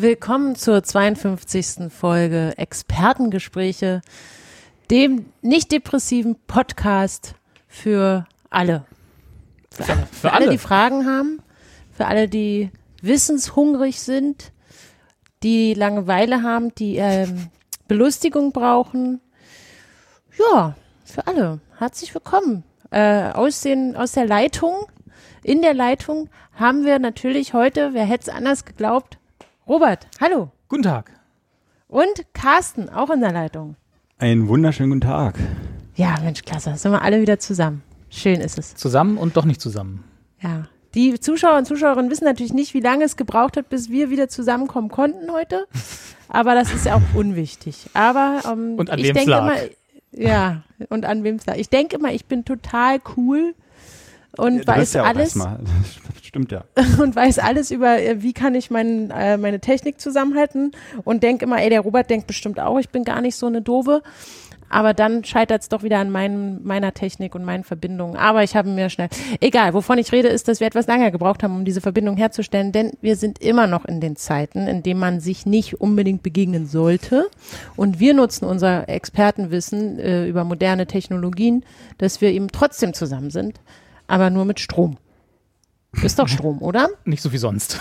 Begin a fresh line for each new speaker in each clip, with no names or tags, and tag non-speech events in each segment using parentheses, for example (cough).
Willkommen zur 52. Folge Expertengespräche, dem nicht depressiven Podcast für alle. Für alle, für alle, die Fragen haben, für alle, die wissenshungrig sind, die Langeweile haben, die ähm, Belustigung brauchen. Ja, für alle. Herzlich willkommen. Äh, aus, den, aus der Leitung, in der Leitung haben wir natürlich heute, wer hätte es anders geglaubt, Robert, hallo.
Guten Tag.
Und Carsten, auch in der Leitung.
Einen wunderschönen guten Tag.
Ja, Mensch, klasse. Sind wir alle wieder zusammen. Schön ist es.
Zusammen und doch nicht zusammen.
Ja. Die Zuschauer und Zuschauerinnen wissen natürlich nicht, wie lange es gebraucht hat, bis wir wieder zusammenkommen konnten heute. Aber das ist ja auch unwichtig. Aber ähm,
und an
ich
wem
denke
lag.
immer, ja, und an wem es lag. Ich denke immer, ich bin total cool und
du
weiß
ja
alles (laughs)
Stimmt ja. (laughs)
und weiß alles über, äh, wie kann ich mein, äh, meine Technik zusammenhalten und denke immer, ey, der Robert denkt bestimmt auch, ich bin gar nicht so eine Doofe. Aber dann scheitert es doch wieder an meinem, meiner Technik und meinen Verbindungen. Aber ich habe mir schnell, egal, wovon ich rede, ist, dass wir etwas länger gebraucht haben, um diese Verbindung herzustellen, denn wir sind immer noch in den Zeiten, in denen man sich nicht unbedingt begegnen sollte. Und wir nutzen unser Expertenwissen äh, über moderne Technologien, dass wir eben trotzdem zusammen sind, aber nur mit Strom. Ist doch Strom, oder?
Nicht so wie sonst.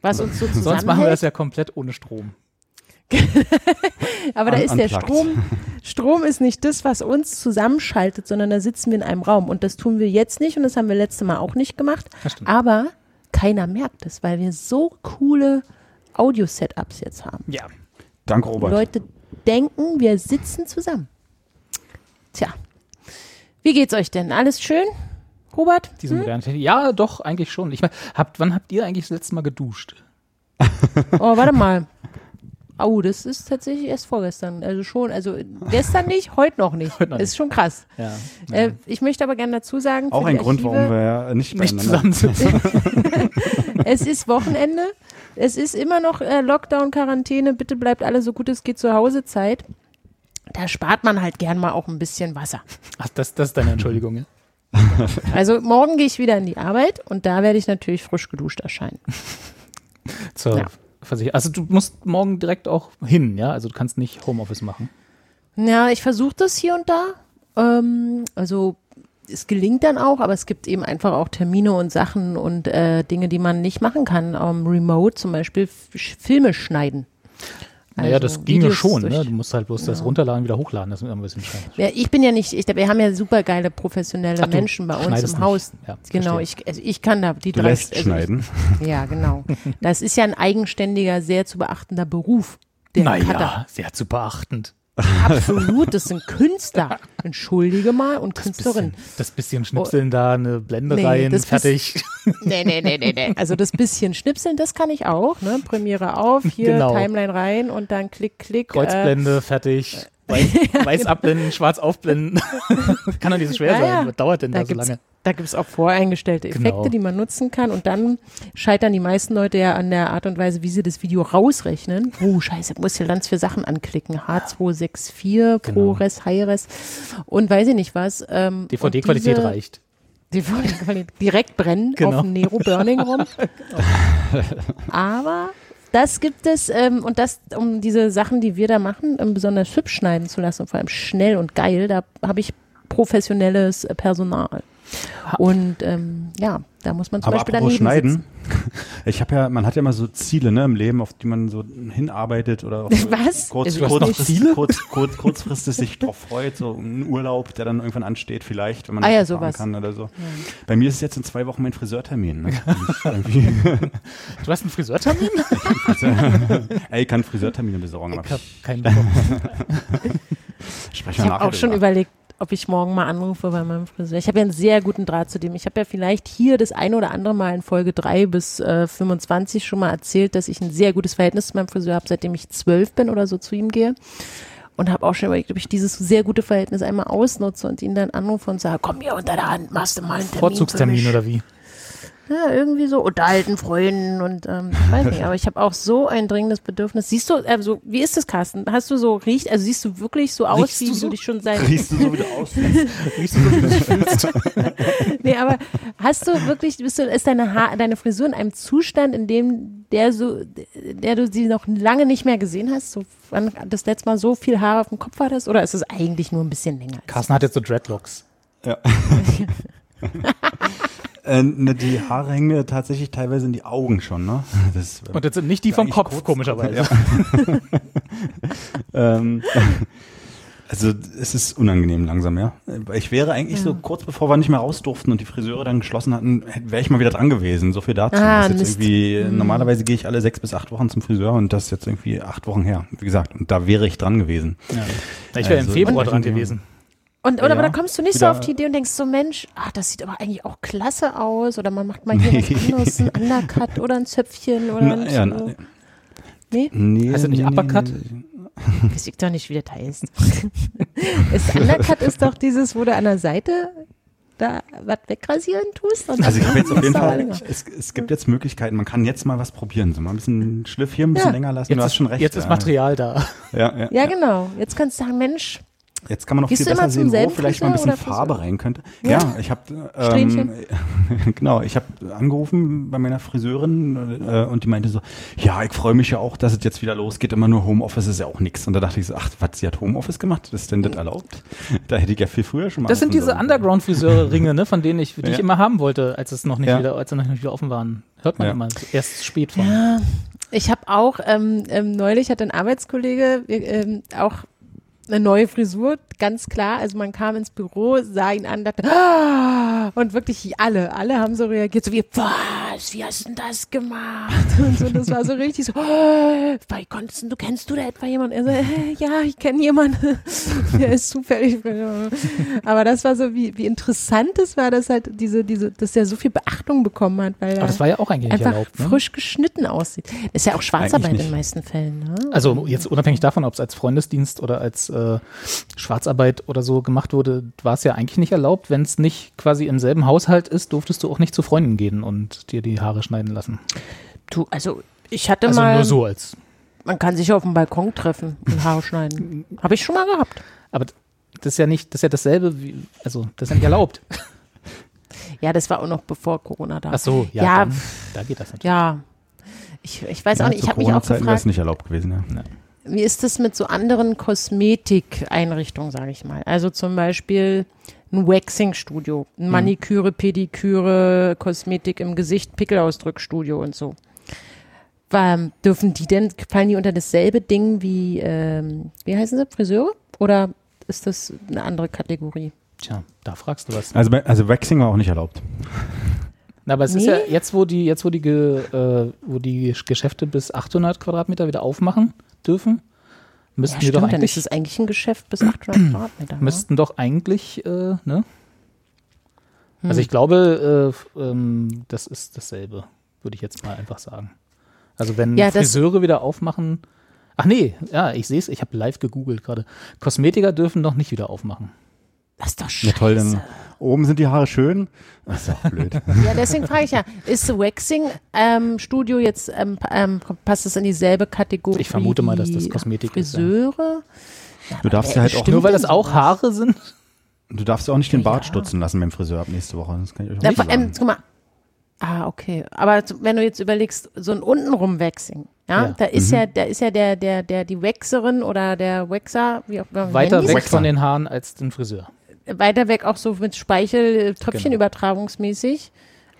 Was uns so
Sonst machen wir
zusammenhält.
das ja komplett ohne Strom. (laughs)
Aber da
Un-
ist der. Strom. Strom ist nicht das, was uns zusammenschaltet, sondern da sitzen wir in einem Raum. Und das tun wir jetzt nicht und das haben wir letzte Mal auch nicht gemacht. Aber keiner merkt es, weil wir so coole Audio-Setups jetzt haben.
Ja.
Danke, Robert.
Leute denken, wir sitzen zusammen. Tja. Wie geht's euch denn? Alles schön? Robert?
Diese moderne Technik. Ja, doch, eigentlich schon. Ich meine, habt, wann habt ihr eigentlich das letzte Mal geduscht? (laughs)
Oh, warte mal. Oh, das ist tatsächlich erst vorgestern. Also schon, also gestern nicht, heute noch nicht. (laughs)
Heute noch
ist schon krass.
Ja.
Äh, ich möchte aber gerne dazu sagen,
Auch ein Grund, warum wir ja nicht
Nicht zusammensitzen. (laughs)
es ist Wochenende, es ist immer noch äh, Lockdown, Quarantäne, bitte bleibt alle so gut es geht zu Hause Zeit. Da spart man halt gern mal auch ein bisschen Wasser.
Ach, das, das ist deine Entschuldigung, ja? (laughs)
Also morgen gehe ich wieder in die Arbeit und da werde ich natürlich frisch geduscht erscheinen. (laughs)
Zur
Ja.
Versicher- Also du musst morgen direkt auch hin, ja? Also du kannst nicht Homeoffice machen.
Ja, ich versuche das hier und da. Ähm, also es gelingt dann auch, aber es gibt eben einfach auch Termine und Sachen und äh, Dinge, die man nicht machen kann. Ähm, remote zum Beispiel Filme schneiden.
Naja,
Also
das ginge
Videos
schon, ne? Du musst halt bloß das runterladen, wieder hochladen. Das ist immer ein bisschen schade.
Ja, ich bin ja nicht, ich, wir haben ja super geile professionelle
Ach,
Menschen bei uns im Haus.
nicht. Ja,
genau,
verstehe.
ich, also ich kann da die
Du
drei
lässt
also
schneiden.
Ich, ja, genau. Das ist ja ein eigenständiger, sehr zu beachtender Beruf. Der Cutter.
Naja, sehr zu beachtend.
Absolut, das sind Künstler. Entschuldige mal und Künstlerin.
Bisschen, das bisschen Schnipseln da, eine Blende
Nee,
rein,
das
fertig. (laughs)
Nee, nee, nee, nee, nee. Also das bisschen Schnipseln, das kann ich auch. Ne? Premiere auf, hier
Genau.
Timeline rein und dann klick, klick. Äh,
Kreuzblende, fertig. Weiß, (laughs) weiß abblenden, schwarz aufblenden. (laughs) Kann doch nicht so schwer
Ja,
sein. Was dauert denn
da
da, so lange?
Da gibt's auch voreingestellte Effekte,
Genau.
die man nutzen kann. Und dann scheitern die meisten Leute ja an der Art und Weise, wie sie das Video rausrechnen. Oh, scheiße, muss hier ganz für Sachen anklicken. H264,
Genau.
ProRes, Hi-Res und weiß ich nicht was. Ähm,
DVD-Qualität reicht.
DVD-Qualität direkt brennen
Genau.
auf dem Nero Burning rum. (laughs) Aber das gibt es und und das, um diese Sachen, die wir da machen, ähm, besonders hübsch schneiden zu lassen und vor allem schnell und geil, da habe ich professionelles Personal. Und ähm, ja, da muss man zum
Aber
Beispiel
apropos
daneben
Schneiden,
sitzen.
ich habe ja, man hat ja immer so Ziele ne, im Leben, auf die man so hinarbeitet oder auf (laughs)
Was?
kurz, kurz? Kurz, kurz, kurzfristig sich drauf freut, so ein Urlaub, der dann irgendwann ansteht, vielleicht, wenn man
Ah ja, sowas.
kann oder so. Bei mir ist es jetzt in zwei Wochen mein Friseurtermin. Ne? (laughs)
Du hast einen Friseurtermin? (laughs)
Ey, ich kann Friseurtermine besorgen,
Ich hab
ich
keinen Bock.
spreche
Ich habe auch schon
drüber.
überlegt, ob ich morgen mal anrufe bei meinem Friseur. Ich habe ja einen sehr guten Draht zu dem. Ich habe ja vielleicht hier das eine oder andere Mal in Folge 3 bis äh, 25 schon mal erzählt, dass ich ein sehr gutes Verhältnis zu meinem Friseur habe, seitdem ich zwölf bin oder so zu ihm gehe. Und habe auch schon überlegt, ob ich dieses sehr gute Verhältnis einmal ausnutze und ihn dann anrufe und sage, komm hier unter der Hand, machst du mal einen Termin
Vorzugstermin oder wie?
Ja, irgendwie so unterhalten Freunden und ähm, ich weiß nicht, aber ich habe auch so ein dringendes Bedürfnis. Siehst du, also wie ist das, Carsten? Hast du so riecht, also siehst du wirklich so aus,
Riechst
wie
du
du,
so?
dich schon seit
Riechst du so wieder aus? (laughs)
Riechst du so, wie du dich fühlst? (laughs)
Nee, aber hast du wirklich, bist du, ist deine Haar, deine Frisur in einem Zustand, in dem der so, der du sie noch lange nicht mehr gesehen hast? So, wann das letzte Mal so viel Haare auf dem Kopf hattest? Oder ist es eigentlich nur ein bisschen länger?
Carsten hat jetzt so Dreadlocks.
Ja. (laughs) äh, ne, die Haare hängen mir tatsächlich teilweise in die Augen schon, ne? (laughs) Das,
Und jetzt sind nicht die vom Kopf,
kurz-
komischerweise. (laughs)
ähm, (laughs) also es ist unangenehm langsam, ja. Ich wäre eigentlich so kurz bevor wir nicht mehr raus durften und die Friseure dann geschlossen hatten, wäre ich mal wieder dran gewesen. So viel dazu.
Ah,
das ist jetzt
Mist.
irgendwie, normalerweise gehe ich alle sechs bis acht Wochen zum Friseur und das ist jetzt irgendwie acht Wochen her. Wie gesagt, und da wäre ich dran gewesen.
Ja. Ich wäre im
Also,
Februar
und-
dran gewesen.
Und, oder
Ja,
aber da kommst du nicht so auf die Idee und denkst so, Mensch, ach, das sieht aber eigentlich auch klasse aus. Oder man macht mal hier was (laughs)
Nee.
anderes, ein Undercut oder ein Zöpfchen oder ein
ja,
so.
na,
Nee?
nee,
Heißt das nicht
nee,
Uppercut?
nee. (laughs)
Weiß ich doch nicht, wie das heißt. ist (laughs) Undercut ist doch dieses, wo du an der Seite da was wegrasieren tust. Und
Also ich habe jetzt auf jeden Fall, es, es gibt jetzt Möglichkeiten, man kann jetzt mal was probieren. So mal ein bisschen Schliff hier, ein bisschen
Ja.
länger lassen.
Jetzt,
du hast
ist,
schon recht.
jetzt ist. Material da.
Ja, ja.
Ja, genau. Jetzt kannst du sagen, Mensch,
Jetzt kann man noch
Gehst
viel besser sehen, wo vielleicht mal ein bisschen Farbe rein könnte.
Ja.
Ja, ich habe ähm, (laughs) genau, ich habe angerufen bei meiner Friseurin äh, und die meinte so, ja, ich freue mich ja auch, dass es jetzt wieder losgeht. Immer nur Homeoffice ist ja auch nichts. Und da dachte ich so, ach, was, sie hat Homeoffice gemacht? Ist denn das erlaubt? (laughs) Da hätte ich ja viel früher schon mal.
Das sind diese. Underground-Friseure-Ringe, ne, von denen ich, die ich
Ja.
immer haben wollte, als es noch nicht
Ja.
wieder, als sie noch nicht wieder offen waren. Hört man
Ja.
immer erst spät von.
Ja, ich habe auch ähm, ähm, neulich hatte ein Arbeitskollege ähm, auch eine neue Frisur, ganz klar. Also man kam ins Büro, sah ihn an, dachte, ah! und wirklich alle, alle haben so reagiert, so wie, was, wie hast du das gemacht? (laughs) Und so, das war so richtig so, oh, wie konntest du, du kennst du da etwa jemanden? Er so, äh, ja, ich kenne jemanden, (laughs) der ist zufällig. Aber das war so, wie, wie interessant es war, dass halt diese, diese, dass er so viel Beachtung bekommen hat, weil er
das war ja
einfach
erlaubt. Ne?
frisch geschnitten aussieht. Ist ja auch Schwarzarbeit in den meisten Fällen. Ne?
Also jetzt unabhängig davon, ob es als Freundesdienst oder als äh, Schwarzarbeit oder so gemacht wurde, war es ja eigentlich nicht erlaubt. Wenn es nicht quasi im selben Haushalt ist, durftest du auch nicht zu Freunden gehen und dir die Haare schneiden lassen.
Du, also ich hatte
Also
mal,
nur so als.
man kann sich auf dem Balkon treffen und Haare schneiden. (laughs) Habe ich schon mal gehabt.
Aber das ist ja nicht, das ist ja dasselbe wie, also das ist ja nicht erlaubt.
Ja, das war auch noch bevor Corona da war.
Ach so, ja,
Ja,
dann, da geht das natürlich.
Ja. Ich, ich weiß
Ja,
auch nicht, ich habe mich auch
Corona-Zeiten wäre es
gefragt,
nicht erlaubt gewesen, ja.
Wie ist das mit so anderen Kosmetikeinrichtungen, sage ich mal? Also zum Beispiel ein Waxing-Studio, ein Maniküre, Pediküre, Kosmetik im Gesicht, Pickelausdrückstudio und so. Ähm, dürfen die denn, fallen die unter dasselbe Ding wie, ähm, wie heißen sie, Friseure? Oder ist das eine andere Kategorie?
Tja, da fragst du was.
Also, also Waxing war auch nicht erlaubt.
Na, aber es ist
Nee.
ja jetzt, wo die, jetzt wo die, Ge, äh, wo die Geschäfte bis 800 Quadratmeter wieder aufmachen dürfen, müssten die doch
dann ist
eigentlich,
es eigentlich ein Geschäft bis 800 (clears throat) Quadratmeter. ne?
müssten doch eigentlich, äh, ne?
Hm.
Also ich glaube, äh, ähm, das ist dasselbe, würde ich jetzt mal einfach sagen. Also wenn
Ja,
Friseure wieder aufmachen, ach nee, ja, ich sehe es, ich habe live gegoogelt gerade. Kosmetiker dürfen doch nicht wieder aufmachen.
Das ist doch
Ja
scheiße.
toll, dann oben sind die Haare schön. Das ist auch blöd. (laughs)
Ja, deswegen frage ich ja, ist Waxing-Studio jetzt, ähm, ähm, passt es in dieselbe Kategorie?
Ich vermute mal, dass das Kosmetik ist, ja.
Friseure?
Du darfst ja halt auch,
Nur weil das auch? Haare sind?
du darfst ja auch nicht den Bart
Ja.
stutzen lassen beim Friseur ab nächste Woche. Das kann ich euch auch
Ja,
nicht
allem,
sagen.
guck mal. Ah, okay. Aber wenn du jetzt überlegst, so ein untenrum Waxing, ja,
Ja.
da ist
Mhm.
ja, da ist ja der, der, der, die Waxerin oder der Waxer, wie auch immer,
Weiter weg von den Haaren als den Friseur.
Weiter weg auch so mit Speichel, Tröpfchen
Genau.
übertragungsmäßig,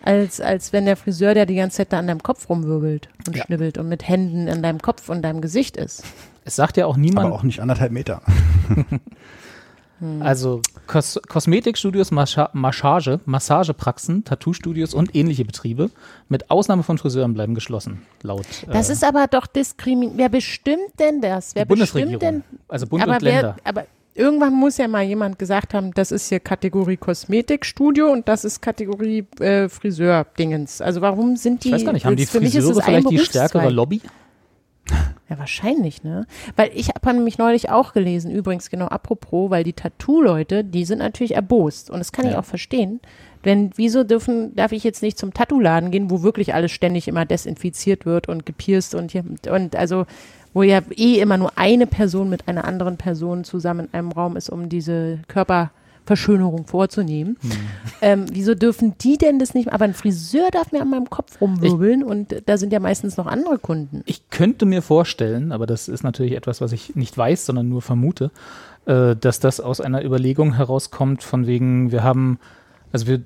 als, als wenn der Friseur, der die ganze Zeit da an deinem Kopf rumwirbelt und
Ja.
schnibbelt und mit Händen in deinem Kopf und deinem Gesicht ist.
Es sagt ja auch niemand,
Aber auch nicht anderthalb Meter.
Also Kos Kosmetikstudios, Mascha Massage, Massagepraxen, Tattoo-Studios und ähnliche Betriebe mit Ausnahme von Friseuren bleiben geschlossen, laut
Das
äh,
ist aber doch diskriminierend. Wer bestimmt denn das? Wer
die
bestimmt
Bundesregierung.
denn?
Also Bund
aber
und Länder.
Wer, aber irgendwann muss ja mal jemand gesagt haben, das ist hier Kategorie Kosmetikstudio und das ist Kategorie äh, Friseur-Dingens. Also warum sind die?
Ich weiß gar nicht, haben die
für mich ist
Friseure vielleicht die stärkere. Lobby? (laughs)
Ja, wahrscheinlich, ne? Weil ich habe nämlich neulich auch gelesen, übrigens genau apropos, weil die Tattoo-Leute, die sind natürlich erbost und das kann ich
Ja.
auch verstehen. Denn wieso dürfen, darf ich jetzt nicht zum Tattoo-Laden gehen, wo wirklich alles ständig immer desinfiziert wird und gepierst und hier, und also, wo ja eh immer nur eine Person mit einer anderen Person zusammen in einem Raum ist, um diese Körperverschönerung vorzunehmen. Ähm, wieso dürfen die denn das nicht? Aber ein Friseur darf mir an meinem Kopf rumwirbeln und da sind ja meistens noch andere Kunden.
Ich könnte mir vorstellen, aber das ist natürlich etwas, was ich nicht weiß, sondern nur vermute, äh, dass das aus einer Überlegung herauskommt, von wegen, wir haben, also wir,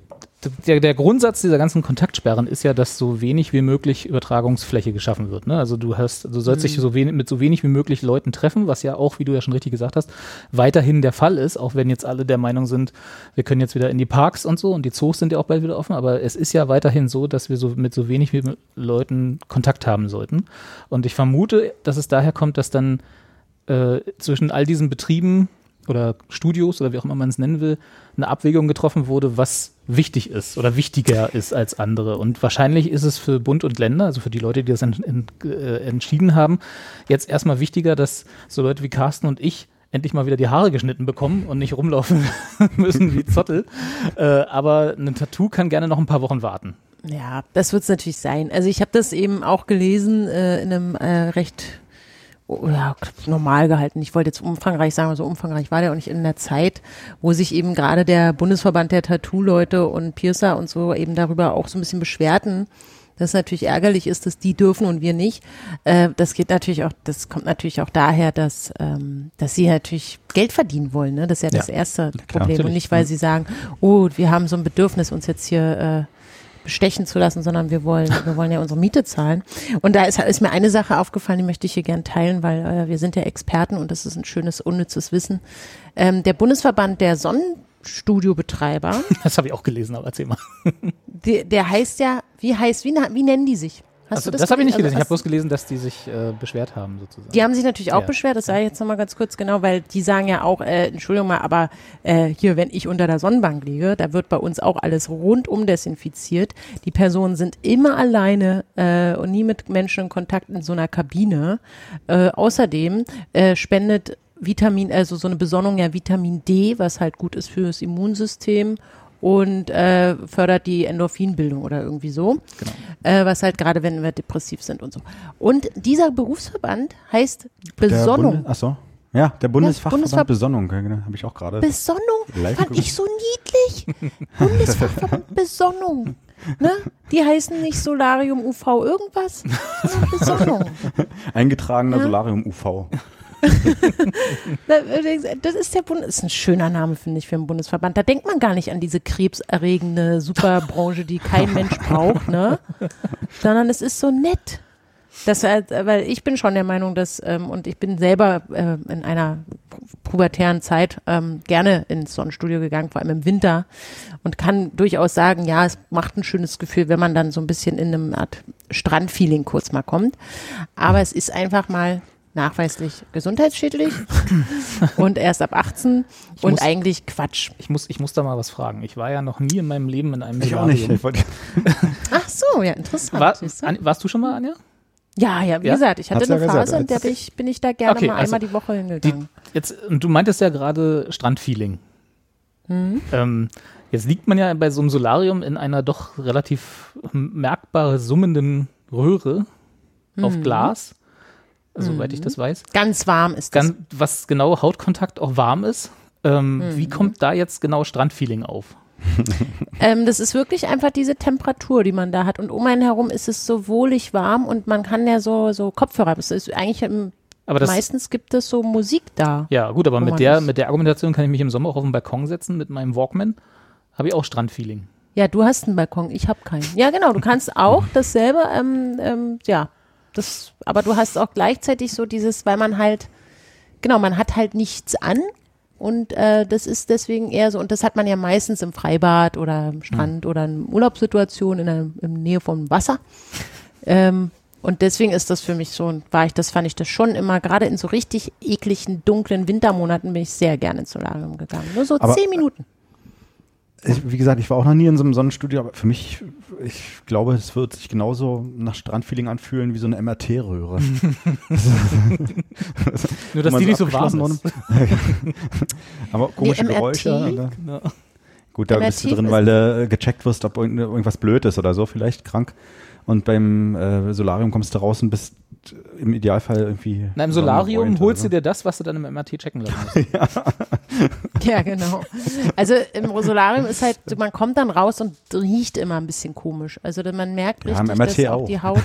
der, der Grundsatz dieser ganzen Kontaktsperren ist ja, dass so wenig wie möglich Übertragungsfläche geschaffen wird. Ne? Also du hast, du sollst dich so wenig, mit so wenig wie möglich Leuten treffen, was ja auch, wie du ja schon richtig gesagt hast, weiterhin der Fall ist, auch wenn jetzt alle der Meinung sind, wir können jetzt wieder in die Parks und so und die Zoos sind ja auch bald wieder offen, aber es ist ja weiterhin so, dass wir so mit so wenig wie Leuten Kontakt haben sollten. Und ich vermute, dass es daher kommt, dass dann äh, zwischen all diesen Betrieben oder Studios oder wie auch immer man es nennen will, eine Abwägung getroffen wurde, was wichtig ist oder wichtiger ist als andere. Und wahrscheinlich ist es für Bund und Länder, also für die Leute, die das ent, ent, äh, entschieden haben, jetzt erstmal wichtiger, dass so Leute wie Carsten und ich endlich mal wieder die Haare geschnitten bekommen und nicht rumlaufen (laughs) müssen wie Zottel. Äh, aber ein Tattoo kann gerne noch ein paar Wochen warten.
Ja, das wird es natürlich sein. Also ich habe das eben auch gelesen äh, in einem äh, recht ja, normal gehalten. Ich wollte jetzt umfangreich sagen, aber so umfangreich war der auch nicht in der Zeit, wo sich eben gerade der Bundesverband der Tattoo-Leute und Piercer und so eben darüber auch so ein bisschen beschwerten, dass es natürlich ärgerlich ist, dass die dürfen und wir nicht. Äh, das geht natürlich auch, das kommt natürlich auch daher, dass, ähm, dass sie natürlich Geld verdienen wollen. Ne? Das ist ja, das
Ja.
erste
klar,
Problem. und
natürlich.
nicht, weil sie sagen, oh, wir haben so ein Bedürfnis, uns jetzt hier äh, bestechen zu lassen, sondern wir wollen, wir wollen ja unsere Miete zahlen. Und da ist, ist mir eine Sache aufgefallen, die möchte ich hier gern teilen, weil äh, wir sind ja Experten und das ist ein schönes, unnützes Wissen. Ähm, der Bundesverband der Sonnenstudiobetreiber,
Das habe ich auch gelesen, aber erzähl mal. (laughs)
die, der heißt ja, wie heißt, wie, wie nennen die sich? Hast
Also,
du
das habe ich nicht
gelesen?
gelesen. Ich habe
Also,
bloß gelesen, dass die sich äh, beschwert haben, sozusagen.
Die haben sich natürlich auch
Ja.
beschwert, das sage ich jetzt nochmal ganz kurz genau, weil die sagen ja auch, äh, Entschuldigung mal, aber äh, hier, wenn ich unter der Sonnenbank liege, da wird bei uns auch alles rundum desinfiziert. Die Personen sind immer alleine äh, und nie mit Menschen in Kontakt in so einer Kabine. Äh, außerdem äh, spendet Vitamin, also so eine Besonnung ja Vitamin D, was halt gut ist fürs Immunsystem und äh, fördert die Endorphinbildung oder irgendwie so.
Genau.
Äh, was halt gerade, wenn wir depressiv sind und so. Und dieser Berufsverband heißt Besonnung.
Achso. Ja, der Bundesfachverband
Bundesver-
Besonnung, genau, habe ich auch gerade.
Besonnung fand
geguckt.
ich so niedlich. (laughs) Bundesfachverband Besonnung. Ne? Die heißen nicht Solarium UV irgendwas, sondern (laughs) Besonnung.
Eingetragener
Ja.
Solarium UV. (laughs)
Da- Das ist der Bund ist ein schöner Name, finde ich, für einen Bundesverband. Da denkt man gar nicht an diese krebserregende Superbranche, die kein Mensch braucht, ne? (laughs) Sondern es ist so nett. Das, äh, weil ich bin schon der Meinung, dass, ähm, und ich bin selber äh, in einer pu- pubertären Zeit ähm, gerne ins Sonnenstudio gegangen, vor allem im Winter, und kann durchaus sagen, ja, es macht ein schönes Gefühl, wenn man dann so ein bisschen in einem Art Strandfeeling kurz mal kommt. Aber es ist einfach mal nachweislich gesundheitsschädlich (laughs) und erst ab 18 und
muss-
eigentlich Quatsch.
Ich muss, ich muss da mal was fragen. Ich war ja noch nie in meinem Leben in einem
Ich auch nicht. Ich (laughs)
Ach so, ja, interessant.
War? An, warst du schon mal, Anja?
ja, ja, wie
Ja?
gesagt, ich hatte
Hat's ja
eine
gesagt,
Phase, in der
als-
bin ich, bin ich da gerne
Okay,
mal
also
einmal die Woche
Die,
hingegangen.
jetzt, und du meintest ja gerade Strandfeeling.
Mhm.
Ähm, jetzt liegt man ja bei so einem Solarium in einer doch relativ merkbar summenden Röhre
Mhm.
auf Glas, soweit ich das weiß.
Ganz warm ist das.
Ganz, was genau Hautkontakt auch warm ist. Ähm,
Mhm.
Wie kommt da jetzt genau Strandfeeling auf? (laughs)
Ähm, das ist wirklich einfach diese Temperatur, die man da hat. Und um einen herum ist es so wohlig warm und man kann ja so, so Kopfhörer. Es ist eigentlich im,
Aber das,
meistens gibt es so Musik da.
ja gut, aber mit der,
ist.
mit der Argumentation kann ich mich im Sommer auch auf den Balkon setzen mit meinem Walkman. Habe ich auch Strandfeeling.
Ja, du hast einen Balkon, ich habe keinen. Ja, genau, du kannst auch (laughs) dasselbe, ähm, ähm, ja, das, aber du hast auch gleichzeitig so dieses, weil man halt, genau, man hat halt nichts an und äh, das ist deswegen eher so, und das hat man ja meistens im Freibad oder im Strand oder in Urlaubssituationen in der in Nähe vom Wasser. Ähm, Und deswegen ist das für mich so, war ich das, fand ich das schon immer, gerade in so richtig ekligen, dunklen Wintermonaten bin ich sehr gerne ins Solarium gegangen. Nur so
Aber-
zehn Minuten.
Ich, wie gesagt, ich war auch noch nie in so einem Sonnenstudio, aber für mich, ich glaube, es wird sich genauso nach Strandfeeling anfühlen wie so eine MRT-Röhre. (laughs)
Nur, dass die nicht so warm ist. (laughs)
aber komische
MRT?
Geräusche. oder?
Ja.
Gut, da
MRT
bist du drin, weil du äh, gecheckt wirst, ob irgend- irgendwas blöd ist oder so, vielleicht krank. Und beim äh, Solarium kommst du raus und bist im Idealfall irgendwie.
Na, im Solarium holst du dir das, was du dann im MRT checken lassen musst. (laughs)
Ja, genau. Also im Solarium ist halt, man kommt dann raus und riecht immer ein bisschen komisch. Also man merkt
Ja,
richtig,
im MRT
dass auch
auch.
die Haut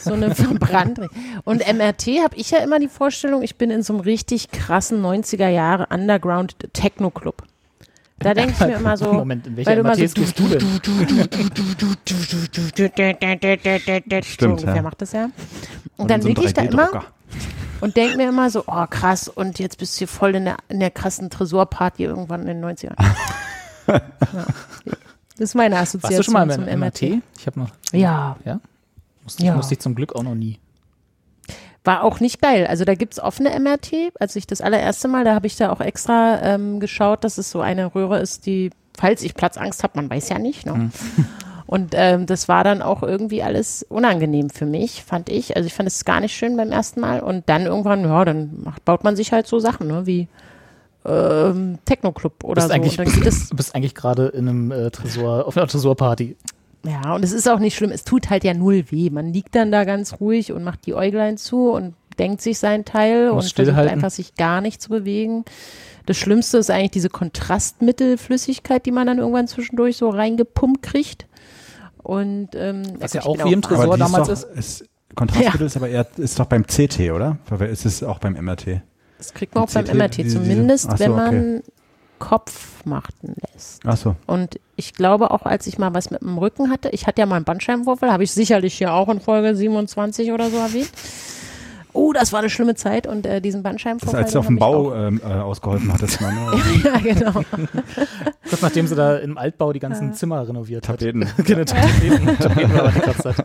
so eine verbrannt riecht. Und MRT habe ich ja immer die Vorstellung, ich bin in so einem richtig krassen 90er Jahre Underground Techno Club. Da denke ich mir immer so,
Moment, in
weil
welcher
du immer so
gehst du denn?
so
Stimmt,
ungefähr
ja.
macht das ja. Und, dann
so
liege ich da immer
3D-Drucker.
und denke mir immer so, oh krass, und jetzt bist du hier voll in der, in der krassen Tresorparty irgendwann in den 90ern. (laughs) ja. Das ist meine Assoziation
Warst du schon mal
zum MRT.
MRT? Ich habe noch,
Ja,
musste,
Ja.
musste ich zum Glück auch noch nie.
War auch nicht geil. Also da gibt's offene MRT. Als ich das allererste Mal, da habe ich da auch extra ähm, geschaut, dass es so eine Röhre ist, die, falls ich Platzangst habe, man weiß ja nicht. Ne?
Mhm. (laughs)
Und ähm, das war dann auch irgendwie alles unangenehm für mich, fand ich. Also ich fand es gar nicht schön beim ersten Mal. Und dann irgendwann, ja, dann macht, baut man sich halt so Sachen, ne? wie ähm, Techno-Club oder
bist
so.
eigentlich,
es
du (clears throat) bist eigentlich gerade in einem äh, Tresor, auf einer Tresorparty.
Ja, und es ist auch nicht schlimm. Es tut halt ja null weh. Man liegt dann da ganz ruhig und macht die Äuglein zu und denkt sich sein Teil
Muss
und versucht einfach sich gar nicht zu bewegen. Das Schlimmste ist eigentlich diese Kontrastmittelflüssigkeit, die man dann irgendwann zwischendurch so reingepumpt kriegt. Und ähm,
Was
ja
ja auch
bin
wie im Tresor damals
ist. Doch, ist Kontrastmittel ist aber eher, ist doch beim CT, oder? Ist es auch beim MRT?
Das kriegt man auch beim
CT,
MRT,
diese- diese-
zumindest
Ach so,
wenn
okay.
Kopf machten lässt.
Ach so.
Und ich glaube auch, als ich mal was mit dem Rücken hatte, ich hatte ja mal einen Bandscheibenvorfall, habe ich sicherlich hier auch in Folge 27 oder so erwähnt. Oh, das war eine schlimme Zeit und äh, diesen
Das
Bandscheibenvorfall.
als du auf dem
ich
Bau ähm, äh, ausgeholfen hattest, man. Ne? (laughs)
ja, genau.
Kurz nachdem sie da im Altbau die ganzen Zimmer renoviert hat.
Tapeten. (laughs)
Genau, Tapeten, (laughs) Tapeten war gekratzt hat.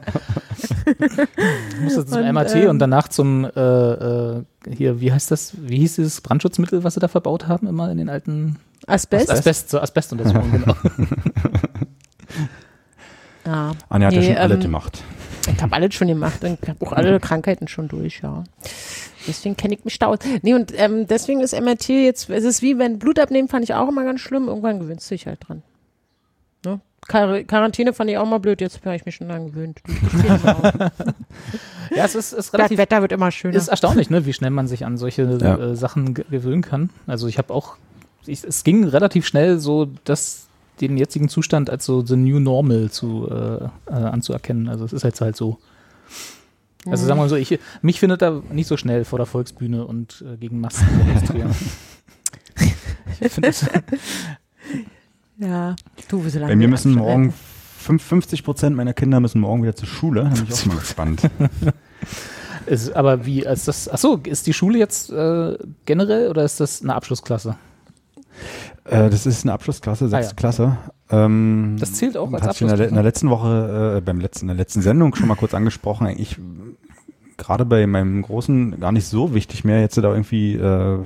Du musstest zum
Und,
MRT
ähm,
und danach zum, äh, äh, hier, wie heißt das, wie hieß dieses Brandschutzmittel, was sie da verbaut haben, immer in den alten
Asbest?
Asbest, so Asbestuntersuchungen, genau.
Ja. (laughs)
Anja hat ja
Nee,
schon alle
ähm,
gemacht.
Ich habe alles schon gemacht und ich habe auch alle Krankheiten schon durch, ja. Deswegen kenne ich mich da aus. Nee, und ähm, deswegen ist MRT jetzt, es ist wie wenn Blut abnehmen, fand ich auch immer ganz schlimm. Irgendwann gewöhnst du dich halt dran. Ne? Quar Quarantäne fand ich auch mal blöd, jetzt habe ich mich schon dran gewöhnt. (laughs)
Ja, es ist, ist
Das
relativ
Wetter wird immer schöner.
ist erstaunlich, ne, wie schnell man sich an solche
Ja.
äh, Sachen ge- gewöhnen kann. Also ich habe auch, ich, es ging relativ schnell so, dass den jetzigen Zustand als so the new normal zu äh, äh, anzuerkennen. Also es ist jetzt halt so. Also sagen wir mal so, ich, mich findet da nicht so schnell vor der Volksbühne und äh, gegen Masken demonstrieren. (laughs) ich finde das, (laughs)
ja, du, so lange
Bei mir
wir
müssen morgen fünf- 50 Prozent meiner Kinder müssen morgen wieder zur Schule. Da bin ich auch mal (laughs) gespannt.
ist, aber wie, als das, achso, ist die Schule jetzt äh, generell oder ist das eine Abschlussklasse?
Äh, das ist eine Abschlussklasse, sechste
Ah, ja.
Klasse. Ähm,
Das zählt auch als
ich in der,
Abschlussklasse?
in der letzten Woche, äh, beim letzten, in der letzten Sendung schon mal kurz angesprochen. Eigentlich gerade bei meinem Großen gar nicht so wichtig mehr, jetzt da irgendwie äh,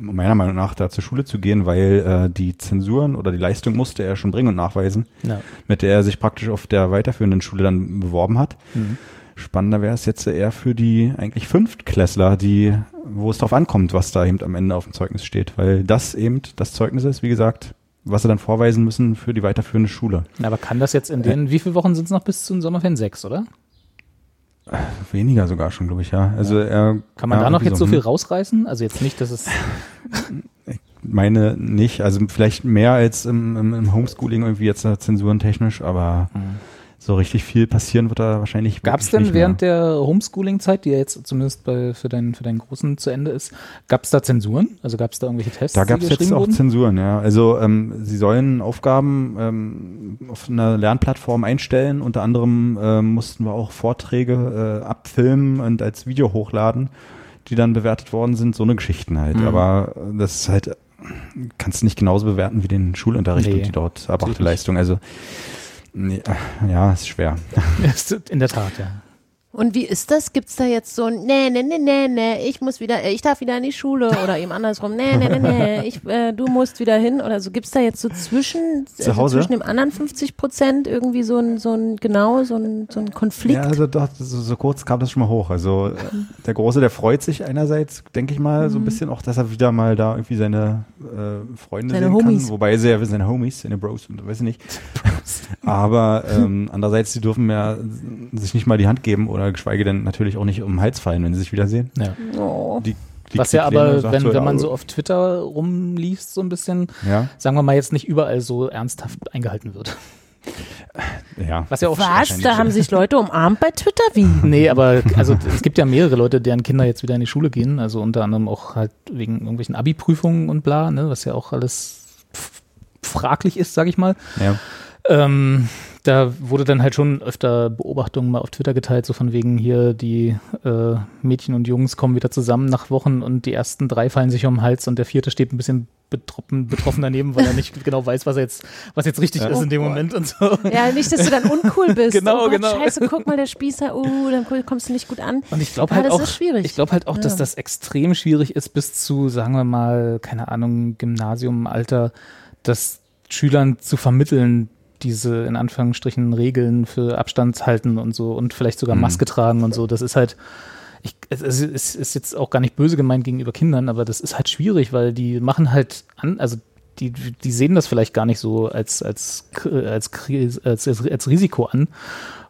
meiner Meinung nach da zur Schule zu gehen, weil äh, die Zensuren oder die Leistung musste er schon bringen und nachweisen,
Ja.
mit der er sich praktisch auf der weiterführenden Schule dann beworben hat.
Mhm.
Spannender wäre es jetzt eher für die eigentlich Fünftklässler, die, wo es drauf ankommt, was da eben am Ende auf dem Zeugnis steht, weil das eben das Zeugnis ist, wie gesagt, was sie dann vorweisen müssen für die weiterführende Schule.
Na, Aber kann das jetzt in den, wie viele Wochen sind es noch bis zum Sommerferien? Sechs, oder?
Weniger sogar schon, glaube ich, ja. Also er
Kann man
ja,
da noch jetzt so viel
hm,
rausreißen? Also jetzt nicht, dass es. (laughs)
Meine nicht, also vielleicht mehr als im, im, im Homeschooling irgendwie jetzt äh, zensurentechnisch, aber so richtig viel passieren wird da wahrscheinlich
Gab es denn während der Homeschooling-Zeit, die ja jetzt zumindest bei, für, deinen, für deinen Großen zu Ende ist, gab es da Zensuren? Also gab es da irgendwelche Tests?
Da gab es jetzt
geschrieben
auch
wurden?
Zensuren, ja. Also ähm, sie sollen Aufgaben ähm, auf einer Lernplattform einstellen. Unter anderem ähm, mussten wir auch Vorträge äh, abfilmen und als Video hochladen, die dann bewertet worden sind. So eine Geschichten halt.
Mhm.
Aber das ist halt, kannst du nicht genauso bewerten wie den Schulunterricht
Nee,
und die dort erbrachte. Leistung. Also äh, ja, ist schwer.
In der Tat, ja.
Und wie ist das? Gibt's da jetzt so ein, nee, nee, nee, nee, nee, ich muss wieder, ich darf wieder in die Schule (laughs) oder eben andersrum, nee, nee, nee, nee, ich, äh, du musst wieder hin oder so. Gibt's da jetzt so zwischen,
Zu
also
Hause?
zwischen dem anderen 50 Prozent irgendwie so ein, so ein, genau, so ein, so ein Konflikt?
Ja, also doch, so, so kurz kam das schon mal hoch. Also äh, der Große, der freut sich einerseits, denke ich mal,
Mhm.
so ein bisschen auch, dass er wieder mal da irgendwie seine äh, Freunde
Seine
sehen
Homies.
kann. Wobei sie ja seine Homies, seine Bros und weiß ich nicht. (laughs) Aber ähm, andererseits, sie dürfen ja sich nicht mal die Hand geben oder geschweige denn natürlich auch nicht um den Hals fallen, wenn sie sich wiedersehen.
Ja.
Oh.
Die, die
Was ja aber, wenn, wenn man so auf Twitter rumliest, so ein bisschen,
Ja,
sagen wir mal, jetzt nicht überall so ernsthaft eingehalten wird.
ja.
Was ja auch
Was? Da haben sich (laughs) Leute umarmt bei Twitter? Wie?
Nee, aber also es gibt ja mehrere Leute, deren Kinder jetzt wieder in die Schule gehen, also unter anderem auch halt wegen irgendwelchen Abi-Prüfungen und bla, ne, was ja auch alles fraglich ist, sag ich mal.
ja.
Ähm, da wurde dann halt schon öfter Beobachtungen mal auf Twitter geteilt, so von wegen hier, die äh, Mädchen und Jungs kommen wieder zusammen nach Wochen und die ersten drei fallen sich um den Hals und der vierte steht ein bisschen betroffen, betroffen daneben, weil er nicht (laughs) genau weiß, was er jetzt, was jetzt richtig
Ja.
ist in dem
Oh Gott.
Moment und so.
Ja, nicht, dass du dann uncool (laughs) bist.
Genau,
oh Gott,
genau.
Scheiße, guck mal, der Spießer, uh, dann kommst du nicht gut an.
Und ich glaube halt
das
auch,
ist schwierig.
ich glaube halt auch, dass
Ja.
das extrem schwierig ist bis zu, sagen wir mal, keine Ahnung, Gymnasiumalter, das Schülern zu vermitteln, diese in Anführungsstrichen Regeln für Abstand halten und so und vielleicht sogar
Mhm.
Maske tragen und so. Das ist halt, ich, es, ist, ist jetzt auch gar nicht böse gemeint gegenüber Kindern, aber das ist halt schwierig, weil die machen halt an, also die, die sehen das vielleicht gar nicht so als, als, als, als, als, als Risiko an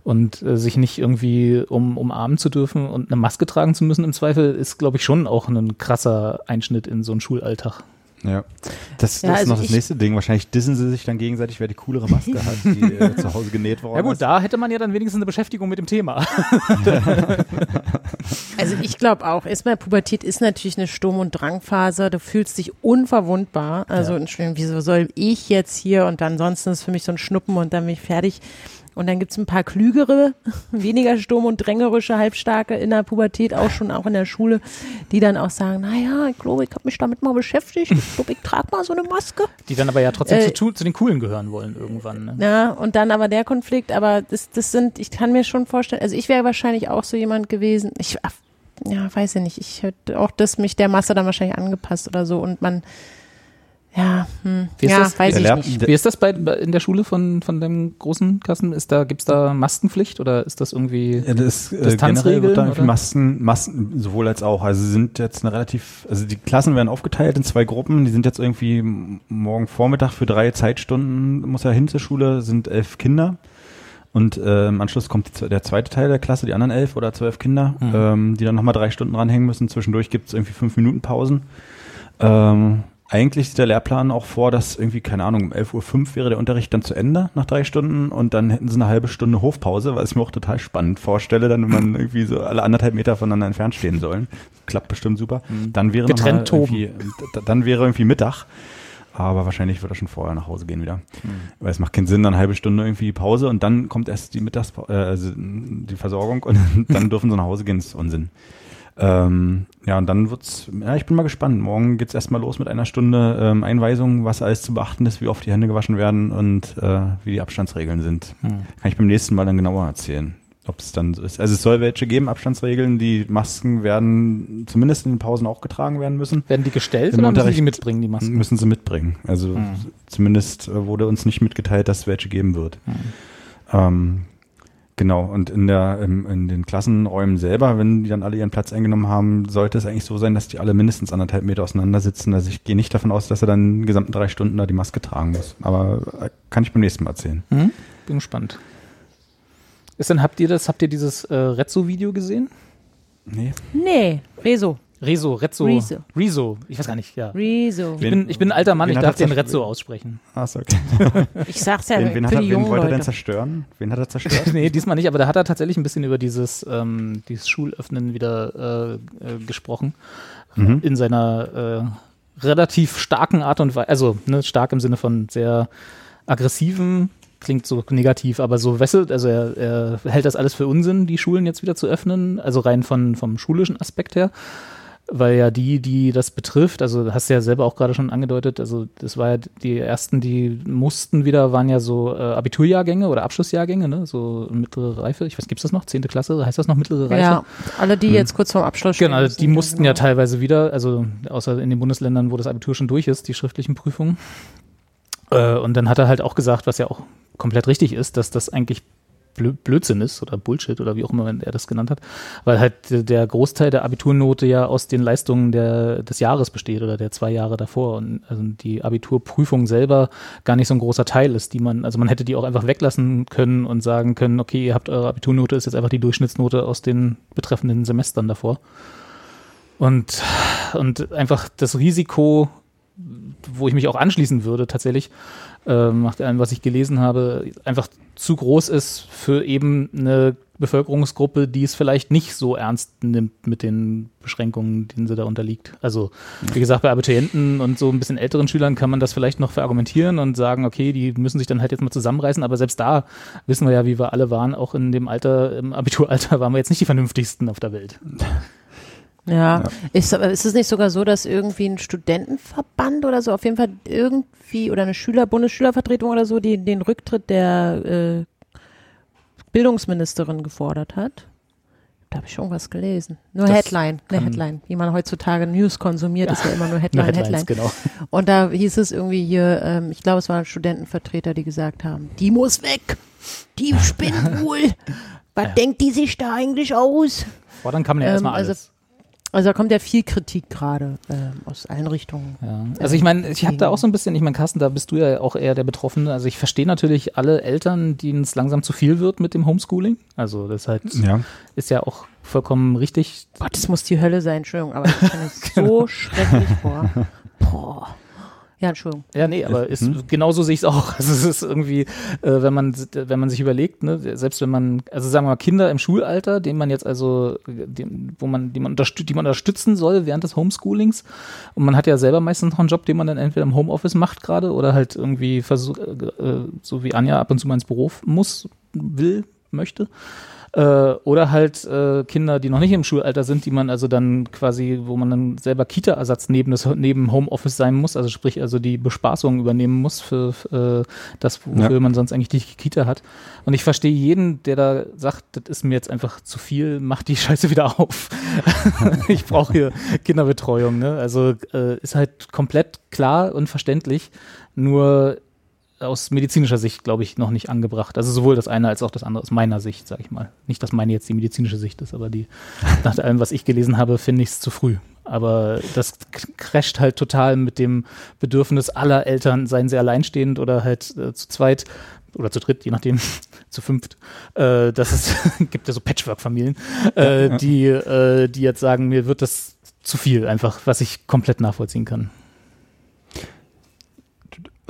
und äh, sich nicht irgendwie um, umarmen zu dürfen und eine Maske tragen zu müssen im Zweifel ist, glaube ich, schon auch ein krasser Einschnitt in so einen Schulalltag.
Ja, das, das
Ja,
ist
also
noch das nächste Ding. Wahrscheinlich dissen sie sich dann gegenseitig, wer die coolere Maske hat, die äh, (laughs) zu Hause genäht worden
Ja gut,
ist.
da hätte man ja dann wenigstens eine Beschäftigung mit dem Thema. (laughs)
Also ich glaube auch, erstmal Pubertät ist natürlich eine Sturm- und Drangphase. Du fühlst dich unverwundbar. Also
Ja.
Entschuldigung, wieso soll ich jetzt hier und ansonsten ist für mich so ein Schnuppen und dann bin ich fertig. Und dann gibt's ein paar klügere, (laughs) weniger sturm- und drängerische, halbstarke in der Pubertät, auch schon auch in der Schule, die dann auch sagen, naja, ich glaube, ich habe mich damit mal beschäftigt. Ich glaube, ich trage mal so eine Maske.
Die dann aber ja trotzdem
Äh,
zu, zu den Coolen gehören wollen irgendwann. Ne?
Ja, und dann aber der Konflikt, aber das, das sind, ich kann mir schon vorstellen, also ich wäre wahrscheinlich auch so jemand gewesen, ich, ja, weiß ich nicht, ich hätte auch das mich der Masse dann wahrscheinlich angepasst oder so und man, ja, hm,
Wie ist
ja,
das?
weiß ich nicht.
Wie ist das bei, bei in der Schule von, von deinem großen Kassen? Ist da, gibt's da Maskenpflicht oder ist das irgendwie.
Ja, das, äh, generell wird da irgendwie
oder?
Massen, Massen sowohl als auch. Also sie sind jetzt eine relativ, also die Klassen werden aufgeteilt in zwei Gruppen. Die sind jetzt irgendwie morgen Vormittag für drei Zeitstunden muss er hin zur Schule, sind elf Kinder. Und äh, im Anschluss kommt die, der zweite Teil der Klasse, die anderen elf oder zwölf Kinder,
Mhm.
ähm, die dann nochmal drei Stunden ranhängen müssen. Zwischendurch gibt es irgendwie fünf Minuten Pausen. Ähm, eigentlich sieht der Lehrplan auch vor, dass irgendwie, keine Ahnung, um 11.05 Uhr wäre der Unterricht dann zu Ende nach drei Stunden und dann hätten sie eine halbe Stunde Hofpause, was ich mir auch total spannend vorstelle, dann wenn man irgendwie so alle anderthalb Meter voneinander entfernt stehen sollen. Klappt bestimmt super. Dann wäre
Getrennt toben.
dann wäre irgendwie Mittag. Aber wahrscheinlich wird er schon vorher nach Hause gehen wieder. Weil es macht keinen Sinn, dann eine halbe Stunde irgendwie Pause und dann kommt erst die Mittagspause, äh, also die Versorgung und (laughs) dann dürfen sie nach Hause gehen, das ist Unsinn. Ähm, ja, und dann wird's, ja, ich bin mal gespannt. Morgen geht's erstmal los mit einer Stunde ähm, Einweisung, was alles zu beachten ist, wie oft die Hände gewaschen werden und äh, wie die Abstandsregeln sind.
Hm.
Kann ich beim nächsten Mal dann genauer erzählen, ob es dann so ist. Also es soll welche geben, Abstandsregeln. Die Masken werden zumindest in den Pausen auch getragen werden müssen.
Werden die gestellt
Im
oder müssen die
Unterricht
mitbringen, die Masken?
Müssen sie mitbringen. Also
Hm.
zumindest äh, wurde uns nicht mitgeteilt, dass es welche geben wird. Ähm, genau, und in, der, in den Klassenräumen selber, wenn die dann alle ihren Platz eingenommen haben, sollte es eigentlich so sein, dass die alle mindestens anderthalb Meter auseinander sitzen. Also ich gehe nicht davon aus, dass er dann die gesamten drei Stunden da die Maske tragen muss. Aber äh, kann ich beim nächsten Mal erzählen.
Hm? Bin gespannt. Ist denn, habt ihr das, habt ihr dieses äh, Rezzo-Video gesehen?
Nee.
Nee, Rezo,
Rezo, Rezzo.
Rezo.
Rezo, ich weiß gar nicht, ja.
Rezo.
Ich bin, ich bin ein alter Mann,
Wen
ich darf den? Rezzo aussprechen.
Ah, ist okay. (laughs)
Ich sag's ja
wen, wen, hat er,
die
wen wollte er denn zerstören? Wen hat er zerstört? (laughs)
nee, diesmal nicht, aber da hat er tatsächlich ein bisschen über dieses, ähm, dieses Schulöffnen wieder äh, äh, gesprochen.
Mhm.
In seiner äh, relativ starken Art und Weise, also ne, stark im Sinne von sehr aggressiven, klingt so negativ, aber so, weißt du, also er, er hält das alles für Unsinn, die Schulen jetzt wieder zu öffnen, also rein von, vom schulischen Aspekt her. Weil ja die, die das betrifft, also hast du ja selber auch gerade schon angedeutet, also das war ja die ersten, die mussten wieder, waren ja so äh, Abiturjahrgänge oder Abschlussjahrgänge, ne? so mittlere Reife. Ich weiß, gibt's das noch? Zehnte Klasse? Heißt das noch mittlere Reife?
Ja, alle, die jetzt kurz vorm Abschluss stehen.
Genau,
müssen,
die mussten ja
genau.
teilweise wieder, also außer in den Bundesländern, wo das Abitur schon durch ist, die schriftlichen Prüfungen. Äh, und dann hat er halt auch gesagt, was ja auch komplett richtig ist, dass das eigentlich Blödsinn ist oder Bullshit oder wie auch immer er das genannt hat, weil halt der Großteil der Abiturnote ja aus den Leistungen der, des Jahres besteht oder der zwei Jahre davor und also die Abiturprüfung selber gar nicht so ein großer Teil ist, die man, also man hätte die auch einfach weglassen können und sagen können, okay, ihr habt eure Abiturnote, ist jetzt einfach die Durchschnittsnote aus den betreffenden Semestern davor. Und, und einfach das Risiko, wo ich mich auch anschließen würde, tatsächlich, äh, nach allem, was ich gelesen habe, einfach zu groß ist für eben eine Bevölkerungsgruppe, die es vielleicht nicht so ernst nimmt mit den Beschränkungen, denen sie da unterliegt. Also, wie gesagt, bei Abiturienten und so ein bisschen älteren Schülern kann man das vielleicht noch verargumentieren und sagen, okay, die müssen sich dann halt jetzt mal zusammenreißen, aber selbst da wissen wir ja, wie wir alle waren, auch in dem Alter, im Abituralter waren wir jetzt nicht die vernünftigsten auf der Welt. (laughs)
Ja, Ist, aber ist es nicht sogar so, dass irgendwie ein Studentenverband oder so, auf jeden Fall irgendwie, oder eine Schüler, Bundesschülervertretung oder so, die den Rücktritt der äh, Bildungsministerin gefordert hat? Da habe ich irgendwas gelesen. Nur
Das
Headline, eine Headline. Wie man heutzutage News konsumiert, ist ja immer nur (laughs)
Nur
Headline,
Headlines,
Headline.
genau.
Und da hieß es irgendwie hier, ähm, ich glaube, es waren Studentenvertreter, die gesagt haben, die muss weg, die spinnt wohl. (laughs) Was denkt die sich da eigentlich aus?
Fordern kann man ja
Ähm,
erstmal
also
alles.
Also da kommt ja viel Kritik gerade ähm, aus allen Richtungen.
Ja. Also ich meine, ich habe da auch so ein bisschen, ich meine, Carsten, da bist du ja auch eher der Betroffene. Also ich verstehe natürlich alle Eltern, denen es langsam zu viel wird mit dem Homeschooling. Also das halt
Ja.
ist ja auch vollkommen richtig.
Gott, das muss die Hölle sein, Entschuldigung, aber ich stelle (laughs)
Genau.
so schrecklich vor. Boah. Ja, Entschuldigung.
Ja, nee, aber ist,
Hm?
genauso sehe ich es auch. (laughs) Also es ist irgendwie, äh, wenn man wenn man sich überlegt, ne, selbst wenn man, also sagen wir mal Kinder im Schulalter, denen man jetzt also, dem, wo man, die man, unterstüt, die man unterstützen soll während des Homeschoolings, und man hat ja selber meistens noch einen Job, den man dann entweder im Homeoffice macht gerade oder halt irgendwie versucht, äh, so wie Anja ab und zu mal ins Büro muss, will, möchte. Äh, oder halt äh, Kinder, die noch nicht im Schulalter sind, die man also dann quasi, wo man dann selber Kita-Ersatz neben, das, neben Homeoffice sein muss, also sprich also die Bespaßung übernehmen muss für äh, das, wofür
Ja.
man sonst eigentlich die Kita hat. Und ich verstehe jeden, der da sagt, das ist mir jetzt einfach zu viel, mach die (laughs) Scheiße wieder auf. (laughs) ich brauche hier Kinderbetreuung. Ne? Also äh, ist halt komplett klar und verständlich, nur aus medizinischer Sicht, glaube ich, noch nicht angebracht. Also sowohl das eine als auch das andere aus meiner Sicht, sage ich mal. Nicht, dass meine jetzt die medizinische Sicht ist, aber die, (laughs) nach allem, was ich gelesen habe, finde ich es zu früh. Aber das crasht halt total mit dem Bedürfnis aller Eltern, seien sie alleinstehend oder halt äh, zu zweit oder zu dritt, je nachdem, (laughs) zu fünft. Äh, das ist, (laughs) gibt ja so Patchwork-Familien, äh, die, äh, die jetzt sagen, mir wird das zu viel einfach, was ich komplett nachvollziehen kann.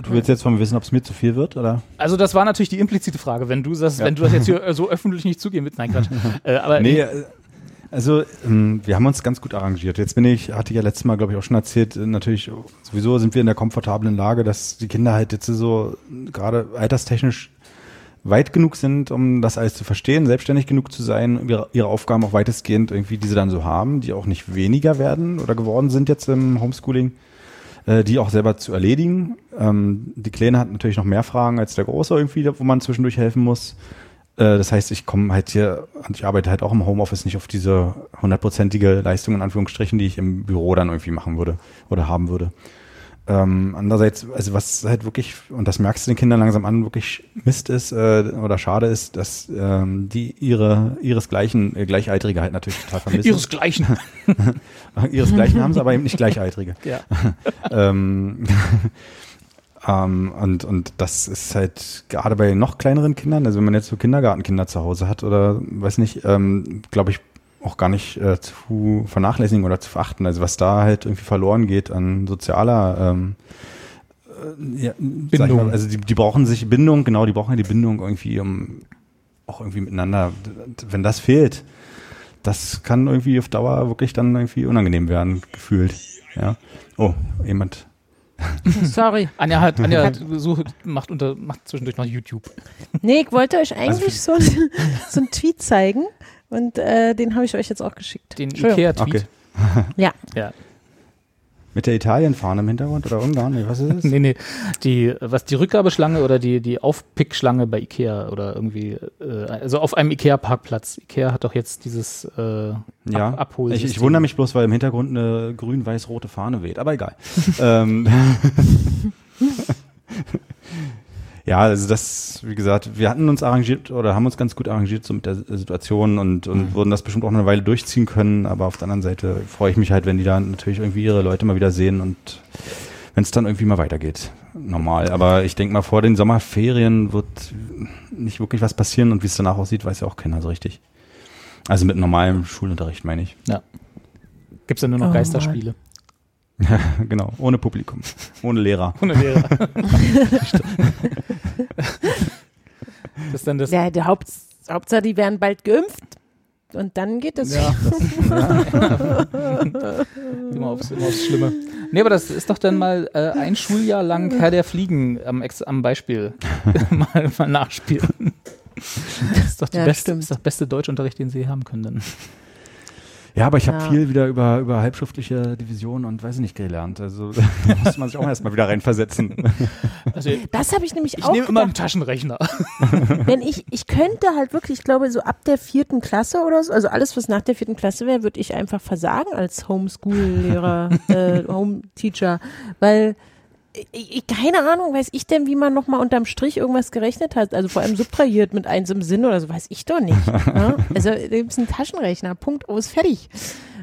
Du willst jetzt von mir wissen, ob es mir zu viel wird, oder?
Also das war natürlich die implizite Frage, wenn du das,
Ja.
wenn du das jetzt hier (laughs) äh, so öffentlich nicht zugeben willst. Nein, Quatsch. äh, aber
Nee, äh, also ähm, wir haben uns ganz gut arrangiert. Jetzt bin ich, hatte ich ja letztes Mal, glaube ich, auch schon erzählt, äh, natürlich sowieso sind wir in der komfortablen Lage, dass die Kinder halt jetzt so gerade alterstechnisch weit genug sind, um das alles zu verstehen, selbstständig genug zu sein, ihre, ihre Aufgaben auch weitestgehend irgendwie, die sie dann so haben, die auch nicht weniger werden oder geworden sind jetzt im Homeschooling, äh, die auch selber zu erledigen. Ähm, die Kleine hat natürlich noch mehr Fragen als der Große irgendwie, wo man zwischendurch helfen muss. Äh, das heißt, ich komme halt hier und ich arbeite halt auch im Homeoffice nicht auf diese hundertprozentige Leistung in Anführungsstrichen, die ich im Büro dann irgendwie machen würde oder haben würde. Ähm, andererseits, also was halt wirklich, und das merkst du den Kindern langsam an, wirklich Mist ist äh, oder schade ist, dass ähm, die ihre ihresgleichen, äh, Gleichaltrige halt natürlich total vermissen.
ihresgleichen. (laughs)
ihresgleichen haben sie, aber eben nicht Gleichaltrige.
ja. (laughs)
ähm, (laughs) ähm, und, und das ist halt gerade bei noch kleineren Kindern, also wenn man jetzt so Kindergartenkinder zu Hause hat oder weiß nicht, ähm, glaube ich, auch gar nicht äh, zu vernachlässigen oder zu verachten. Also was da halt irgendwie verloren geht an sozialer ähm, äh, ja, ich Mal, also die, die brauchen sich Bindung, genau, die brauchen ja die Bindung irgendwie, um auch irgendwie miteinander, wenn das fehlt, das kann irgendwie auf Dauer wirklich dann irgendwie unangenehm werden, gefühlt. Ja. Oh, jemand. (laughs)
Sorry.
Anja hat, Anja (laughs) sucht, macht unter, macht zwischendurch noch YouTube.
Nee, ich wollte euch
Also
eigentlich so, (laughs) so einen Tweet zeigen und äh, den habe ich euch jetzt auch geschickt.
Den. Ikea-Tweet.
Okay.
Ja. (laughs)
Ja.
Mit der Italienfahne im Hintergrund oder Ungarn? Nee, was ist es? (laughs)
Nee, nee. Die, was die Rückgabeschlange oder die, die Aufpickschlange bei Ikea oder irgendwie, äh, also auf einem Ikea-Parkplatz. Ikea hat doch jetzt dieses äh,
Ja,
Ab Abholsystem.
ich, ich wundere mich bloß, weil im Hintergrund eine grün-weiß-rote Fahne weht, aber egal. (laughs) ähm, ja, also das, wie gesagt, wir hatten uns arrangiert oder haben uns ganz gut arrangiert so mit der Situation und, und würden das bestimmt auch eine Weile durchziehen können, aber auf der anderen Seite freue ich mich halt, wenn die dann natürlich irgendwie ihre Leute mal wieder sehen und wenn es dann irgendwie mal weitergeht. Normal. Aber ich denke mal, vor den Sommerferien wird nicht wirklich was passieren und wie es danach aussieht, weiß ja auch keiner so richtig. Also mit normalem Schulunterricht meine ich.
Ja. Gibt es dann nur noch
Oh,
Geisterspiele. (laughs)
genau, ohne Publikum, ohne Lehrer. (laughs)
Ohne Lehrer. (laughs) das ist dann das.
ja der Haupt, Hauptsache, die werden bald geimpft. Und dann geht es.
Ja, immer, aufs, immer aufs Schlimme. Nee, aber das ist doch dann mal äh, ein Schuljahr lang Herr der Fliegen am, Ex am Beispiel mal, mal nachspielen. Das ist doch der
Ja,
beste, ist doch beste Deutschunterricht, den Sie haben können. Dann.
Ja, aber ich habe
Ja.
viel wieder über, über halbschriftliche Divisionen und weiß ich nicht gelernt. Also (laughs) da muss man sich auch erstmal wieder reinversetzen. (laughs)
Also,
Das habe ich nämlich
ich
auch
nehme immer einen. Taschenrechner. (laughs)
Wenn ich, ich könnte halt wirklich, ich glaube, so ab der vierten Klasse oder so, also alles, was nach der vierten Klasse wäre, würde ich einfach versagen als Homeschool-Lehrer, äh, Home-Teacher, weil ich, ich, keine Ahnung, weiß ich denn, wie man nochmal unterm Strich irgendwas gerechnet hat, also vor allem subtrahiert mit eins im Sinn oder so, weiß ich doch nicht. ja? (laughs) Also da gibt's einen Taschenrechner, Punkt, aus, fertig.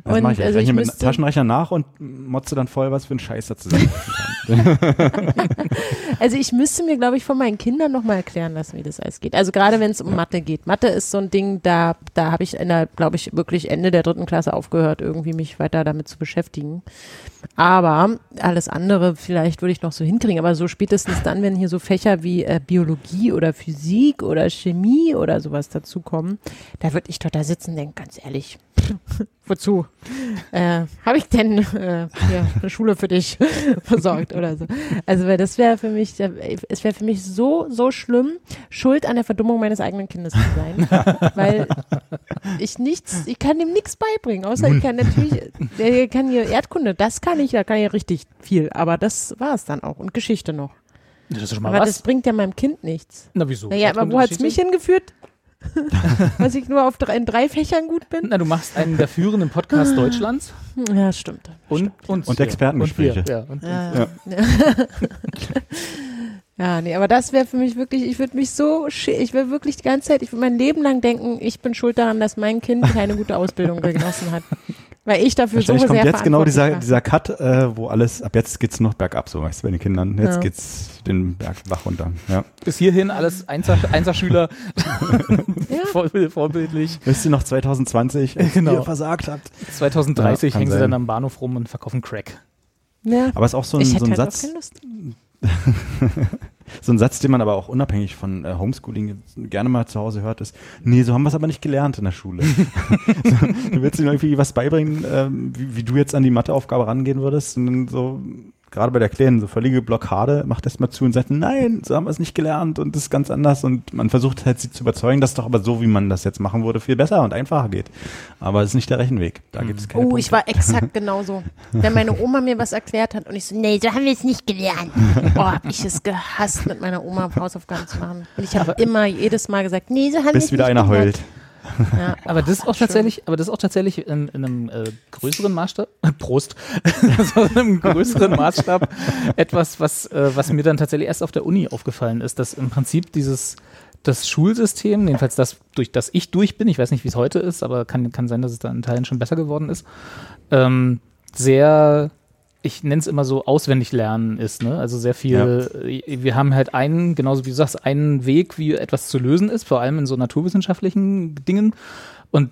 Das mache ich.
also
ich rechne mit
müsste-
Taschenrechner nach und motze dann voll, was für ein Scheiß da zusammen. (laughs) (laughs)
Also ich müsste mir, glaube ich, von meinen Kindern nochmal erklären lassen, wie das alles geht. Also gerade wenn es um Mathe geht. Mathe ist so ein Ding, da, da habe ich in der, glaube ich, wirklich Ende der dritten Klasse aufgehört, irgendwie mich weiter damit zu beschäftigen. Aber alles andere vielleicht würde ich noch so hinkriegen. Aber so spätestens dann, wenn hier so Fächer wie äh, Biologie oder Physik oder Chemie oder sowas dazukommen, da würde ich doch da sitzen und denken, ganz ehrlich, (laughs) wozu? Äh, habe ich denn äh, hier eine Schule für dich (laughs) versorgt oder so? Also weil das wäre für mich, es wäre für mich so, so schlimm, schuld an der Verdummung meines eigenen Kindes zu sein. (laughs) weil ich nichts, ich kann ihm nichts beibringen, außer ich kann natürlich, der kann hier Erdkunde, das kann ich, da kann ich richtig viel, aber das war es dann auch und Geschichte noch.
Das ist schon mal
Aber
was.
das bringt ja meinem Kind nichts.
Na, wieso?
Naja, aber wo hat's mich hingeführt? (laughs) Was ich nur auf drei, in drei Fächern gut bin?
Na, du machst einen der führenden Podcasts Deutschlands
Ja, stimmt.
und, und,
Und. Expertengespräche.
Und wir, ja, und,
Ja,
und,
ja. (laughs) ja, nee, aber das wäre für mich wirklich, ich würde mich so, ich würde wirklich die ganze Zeit, ich würde mein Leben lang denken, ich bin schuld daran, dass mein Kind keine gute Ausbildung (laughs) genossen hat. Weil ich dafür so sehr
kommt jetzt genau dieser, dieser Cut, äh, wo alles, ab jetzt geht's nur noch bergab, so weißt du, bei den Kindern. Jetzt
Ja.
geht's den Berg wach runter. Ja.
bis hierhin alles Einser, Einserschüler,
war. (laughs) Ja.
Vorbild, vorbildlich.
Wisst ihr noch 2020, (laughs) als
Genau.
ihr versagt habt?
2030
Ja,
hängen sie
sein.
dann am Bahnhof rum und verkaufen Crack.
ja.
Aber es ist auch so ein,
ich
so ein
halt auch
Satz,
keine Lust. (laughs)
so ein Satz, den man aber auch unabhängig von äh, Homeschooling gerne mal zu Hause hört, ist, nee, so haben wir es aber nicht gelernt in der Schule. (laughs) (laughs) so, du willst ihnen irgendwie was beibringen, ähm, wie, wie du jetzt an die Matheaufgabe rangehen würdest und dann so, gerade bei der Kleinen, so völlige Blockade, macht das mal zu und sagt, nein, so haben wir es nicht gelernt und das ist ganz anders und man versucht halt sie zu überzeugen, dass doch aber so, wie man das jetzt machen würde, viel besser und einfacher geht. Aber es ist nicht der Rechenweg. Da gibt es keine
Oh,
Punkte.
ich war exakt genauso. (laughs) Wenn meine Oma mir was erklärt hat und ich so, nee, so haben wir es nicht gelernt. (laughs) Oh, hab ich es gehasst, mit meiner Oma Hausaufgaben zu machen. Und ich habe immer jedes Mal gesagt, nee, so haben wir es
bis wieder
nicht
einer
gelernt.
heult.
Ja. (laughs)
Aber das ist auch tatsächlich, aber das ist auch tatsächlich in, in einem äh, größeren Maßstab, (laughs) Prost, (laughs) so in einem größeren Maßstab etwas, was, äh, was mir dann tatsächlich erst auf der Uni aufgefallen ist, dass im Prinzip dieses, das Schulsystem, jedenfalls das, durch das ich durch bin, ich weiß nicht, wie es heute ist, aber kann, kann sein, dass es da in Teilen schon besser geworden ist, ähm, sehr, ich nenne es immer so, auswendig lernen ist. Ne? Also sehr viel, äh, wir haben halt einen, genauso wie du sagst, einen Weg, wie etwas zu lösen ist, vor allem in so naturwissenschaftlichen Dingen. Und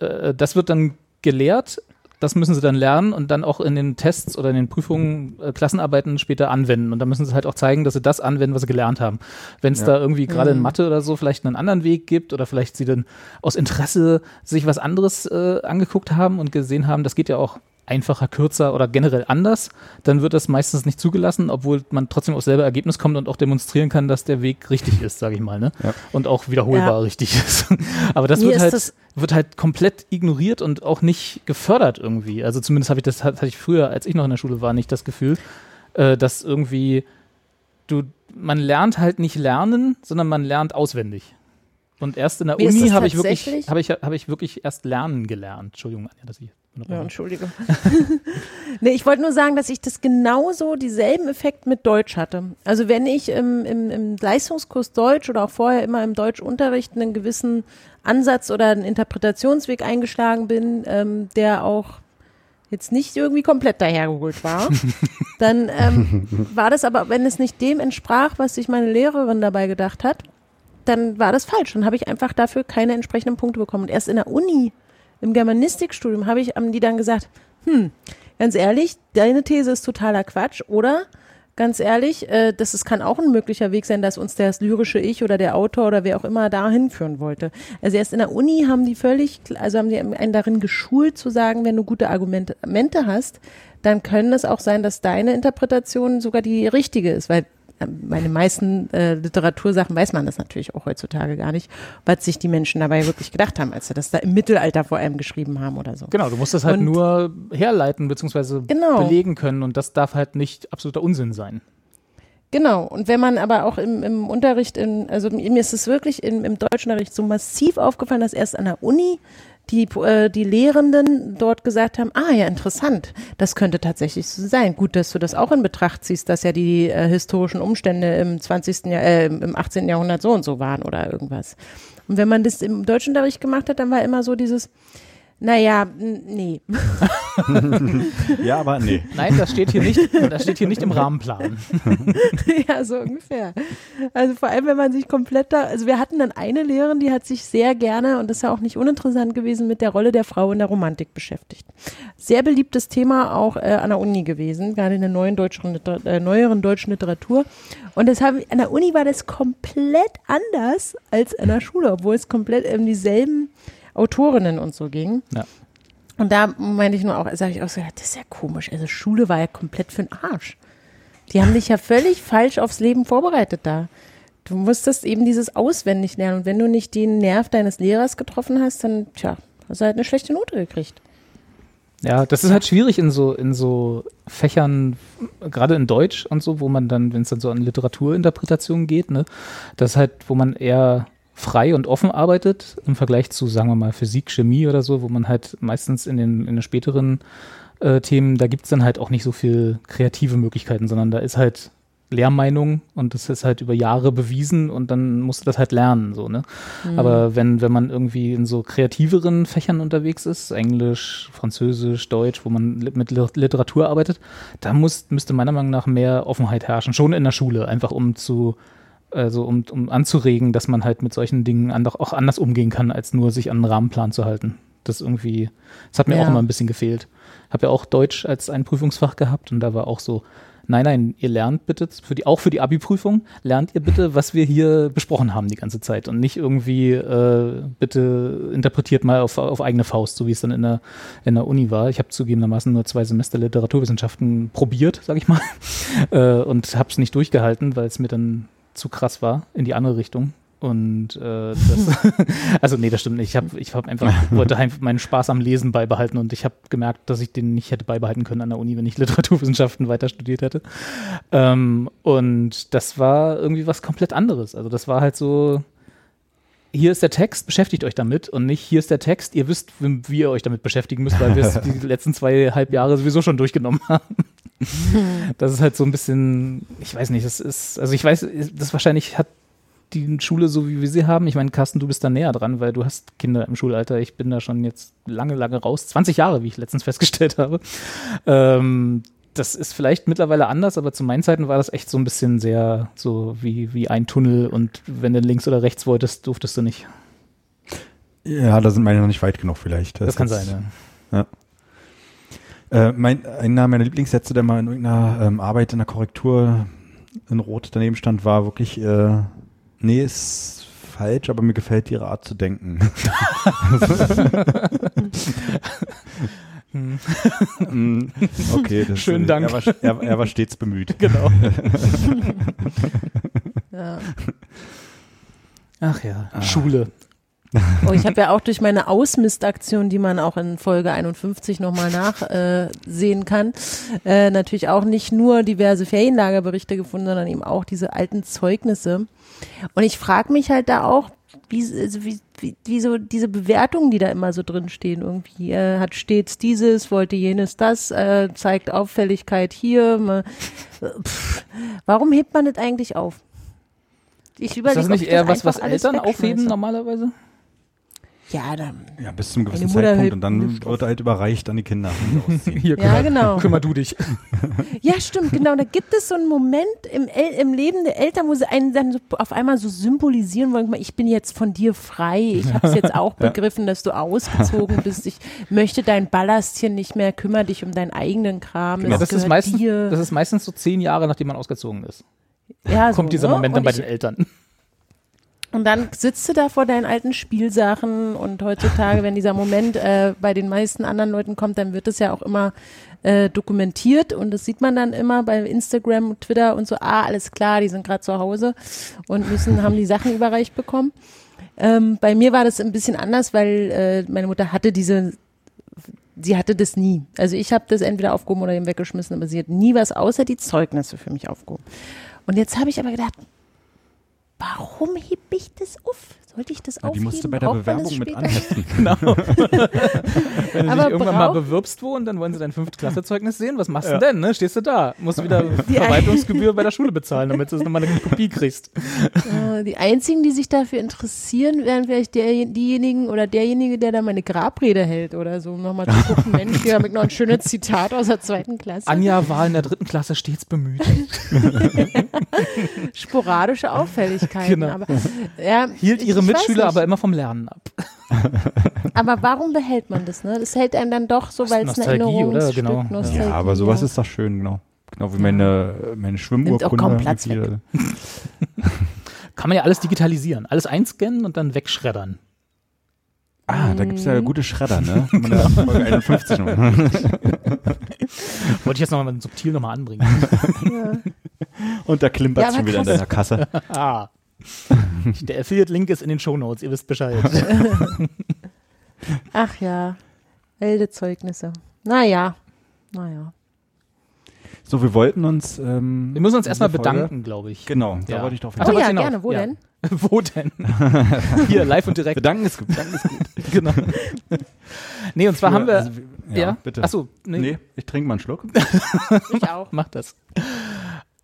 äh, das wird dann gelehrt, das müssen sie dann lernen und dann auch in den Tests oder in den Prüfungen, äh, Klassenarbeiten später anwenden. Und da müssen sie halt auch zeigen, dass sie das anwenden, was sie gelernt haben. Wenn es
Ja.
da irgendwie gerade in
Mhm.
Mathe oder so vielleicht einen anderen Weg gibt oder vielleicht sie dann aus Interesse sich was anderes äh, angeguckt haben und gesehen haben, das geht ja auch einfacher, kürzer oder generell anders, dann wird das meistens nicht zugelassen, obwohl man trotzdem aufs selbe Ergebnis kommt und auch demonstrieren kann, dass der Weg richtig ist, sage ich mal, ne?
Ja.
Und auch wiederholbar
Ja.
richtig ist. (laughs) Aber das
Mir
wird halt,
das-
wird halt komplett ignoriert und auch nicht gefördert irgendwie. Also zumindest habe ich das, hatte ich früher, als ich noch in der Schule war, nicht das Gefühl, äh, dass irgendwie du, man lernt halt nicht lernen, sondern man lernt auswendig. Und erst in der
Mir
Uni habe ich wirklich, habe ich, habe ich wirklich erst lernen gelernt. Entschuldigung, Anja, dass ich.
Ja, Entschuldigung. (laughs) nee, ich wollte nur sagen, dass ich das genauso dieselben Effekt mit Deutsch hatte. Also wenn ich im, im, im Leistungskurs Deutsch oder auch vorher immer im Deutschunterricht einen gewissen Ansatz oder einen Interpretationsweg eingeschlagen bin, ähm, der auch jetzt nicht irgendwie komplett dahergeholt war, (laughs) dann ähm, war das aber, wenn es nicht dem entsprach, was sich meine Lehrerin dabei gedacht hat, dann war das falsch. Dann habe ich einfach dafür keine entsprechenden Punkte bekommen. Und erst in der Uni, im Germanistikstudium, habe ich, haben die dann gesagt, hm, ganz ehrlich, deine These ist totaler Quatsch, oder? Ganz ehrlich, äh, das ist, kann auch ein möglicher Weg sein, dass uns das lyrische Ich oder der Autor oder wer auch immer da hinführen wollte. Also erst in der Uni haben die völlig, also haben die einen darin geschult zu sagen, wenn du gute Argumente hast, dann können es auch sein, dass deine Interpretation sogar die richtige ist, weil bei den meisten äh, Literatursachen weiß man das natürlich auch heutzutage gar nicht, was sich die Menschen dabei wirklich gedacht haben, als sie das da im Mittelalter vor allem geschrieben haben oder so.
Genau, du musst das halt
Und-
nur herleiten bzw.
Genau.
belegen können und das darf halt nicht absoluter Unsinn sein.
Genau, und wenn man aber auch im, im Unterricht, in, also mir ist es wirklich im, im Deutschunterricht so massiv aufgefallen, dass erst an der Uni die, äh, die Lehrenden dort gesagt haben, ah ja, interessant, das könnte tatsächlich so sein. Gut, dass du das auch in Betracht ziehst, dass ja die äh, historischen Umstände im 20. Jahr, äh, im 18. Jahrhundert so und so waren oder irgendwas. Und wenn man das im Deutschunterricht gemacht hat, dann war immer so dieses, naja, nee. (laughs)
Ja, aber nee.
Nein, das steht hier nicht, das steht hier nicht im Rahmenplan. (laughs)
ja, so ungefähr. Also vor allem, wenn man sich komplett da, also wir hatten dann eine Lehrerin, die hat sich sehr gerne, und das ist ja auch nicht uninteressant gewesen, mit der Rolle der Frau in der Romantik beschäftigt. Sehr beliebtes Thema auch äh, an der Uni gewesen, gerade in der neuen deutschen, Liter äh, neueren deutschen Literatur. Und das haben, an der Uni war das komplett anders als an der Schule, obwohl es komplett um dieselben Autorinnen und so ging.
Ja.
Und da meinte ich nur auch, sage ich auch so, das ist ja komisch. Also Schule war ja komplett für den Arsch. Die haben dich ja völlig (laughs) falsch aufs Leben vorbereitet da. Du musstest eben dieses auswendig lernen. Und wenn du nicht den Nerv deines Lehrers getroffen hast, dann, tja, hast du halt eine schlechte Note gekriegt.
Ja, das ist halt schwierig in so, in so Fächern, gerade in Deutsch und so, wo man dann, wenn es dann so an Literaturinterpretation geht, ne, das ist halt, wo man eher frei und offen arbeitet im Vergleich zu, sagen wir mal, Physik, Chemie oder so, wo man halt meistens in den, in den späteren äh, Themen, da gibt's dann halt auch nicht so viel kreative Möglichkeiten, sondern da ist halt Lehrmeinung und das ist halt über Jahre bewiesen und dann musst du das halt lernen, so, ne? Aber wenn, wenn man irgendwie in so kreativeren Fächern unterwegs ist, Englisch, Französisch, Deutsch, wo man mit Lit- Literatur arbeitet, da muss, müsste meiner Meinung nach mehr Offenheit herrschen, schon in der Schule, einfach um zu, also um, um anzuregen, dass man halt mit solchen Dingen andach, auch anders umgehen kann, als nur sich an einen Rahmenplan zu halten. Das irgendwie, das hat mir
Ja.
auch immer ein bisschen gefehlt. Habe ja auch Deutsch als ein Prüfungsfach gehabt und da war auch so, nein, nein, ihr lernt bitte, für die, auch für die Abi-Prüfung, lernt ihr bitte, was wir hier besprochen haben die ganze Zeit und nicht irgendwie, äh, bitte interpretiert mal auf, auf eigene Faust, so wie es dann in der, in der Uni war. Ich habe zugegebenermaßen nur zwei Semester Literaturwissenschaften probiert, sag ich mal, (laughs) äh, und habe es nicht durchgehalten, weil es mir dann zu krass war in die andere Richtung. Und äh, das, (laughs) (laughs) also nee, das stimmt nicht. Ich habe ich hab einfach (laughs) wollte einfach meinen Spaß am Lesen beibehalten und ich habe gemerkt, dass ich den nicht hätte beibehalten können an der Uni, wenn ich Literaturwissenschaften weiter studiert hätte. Ähm, und das war irgendwie was komplett anderes. Also das war halt so, hier ist der Text, beschäftigt euch damit und nicht hier ist der Text, ihr wisst, wie, wie ihr euch damit beschäftigen müsst, weil wir es (laughs) die letzten zweieinhalb Jahre sowieso schon durchgenommen haben. (laughs) Das ist halt so ein bisschen, ich weiß nicht, das ist, also ich weiß, das wahrscheinlich hat die Schule so, wie wir sie haben. Ich meine, Carsten, du bist da näher dran, weil du hast Kinder im Schulalter. Ich bin da schon jetzt lange, lange raus. 20 Jahre, wie ich letztens festgestellt habe. Ähm, das ist vielleicht mittlerweile anders, aber zu meinen Zeiten war das echt so ein bisschen sehr so wie, wie ein Tunnel und wenn du links oder rechts wolltest, durftest du nicht.
Ja, da sind meine noch nicht weit genug vielleicht.
Das,
ist
kann sein, ja.
Äh, mein, einer meiner Lieblingssätze, der mal in irgendeiner ähm, Arbeit in der Korrektur in Rot daneben stand, war wirklich, äh, nee, ist falsch, aber mir gefällt ihre Art zu denken. (laughs) (laughs) (laughs) Mm, (laughs) okay, das
Schönen
äh,
Dank.
Er war, er, er war stets bemüht.
Genau. (laughs)
Ja.
Ach ja, Schule.
Oh, ich habe ja auch durch meine Ausmistaktion, die man auch in Folge 51 nochmal nachsehen äh, kann, äh, natürlich auch nicht nur diverse Ferienlagerberichte gefunden, sondern eben auch diese alten Zeugnisse. Und ich frage mich halt da auch, wie, also wie, wie, wie so diese Bewertungen, die da immer so drin stehen, irgendwie äh, hat stets dieses, wollte jenes das, äh, zeigt Auffälligkeit hier. Ma, pff, warum hebt man das eigentlich auf? Ich
Ist
überlege,
das
ob
nicht
ich
eher was, was Eltern aufheben normalerweise?
Ja, dann
Ja, bis zum gewissen Zeitpunkt und dann wird halt überreicht an die Kinder. (laughs)
Hier,
Ja, genau.
kümmer du dich.
Ja, stimmt, genau. Da gibt es so einen Moment im, El im Leben der Eltern, wo sie einen dann so auf einmal so symbolisieren wollen, ich bin jetzt von dir frei. Ich habe es jetzt auch (laughs) begriffen, dass du ausgezogen bist. Ich möchte dein Ballastchen nicht mehr, kümmere dich um deinen eigenen Kram.
Ja, das, ist
gehört
meistens,
dir.
das ist meistens so zehn Jahre, nachdem man ausgezogen ist.
ja,
Kommt dieser
ne?
Moment dann bei
ich-
den Eltern.
Und dann sitzt du da vor deinen alten Spielsachen und heutzutage, wenn dieser Moment äh, bei den meisten anderen Leuten kommt, dann wird es ja auch immer äh, dokumentiert und das sieht man dann immer bei Instagram, Twitter und so, ah, alles klar, die sind gerade zu Hause und müssen, haben die Sachen überreicht bekommen. Ähm, bei mir war das ein bisschen anders, weil äh, meine Mutter hatte diese, sie hatte das nie. Also ich habe das entweder aufgehoben oder eben weggeschmissen, aber sie hat nie was außer die Zeugnisse für mich aufgehoben. Und jetzt habe ich aber gedacht, warum heb ich das auf? Sollte ich das
Ja, die
aufheben?
musst du bei der Bewerbung mit anheften. (laughs) (laughs)
Wenn du
Aber
dich irgendwann mal bewirbst wo und dann wollen sie dein Fünftklassezeugnis sehen, was machst du denn? Ne? Stehst du da? Musst wieder (laughs) Verwaltungsgebühr bei der Schule bezahlen, damit du nochmal eine Kopie kriegst.
Äh, Die einzigen, die sich dafür interessieren, wären vielleicht der, diejenigen oder derjenige, der da meine Grabrede hält oder so, um nochmal zu gucken, Mensch, hier habe ich noch ein schönes Zitat aus der zweiten Klasse.
Anja war in der dritten Klasse stets bemüht.
Sporadische Auffälligkeiten.
Genau.
Aber, ja,
Hielt ihre Mitschüler aber immer vom Lernen ab. (laughs)
Aber warum behält man das? Ne? Das hält einem dann doch so, weil es eine
oder?
Erinnerungsstück
Genau.
Nostalgie,
Ja, aber sowas
ja.
ist doch schön, genau. Genau wie meine, meine Schwimmurkunde.
kaum Platz
viel- (laughs)
Kann man ja alles digitalisieren. Alles einscannen und dann wegschreddern.
Ah, da gibt es ja
Mhm.
gute Schredder, ne? (laughs) Kann man da Folge 51 noch.
Wollte ich jetzt nochmal subtil nochmal anbringen.
Und da klimpert
Ja,
schon wieder in deiner Kasse.
ah. (laughs) Der Affiliate-Link ist in den Shownotes, ihr wisst Bescheid. (laughs)
Ach ja, wilde Zeugnisse. Naja, naja.
So, wir wollten uns. Ähm,
Wir müssen uns erstmal bedanken, glaube ich.
Genau,
Ja.
da wollte ich drauf
Ach,
Oh ja, gerne. Wo
Ja.
denn?
Wo denn? (laughs) Hier, live und direkt.
Bedanken ist gut. Bedanken ist gut.
Genau. Nee, und zwar haben wir.
Also, ja, bitte.
Achso, nee,
Nee, ich trinke mal einen Schluck.
Ich auch.
mach das.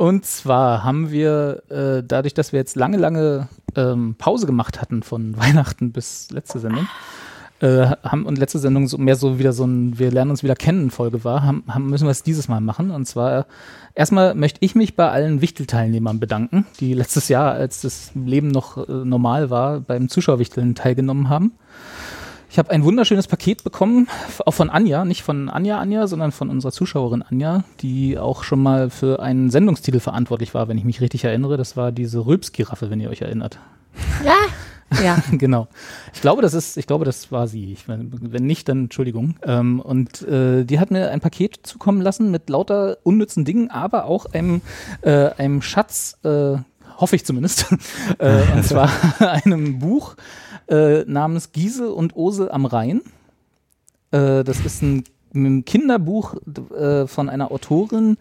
Und zwar haben wir, äh, dadurch, dass wir jetzt lange, lange ähm, Pause gemacht hatten von (laughs) Weihnachten bis letzte Sendung, äh, haben und letzte Sendung so mehr so wieder so ein Wir lernen uns wieder kennen Folge war, haben, haben, müssen wir es dieses Mal machen. Und zwar erstmal möchte ich mich bei allen Wichtelteilnehmern bedanken, die letztes Jahr, als das Leben noch äh, normal war, beim Zuschauerwichteln teilgenommen haben. Ich habe ein wunderschönes Paket bekommen, auch von Anja, nicht von Anja Anja, sondern von unserer Zuschauerin Anja, die auch schon mal für einen Sendungstitel verantwortlich war, wenn ich mich richtig erinnere. Das war diese Rülpsgiraffe, wenn ihr euch erinnert.
Ja. (laughs) Ja.
genau. Ich glaube, das ist, ich glaube, das war sie. Ich, wenn wenn nicht, dann Entschuldigung. Ähm, und äh, die hat mir ein Paket zukommen lassen mit lauter unnützen Dingen, aber auch einem, äh, einem Schatz, äh, hoffe ich zumindest, (laughs) äh, und (laughs) zwar einem Buch äh, namens Giese und Ose am Rhein. Äh, das ist ein ein Kinderbuch äh, von einer Autorin,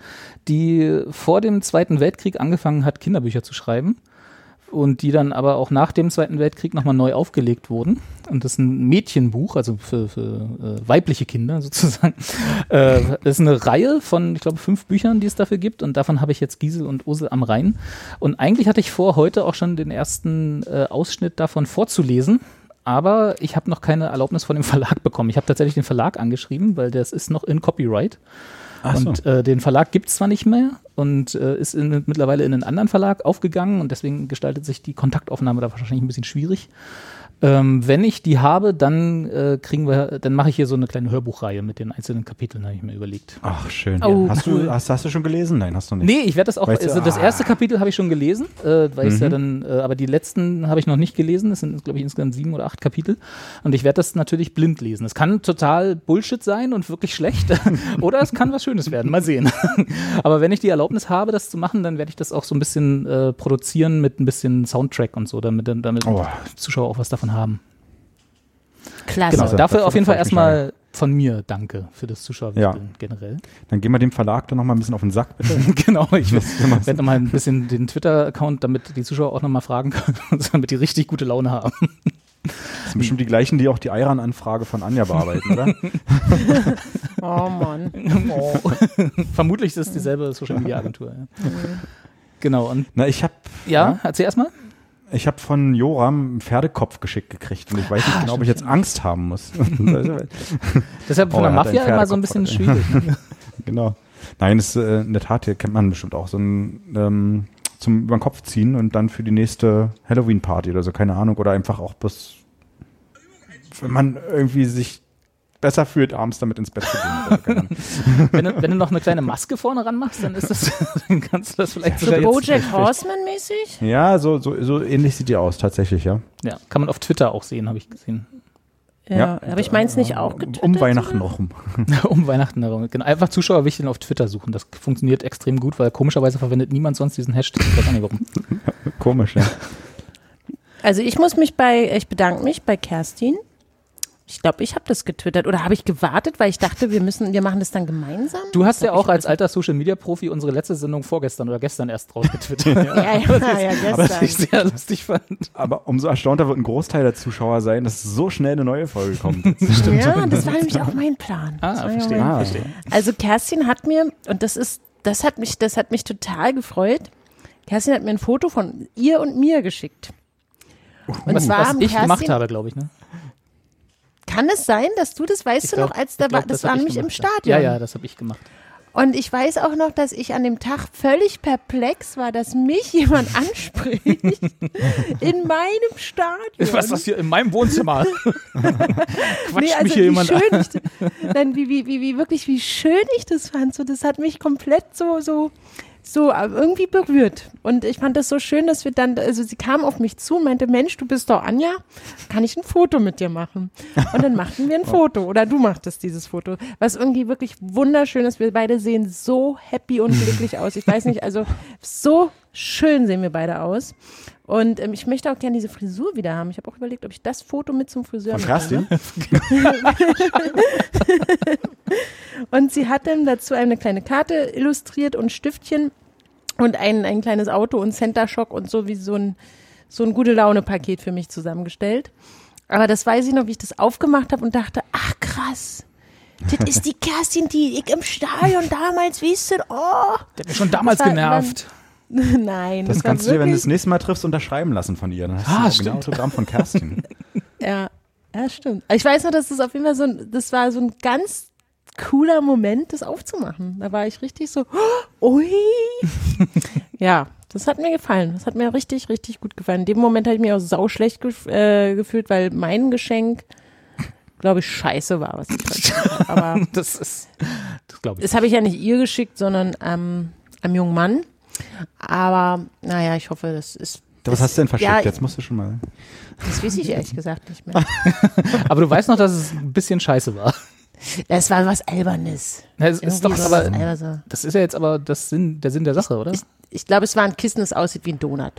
die vor dem Zweiten Weltkrieg angefangen hat, Kinderbücher zu schreiben und die dann aber auch nach dem Zweiten Weltkrieg nochmal neu aufgelegt wurden. Und das ist ein Mädchenbuch, also für, für äh, weibliche Kinder (laughs) sozusagen. äh, das ist eine Reihe von, ich glaube, fünf Büchern, die es dafür gibt. Und davon habe ich jetzt Giesel und Ursel am Rhein. Und eigentlich hatte ich vor, heute auch schon den ersten äh, Ausschnitt davon vorzulesen. Aber ich habe noch keine Erlaubnis von dem (laughs) Verlag bekommen. Ich habe tatsächlich den Verlag angeschrieben, weil das ist noch in Copyright.
Ach so.
Und äh, den Verlag gibt es zwar nicht mehr und äh, ist in, mittlerweile in einen anderen Verlag aufgegangen und deswegen gestaltet sich die Kontaktaufnahme da wahrscheinlich ein bisschen schwierig. Ähm, wenn ich die habe, dann äh, kriegen wir, dann mache ich hier so eine kleine Hörbuchreihe mit den einzelnen Kapiteln, habe ich mir überlegt.
Ach, schön.
Oh,
hast, du, hast, hast du schon gelesen? Nein, hast du nicht.
Nee, ich werde das auch,
Weißt du,
also das
ah.
erste Kapitel habe ich schon gelesen, äh, weil ich ja
Mhm.
dann, äh, aber die letzten habe ich noch nicht gelesen. Das sind, glaube ich, insgesamt sieben oder acht Kapitel. Und ich werde das natürlich blind lesen. Es kann total Bullshit sein und wirklich schlecht. (laughs) oder es kann was Schönes werden. Mal sehen. (laughs) aber wenn ich die Erlaubnis habe, das zu machen, dann werde ich das auch so ein bisschen äh, produzieren mit ein bisschen Soundtrack und so, damit, damit
Oh.
die Zuschauer auch was davon haben.
Klasse.
Genau,
Also,
dafür
dafür
auf jeden Fall erstmal von mir danke für das Zuschauerwichteln
Ja.
generell.
Dann gehen wir dem Verlag dann noch mal ein bisschen auf den Sack, bitte. (laughs)
genau, ich werde nochmal ein bisschen den Twitter-Account, damit die Zuschauer auch nochmal fragen können, (laughs) damit die richtig gute Laune haben.
Das sind bestimmt die gleichen, die auch die Eiran-Anfrage von Anja bearbeiten, oder? (laughs)
Oh Mann.
Vermutlich ist es dieselbe Social-Media-Agentur. Ja. Genau, und
Na, ich habe
ja, erzähl erstmal.
Ich hab von Joram einen Pferdekopf geschickt gekriegt und ich weiß nicht genau, ob ich jetzt Angst haben muss. (laughs)
Deshalb von
Oh,
der
er
Mafia immer so ein bisschen schwierig. (laughs)
genau. Nein, das ist äh, in der Tat, hier kennt man bestimmt auch so ein ähm, zum über den Kopf ziehen und dann für die nächste Halloween-Party oder so, keine Ahnung, oder einfach auch bis, wenn man irgendwie sich besser fühlt, abends damit ins Bett zu gehen. Ahnung. (laughs)
wenn, du, wenn du noch eine kleine Maske vorne ran machst, dann ist das, (laughs) dann kannst du das vielleicht
So. Bojack Horseman mäßig?
ja, so, so, so ähnlich sieht die aus, tatsächlich, ja.
Ja, kann man auf Twitter auch sehen, habe ich gesehen.
Ja,
Ja.
aber ich meins nicht auch getwittert.
Um Weihnachten noch (laughs)
um Weihnachten herum. Genau, einfach Zuschauerwichteln auf Twitter suchen. Das funktioniert extrem gut, weil komischerweise verwendet niemand sonst diesen Hashtag. Ich weiß auch nicht warum.
Komisch, ja.
Also ich muss mich bei, ich bedanke mich bei Kerstin. Ich glaube, ich habe das getwittert oder habe ich gewartet, weil ich dachte, wir müssen, wir machen das dann gemeinsam.
Du hast ja auch als alter Social Media Profi unsere letzte Sendung vorgestern oder gestern erst rausgetwittert. (laughs)
Ja, ja, ja,
Was ich
gestern.
sehr lustig fand.
Aber umso erstaunter wird ein Großteil der Zuschauer sein, dass so schnell eine neue Folge kommt. (laughs)
Ja, das war nämlich auch mein Plan.
Ah, verstehe,
mein-
Ah.
verstehe.
Also Kerstin hat mir, und das ist, das hat mich, das hat mich total gefreut. Kerstin hat mir ein Foto von ihr und mir geschickt. Und
Was,
zwar
was ich
Kerstin,
gemacht habe, glaube ich. Ne?
Kann es sein, dass du das weißt
Ich
du
glaub-
noch, als da
glaub,
war, das,
hab
war
ich
nämlich im
gemacht.
Stadion.
Ja, ja, das habe ich gemacht.
Und ich weiß auch noch, dass ich an dem Tag völlig perplex war, dass mich jemand (laughs) anspricht in meinem Stadion.
Was das hier in meinem Wohnzimmer? (laughs) Quatscht
Nee, also
mich hier
wie
jemand
schön
an?
ich, dann wie, wie, wie, wie wirklich, wie schön ich das fand. So, das hat mich komplett so, so, so äh, irgendwie berührt. Und ich fand das so schön, dass wir dann, also sie kam auf mich zu und meinte, Mensch, du bist doch Anja, kann ich ein Foto mit dir machen? Und dann machten wir ein (laughs) Foto oder du machtest dieses Foto, was irgendwie wirklich wunderschön ist. Wir beide sehen so happy und glücklich aus. Ich weiß nicht, also so schön sehen wir beide aus. Und ähm, ich möchte auch gerne diese Frisur wieder haben. Ich habe auch überlegt, ob ich das Foto mit zum Friseur
Von
mitnehme. (laughs) (laughs) Und sie hat dann dazu eine kleine Karte illustriert und Stiftchen und ein, ein kleines Auto und Center Shock und so wie so ein, so ein gute Laune-Paket für mich zusammengestellt. Aber das weiß ich noch, wie ich das aufgemacht habe und dachte, ach krass. Das ist die Kerstin, die ich im Stadion damals, wie ist denn, oh.
Der hat mich schon damals
Das war-
genervt. (laughs)
Nein.
Das
war
kannst du dir, wenn du das nächste Mal triffst, unterschreiben lassen von ihr. Dann hast
Ah,
du ein
stimmt.
Autogramm von Kerstin. (laughs)
Ja, ja, stimmt. Ich weiß noch, dass das auf jeden Fall so ein, das war so ein ganz cooler Moment, das aufzumachen. Da war ich richtig so, ui. (laughs) ja, das hat mir gefallen. Das hat mir richtig, richtig gut gefallen. In dem Moment habe ich mich auch sauschlecht gef äh, gefühlt, weil mein Geschenk, glaube ich, scheiße war, was ich habe. Aber (laughs)
Das ist, das glaube ich.
das habe ich ja nicht ihr geschickt, sondern ähm, einem jungen Mann. Aber naja, ich hoffe, das ist.
Was hast du denn verschickt?
Ja,
Jetzt musst du schon mal.
Das weiß ich ehrlich gesagt nicht mehr. (laughs)
Aber du weißt noch, dass es ein bisschen scheiße war.
Das war was Albernes.
Na, Es ist doch aber,
was Albernes.
das ist ja jetzt aber das Sinn, der Sinn der Sache, oder?
Ich, ich glaube, es war ein Kissen, das aussieht wie ein Donut.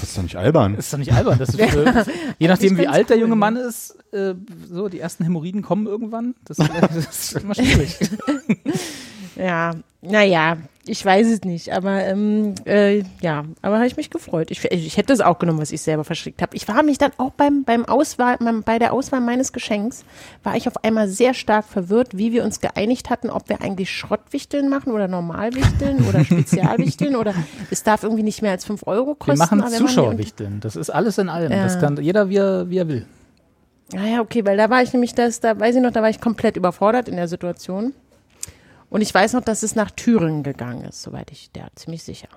Das ist doch nicht albern.
Das ist doch nicht albern. Das ist, äh, (laughs) je nachdem, wie alt der junge
ne?
Mann ist, äh, so die ersten Hämorrhoiden kommen irgendwann. Das, (laughs) das ist immer schwierig. (laughs)
Ja, naja, ich weiß es nicht, aber ähm, äh, ja, aber habe ich mich gefreut. Ich, ich hätte es auch genommen, was ich selber verschickt habe. Ich war mich dann auch beim, beim Auswahl, beim, bei der Auswahl meines Geschenks, war ich auf einmal sehr stark verwirrt, wie wir uns geeinigt hatten, ob wir eigentlich Schrottwichteln machen oder Normalwichteln oder (laughs) Spezialwichteln oder es darf irgendwie nicht mehr als 5 Euro kosten.
Wir machen Zuschauerwichteln. Das ist alles in allem.
Ja.
Das kann jeder, wie er, wie er will.
Ah ja, okay, weil da war ich nämlich das, da weiß ich noch, da war ich komplett überfordert in der Situation. Und ich weiß noch, dass es nach Thüringen gegangen ist, soweit ich, der ziemlich sicher.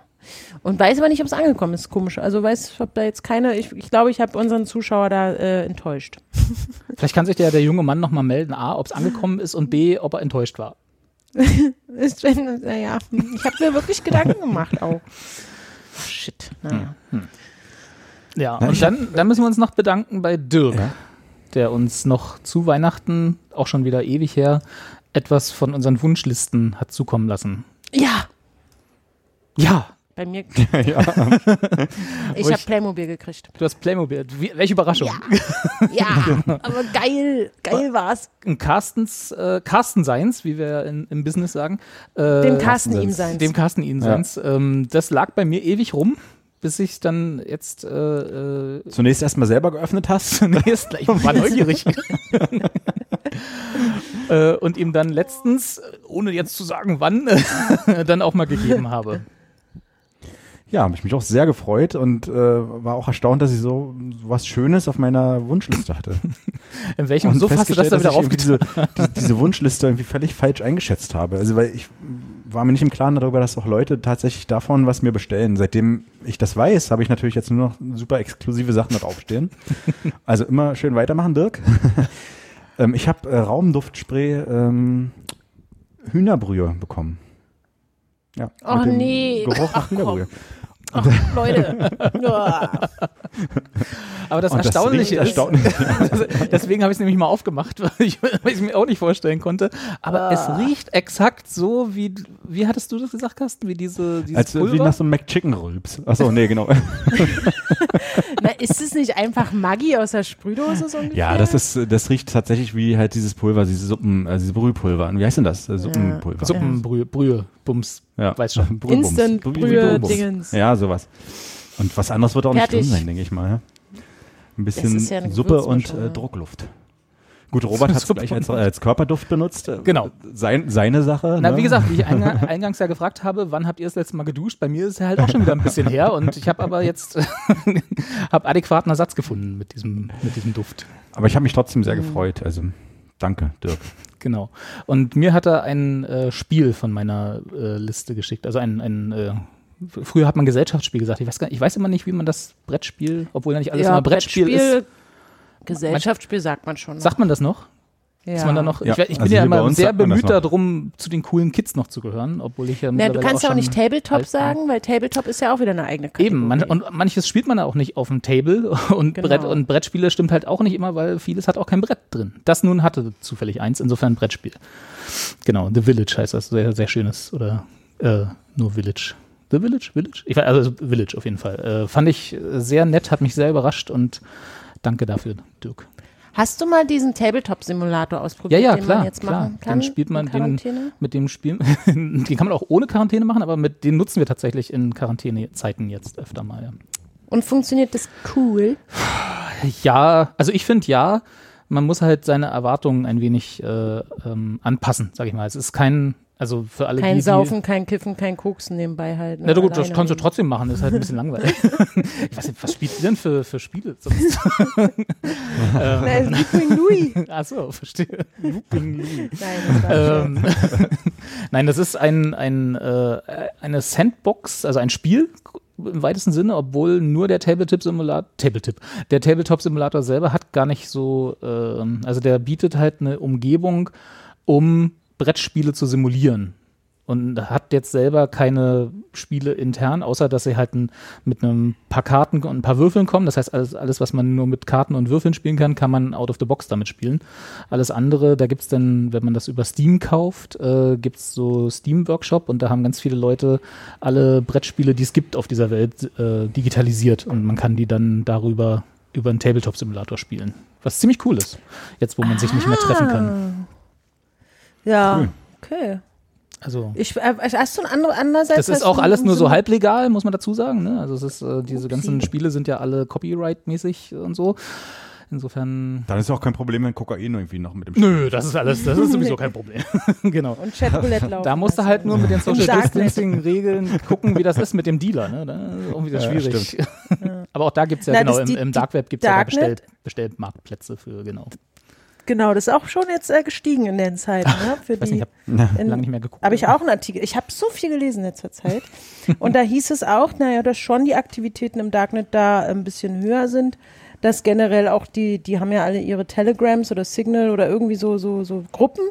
Und weiß aber nicht, ob es angekommen ist, komisch. Also weiß, ob da jetzt keine, ich, ich glaube, ich habe unseren Zuschauer da äh, enttäuscht. (laughs)
Vielleicht kann sich der, der junge Mann nochmal melden, A, ob es angekommen ist und B, ob er enttäuscht war. (laughs)
Ist, wenn, naja, ich habe mir wirklich Gedanken gemacht auch. Shit, naja.
Ja, und dann, dann müssen wir uns noch bedanken bei Dirk,
Ja.
der uns noch zu Weihnachten, auch schon wieder ewig her, etwas von unseren Wunschlisten hat zukommen lassen.
Ja,
Ja,
bei mir, (laughs)
ja. (laughs)
ich habe Playmobil gekriegt.
du hast Playmobil. Wie, welche Überraschung.
Ja, (laughs) aber geil, geil war's.
Ein Carstens, äh, Carsten Seins, wie wir in, im Business sagen. Äh,
Dem Carsten
Seins.
ihm sein.
Dem Carsten Ihnen Seins. Ähm, das lag bei mir ewig rum, bis ich dann jetzt äh, äh,
Zunächst erstmal selber geöffnet hast.
Gleich, ich war neugierig. Äh, und ihm dann letztens, ohne jetzt zu sagen wann, äh, (laughs) dann auch mal gegeben habe.
Ja, habe ich mich auch sehr gefreut und äh, war auch erstaunt, dass ich so was Schönes auf meiner Wunschliste hatte. (laughs)
In welchem
Und
Suff hast du das da wieder
diese, (laughs) diese, diese Wunschliste irgendwie völlig falsch eingeschätzt habe. Also weil ich war mir nicht im Klaren darüber, dass auch Leute tatsächlich davon was mir bestellen. Seitdem ich das weiß, habe ich natürlich jetzt nur noch super exklusive Sachen da draufstehen. Also immer schön weitermachen, Dirk. Ähm, ich habe äh, Raumduftspray ähm, Hühnerbrühe bekommen. Ja,
Oh, nee.
Geruch nach. Hühnerbrühe.
Ach, Leute. (laughs) Ja.
Aber das
Und
Erstaunliche ist,
erstaunlich. (laughs)
deswegen habe ich es nämlich mal aufgemacht, (laughs) weil ich, es mir auch nicht vorstellen konnte. Aber es riecht exakt so, wie, wie hattest du das gesagt, Carsten? Wie diese, dieses
Als äh, wie
Pulver?
nach so einem McChicken-Rülps. Achso, nee, genau.
Na, ist es nicht einfach Maggi aus der Sprühdose so ungefähr?
Ja, das ist, das riecht tatsächlich wie halt dieses Pulver, diese Suppen, äh, diese Brühpulver. Wie heißt denn das? Suppenpulver.
Suppenbrühe, Brühe, Bums,
Ja.
weiß schon.
Brühbums.
Instant
Brühe-.
Dingens.
Ja, sowas. Und was anderes wird auch nicht
Fertig.
drin sein, denke ich mal. Ein bisschen
ja
Suppe und äh. Druckluft. Gut, Robert (laughs) hat es gleich als, als Körperduft benutzt. Äh,
Genau.
Sein, seine Sache.
Na,
ne?
wie gesagt, wie ich einga- (laughs) eingangs ja gefragt habe, wann habt ihr das letzte Mal geduscht? Bei mir ist es ja halt auch schon wieder ein bisschen her und ich habe aber jetzt (laughs) hab adäquaten Ersatz gefunden mit diesem, mit diesem Duft.
Aber ich habe mich trotzdem
Mhm.
sehr gefreut. Also, danke, Dirk. (laughs)
Genau. Und mir hat er ein äh, Spiel von meiner äh, Liste geschickt. Also ein, ein äh, früher hat man Gesellschaftsspiel gesagt. Ich weiß, gar, ich weiß immer nicht, wie man das Brettspiel, obwohl ja nicht alles
ja,
immer Brettspiel, ist.
Gesellschaftsspiel sagt man schon. noch.
Sagt man das noch?
Ja.
Ist man da noch?
Ja,
ich, ich bin
also
ja
hier bei
immer sehr bemüht darum, zu den coolen Kids noch zu gehören, obwohl ich ja
Na, du kannst ja auch
schon
nicht Tabletop
alt bin.
sagen, weil Tabletop ist ja auch wieder eine eigene Kategorie.
Eben, man, und manches spielt man auch nicht auf dem Table (laughs) und,
Genau.
Brett, und Brettspiele stimmt halt auch nicht immer, weil vieles hat auch kein Brett drin. Das nun hatte zufällig eins, insofern ein Brettspiel. Genau, The Village heißt das, sehr, sehr schönes oder äh, nur Village. The Village? Village? Ich weiß, also Village auf jeden Fall. Äh, fand ich sehr nett, hat mich sehr überrascht und danke dafür, Dirk.
Hast du mal diesen Tabletop-Simulator
Ja,
ausprobiert,
ja,
den
klar,
man jetzt
klar.
machen kann?
Den spielt man, den,
Quarantäne?
mit dem Spiel, (laughs) den kann man auch ohne Quarantäne machen, aber mit den nutzen wir tatsächlich in Quarantänezeiten jetzt öfter mal. Ja.
Und funktioniert das cool?
Ja, also ich finde ja, man muss halt seine Erwartungen ein wenig äh, ähm, anpassen, sag ich mal. Es ist kein, also für alle
Kein
die,
Saufen, kein Kiffen, kein Koksen nebenbei halt.
Die, na gut, das kannst du trotzdem machen, ist halt ein bisschen (laughs) langweilig. ich weiß nicht, was spielt ihr denn für, für Spiele sonst?
Na, liegt mir Louis.
Ach so, verstehe. Looping Louis. (laughs)
Nein, das war
Ähm, (laughs) Nein, das ist ein, ein, äh, eine Sandbox, also ein Spiel im weitesten Sinne, obwohl nur der Tabletop-Simulator, Tabletop, der Tabletop-Simulator selber hat gar nicht so, ähm, also der bietet halt eine Umgebung, um Brettspiele zu simulieren. Und hat jetzt selber keine Spiele intern, außer dass sie halt ein, mit einem paar Karten und ein paar Würfeln kommen. Das heißt, alles, alles, was man nur mit Karten und Würfeln spielen kann, kann man out of the box damit spielen. Alles andere, da gibt's dann, wenn man das über Steam kauft, äh, gibt's so Steam-Workshop und da haben ganz viele Leute alle Brettspiele, die es gibt auf dieser Welt, äh, digitalisiert und man kann die dann darüber über einen Tabletop-Simulator spielen. Was ziemlich cool ist, jetzt wo man sich nicht mehr treffen kann.
Ja,
Cool.
okay.
Also
Ich, äh, hast du ein andere, andererseits?
Das ist auch alles nur so halblegal, muss man dazu sagen. Ne? Also es ist, äh, diese
Upsi.
ganzen Spiele sind ja alle Copyright-mäßig und so. Insofern.
Dann ist auch kein Problem, wenn Kokain irgendwie noch mit dem
Nö, das ist alles, das ist sowieso kein Problem. (laughs) genau.
Und Chatroulette laufen.
Da musst du
lassen.
halt nur mit den Social
Darknet.
Distancing-Regeln gucken, wie das ist mit dem Dealer. Ne? Da ist irgendwie das
Ja,
schwierig. (laughs) Aber auch da gibt's ja,
Na,
genau, im,
die-
im Dark Web gibt's ja da
Darknet?
Bestell, Bestellmarktplätze für, genau.
Genau, das ist auch schon jetzt äh, gestiegen in den Zeiten. Ne? Für
Ich weiß
die,
nicht, ich habe lange nicht mehr geguckt.
habe ich auch einen Artikel. Ich habe so viel gelesen in letzter Zeit. (laughs) Und da hieß es auch, naja, dass schon die Aktivitäten im Darknet da ein bisschen höher sind. Dass generell auch die, die haben ja alle ihre Telegrams oder Signal oder irgendwie so, so, so Gruppen.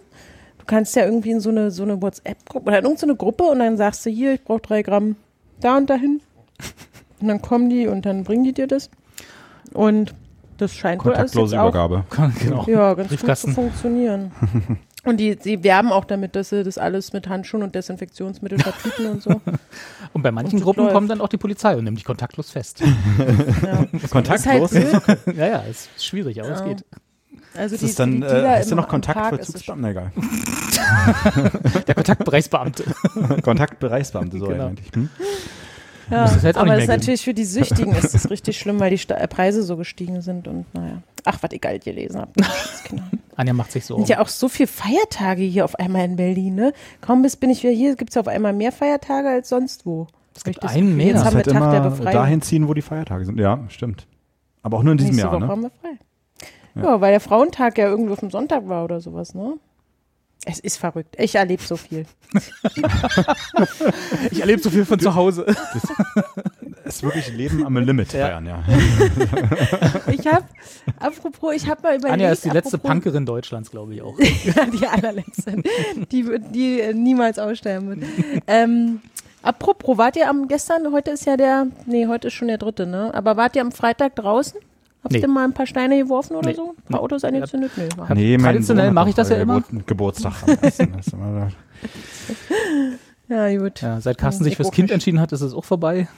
Du kannst ja irgendwie in so eine, so eine WhatsApp-Gruppe oder in irgendeine Gruppe und dann sagst du hier, ich brauche drei Gramm da und dahin. (laughs) Und dann kommen die und dann bringen die dir das. Und das scheint wohl
Kontaktlose
auch
Übergabe. (laughs)
genau.
ja, ganz gut zu funktionieren. (laughs) Und die, sie werben auch damit, dass sie das alles mit Handschuhen und Desinfektionsmittel vertüten und so. (laughs)
Und bei manchen
Und
Gruppen
läuft.
kommt dann auch die Polizei und nimmt dich kontaktlos fest.
Ja.
Kontaktlos?
Ist halt
ja, ja, ist schwierig, aber es
Ja.
geht.
Also
Ist
die,
dann,
die
äh, hast du
im-
noch Kontakt für
ist es?
Egal.
Der Kontaktbereichsbeamte.
Kontaktbereichsbeamte, so
Genau.
meinte ich. Hm?
Ja,
jetzt auch
aber es ist
geben.
natürlich für die Süchtigen ist das richtig (laughs) schlimm, weil die Sta- äh, Preise so gestiegen sind und naja. Ach, was ihr geil gelesen habt. (laughs) Genau.
Anja macht sich so.
sind ja auch so viele Feiertage hier auf einmal in Berlin, ne? Kaum bis bin ich wieder hier, gibt es auf einmal mehr Feiertage als sonst wo.
Es gibt
ich das
einen mehr.
Jetzt
Das
haben wir
halt
Tag der
immer
Befreiung.
dahin ziehen, wo die Feiertage sind. Ja, stimmt. Aber auch nur in diesem
Nächste
Jahr,
Woche
ne?
haben wir frei. Ja. weil der Frauentag ja irgendwie auf dem Sonntag war oder sowas, ne? Es ist verrückt. Ich erlebe so viel. (laughs)
ich erlebe so viel von zu Hause.
Es ist wirklich Leben am Limit,
Ja.
Bayern, ja. (laughs)
Ich habe, apropos, ich habe mal überlegt.
Anja ist die letzte
apropos-
Punkerin Deutschlands, glaube ich auch. (laughs)
Ja, die allerletzte, die, wird- die äh, niemals aussterben wird. ähm, apropos, wart ihr am gestern, heute ist ja der, nee, heute ist schon der dritte, ne? Aber wart ihr am Freitag draußen? Habt
Nee.
ihr mal ein paar Steine geworfen oder
Nee.
so? Ein paar Autos angezündet? Nee,
Nee, mein
traditionell mache ich das ja immer.
Geburt- Geburtstag am ersten. Das ist immer (laughs)
Ja, gut.
Ja, seit Carsten sich
ich
fürs Kind entschieden hat, ist es auch vorbei.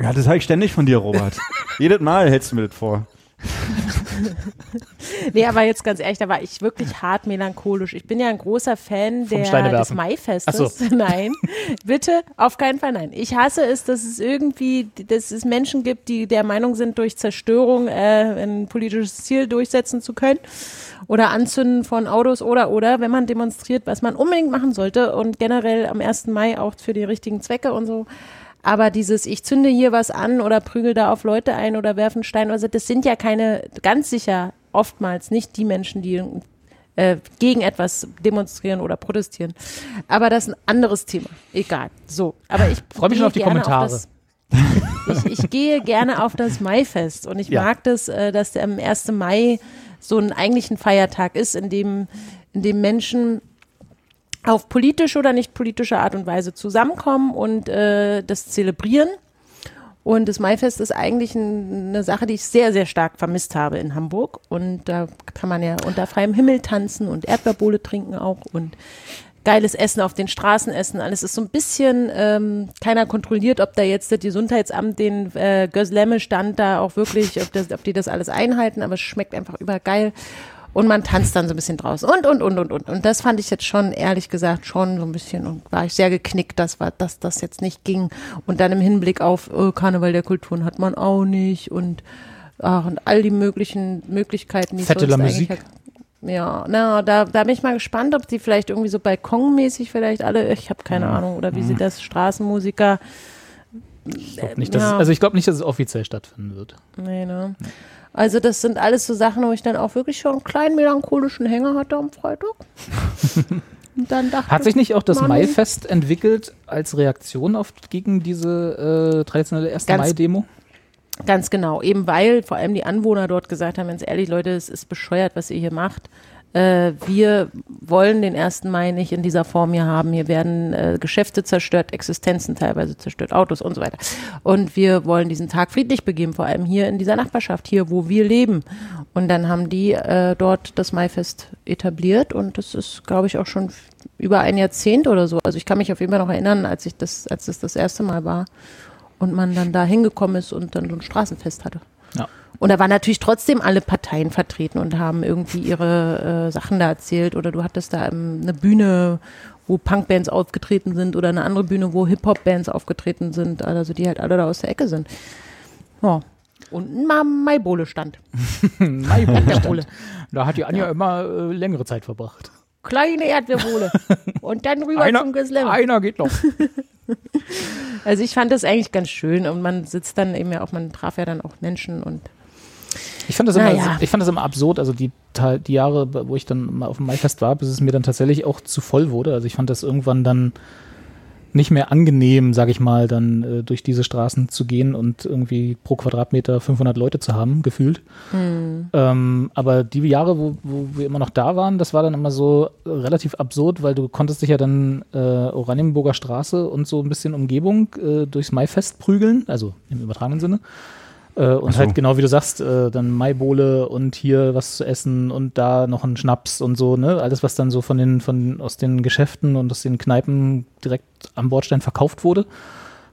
ja, das habe ich ständig von dir, Robert. (laughs) Jedes Mal hältst du mir das vor. (laughs)
Nee, aber jetzt ganz ehrlich, da war ich wirklich hart melancholisch. Ich bin ja ein großer Fan der, des. Maifestes.
So. (laughs)
Nein, bitte, auf keinen Fall nein. Ich hasse es, dass es irgendwie, dass es Menschen gibt, die der Meinung sind, durch Zerstörung äh, ein politisches Ziel durchsetzen zu können oder Anzünden von Autos oder oder, wenn man demonstriert, was man unbedingt machen sollte und generell am 1. Mai auch für die richtigen Zwecke und so. Aber dieses, ich zünde hier was an oder prügel da auf Leute ein oder werfe einen Stein, also das sind ja keine, ganz sicher oftmals nicht die Menschen, die äh, gegen etwas demonstrieren oder protestieren. Aber das ist ein anderes Thema. Egal. So. Aber ich
Freu mich schon auf die Kommentare.
das, ich, ich gehe gerne auf das Maifest und ich
Ja.
mag das, äh, dass der am 1. Mai so ein eigentlich ein Feiertag ist, in dem, in dem Menschen auf politische oder nicht politische Art und Weise zusammenkommen und äh, das zelebrieren. Und das Maifest ist eigentlich ein, eine Sache, die ich sehr, sehr stark vermisst habe in Hamburg. Und da kann man ja unter freiem Himmel tanzen und Erdbeerbohle trinken auch und geiles Essen auf den Straßen essen. Alles ist so ein bisschen, ähm, keiner kontrolliert, ob da jetzt das Gesundheitsamt den äh, Göslemme-Stand da auch wirklich, ob, das, ob die das alles einhalten, aber es schmeckt einfach übergeil. Und man tanzt dann so ein bisschen draußen und, und, und, und, und. Und das fand ich jetzt schon, ehrlich gesagt, schon so ein bisschen und war ich sehr geknickt, dass, war, dass das jetzt nicht ging. Und dann im Hinblick auf oh, Karneval der Kulturen hat man auch nicht und, ach, und all die möglichen Möglichkeiten, die
Fette
sonst hat. Ja, na, da, da bin ich mal gespannt, ob die vielleicht irgendwie so balkonmäßig vielleicht alle, ich habe keine Ahnung, oder wie sie das, Straßenmusiker,
Ich nicht,
Ja.
es, also ich glaube nicht, dass es offiziell stattfinden wird.
nee, ne. Also das sind alles so Sachen, wo ich dann auch wirklich schon einen kleinen melancholischen Hänger hatte am Freitag. (laughs) Und dann dachte
Hat sich nicht auch das
Mann.
Maifest entwickelt als Reaktion auf gegen diese äh, traditionelle 1.
Ganz-
Mai-Demo?
Ganz genau, eben weil vor allem die Anwohner dort gesagt haben, ganz ehrlich, Leute, es ist bescheuert, was ihr hier macht. Äh, wir wollen den 1. Mai nicht in dieser Form hier haben. Hier werden äh, Geschäfte zerstört, Existenzen teilweise zerstört, Autos und so weiter. Und wir wollen diesen Tag friedlich begeben, vor allem hier in dieser Nachbarschaft, hier, wo wir leben. Und dann haben die äh, dort das Maifest etabliert und das ist, glaube ich, auch schon über ein Jahrzehnt oder so. Also ich kann mich auf jeden Fall noch erinnern, als ich das, als das das erste Mal war und man dann da hingekommen ist und dann so ein Straßenfest hatte.
Ja.
Und da waren natürlich trotzdem alle Parteien vertreten und haben irgendwie ihre äh, Sachen da erzählt. Oder du hattest da ähm, eine Bühne, wo Punkbands aufgetreten sind oder eine andere Bühne, wo Hip-Hop-Bands aufgetreten sind, also die halt alle da aus der Ecke sind. Ja. Und ein Ma- Maibole stand. (laughs) Erdbeerbohle.
Da hat die Anja immer äh, längere Zeit verbracht.
Kleine Erdbeerbohle. (laughs) Und dann rüber
Einer,
zum Geslemm.
einer geht noch. (laughs)
Also ich fand das eigentlich ganz schön und man sitzt dann eben ja auch, man traf ja dann auch Menschen und
Ich fand das immer,
Naja.
ich fand das immer absurd. Also die, die Jahre, wo ich dann mal auf dem Maifest war, bis es mir dann tatsächlich auch zu voll wurde. Also ich fand das irgendwann dann nicht mehr angenehm, sag ich mal, dann äh, durch diese Straßen zu gehen und irgendwie pro Quadratmeter 500 Leute zu haben, gefühlt. Ähm, aber die Jahre, wo, wo wir immer noch da waren, das war dann immer so relativ absurd, weil du konntest dich ja dann äh, Oranienburger Straße und so ein bisschen Umgebung äh, durchs Maifest prügeln, also im übertragenen Sinne. Äh, und
so.
halt genau wie du sagst, äh, dann Maibohle und hier was zu essen und da noch ein Schnaps und so, ne? Alles, was dann so von den, von aus den Geschäften und aus den Kneipen direkt am Bordstein verkauft wurde.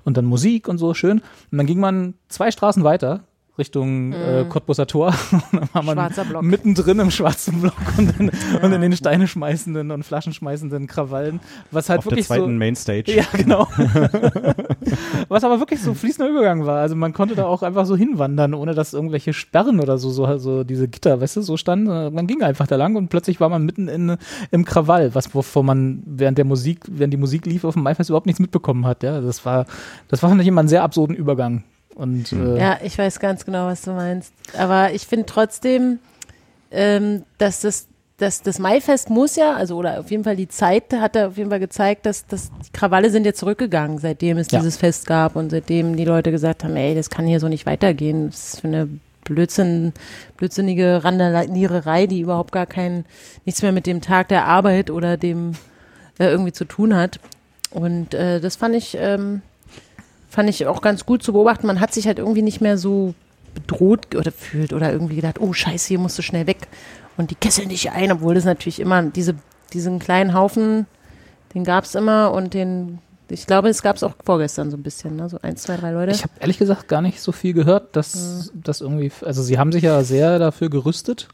Und dann Musik und so, schön. Und dann ging man zwei Straßen weiter Richtung äh, Cottbuser Tor. (laughs) Dann war man
Schwarzer Block.
mittendrin im schwarzen Block und, in, (laughs) und in den Steine schmeißenden und Flaschen schmeißenden Krawallen. Was halt
Auf der
wirklich
zweiten
so.
Mainstage.
Ja, genau. (laughs) Was aber wirklich so fließender Übergang war. Also man konnte da auch einfach so hinwandern, ohne dass irgendwelche Sperren oder so, so, so diese Gitter, weißt du, so standen. Man ging einfach da lang und plötzlich war man mitten in, im Krawall, was wovon man während der Musik, während die Musik lief auf dem Maifest überhaupt nichts mitbekommen hat. Ja, das war, das war fand ich immer einen sehr absurden Übergang. Und äh,
Ja, ich weiß ganz genau, was du meinst. Aber ich finde trotzdem, ähm, dass das, dass das Maifest muss ja, also oder auf jeden Fall die Zeit hat da auf jeden Fall gezeigt, dass, dass die Krawalle sind ja zurückgegangen, seitdem es
Ja.
dieses Fest gab und seitdem die Leute gesagt haben, ey, das kann hier so nicht weitergehen. Das ist für eine Blödsinn, blödsinnige Randaliererei, die überhaupt gar kein, nichts mehr mit dem Tag der Arbeit oder dem äh, irgendwie zu tun hat. Und äh, das fand ich, ähm, fand ich auch ganz gut zu beobachten. Man hat sich halt irgendwie nicht mehr so bedroht oder fühlt oder irgendwie gedacht, oh scheiße, hier musst du schnell weg und die kesseln dich ein, obwohl das natürlich immer diese, diesen kleinen Haufen, den gab es immer und den, ich glaube, es gab es auch vorgestern so ein bisschen, ne? so eins, zwei, drei Leute.
ich habe ehrlich gesagt gar nicht so viel gehört, dass das irgendwie, also sie haben sich ja sehr dafür gerüstet.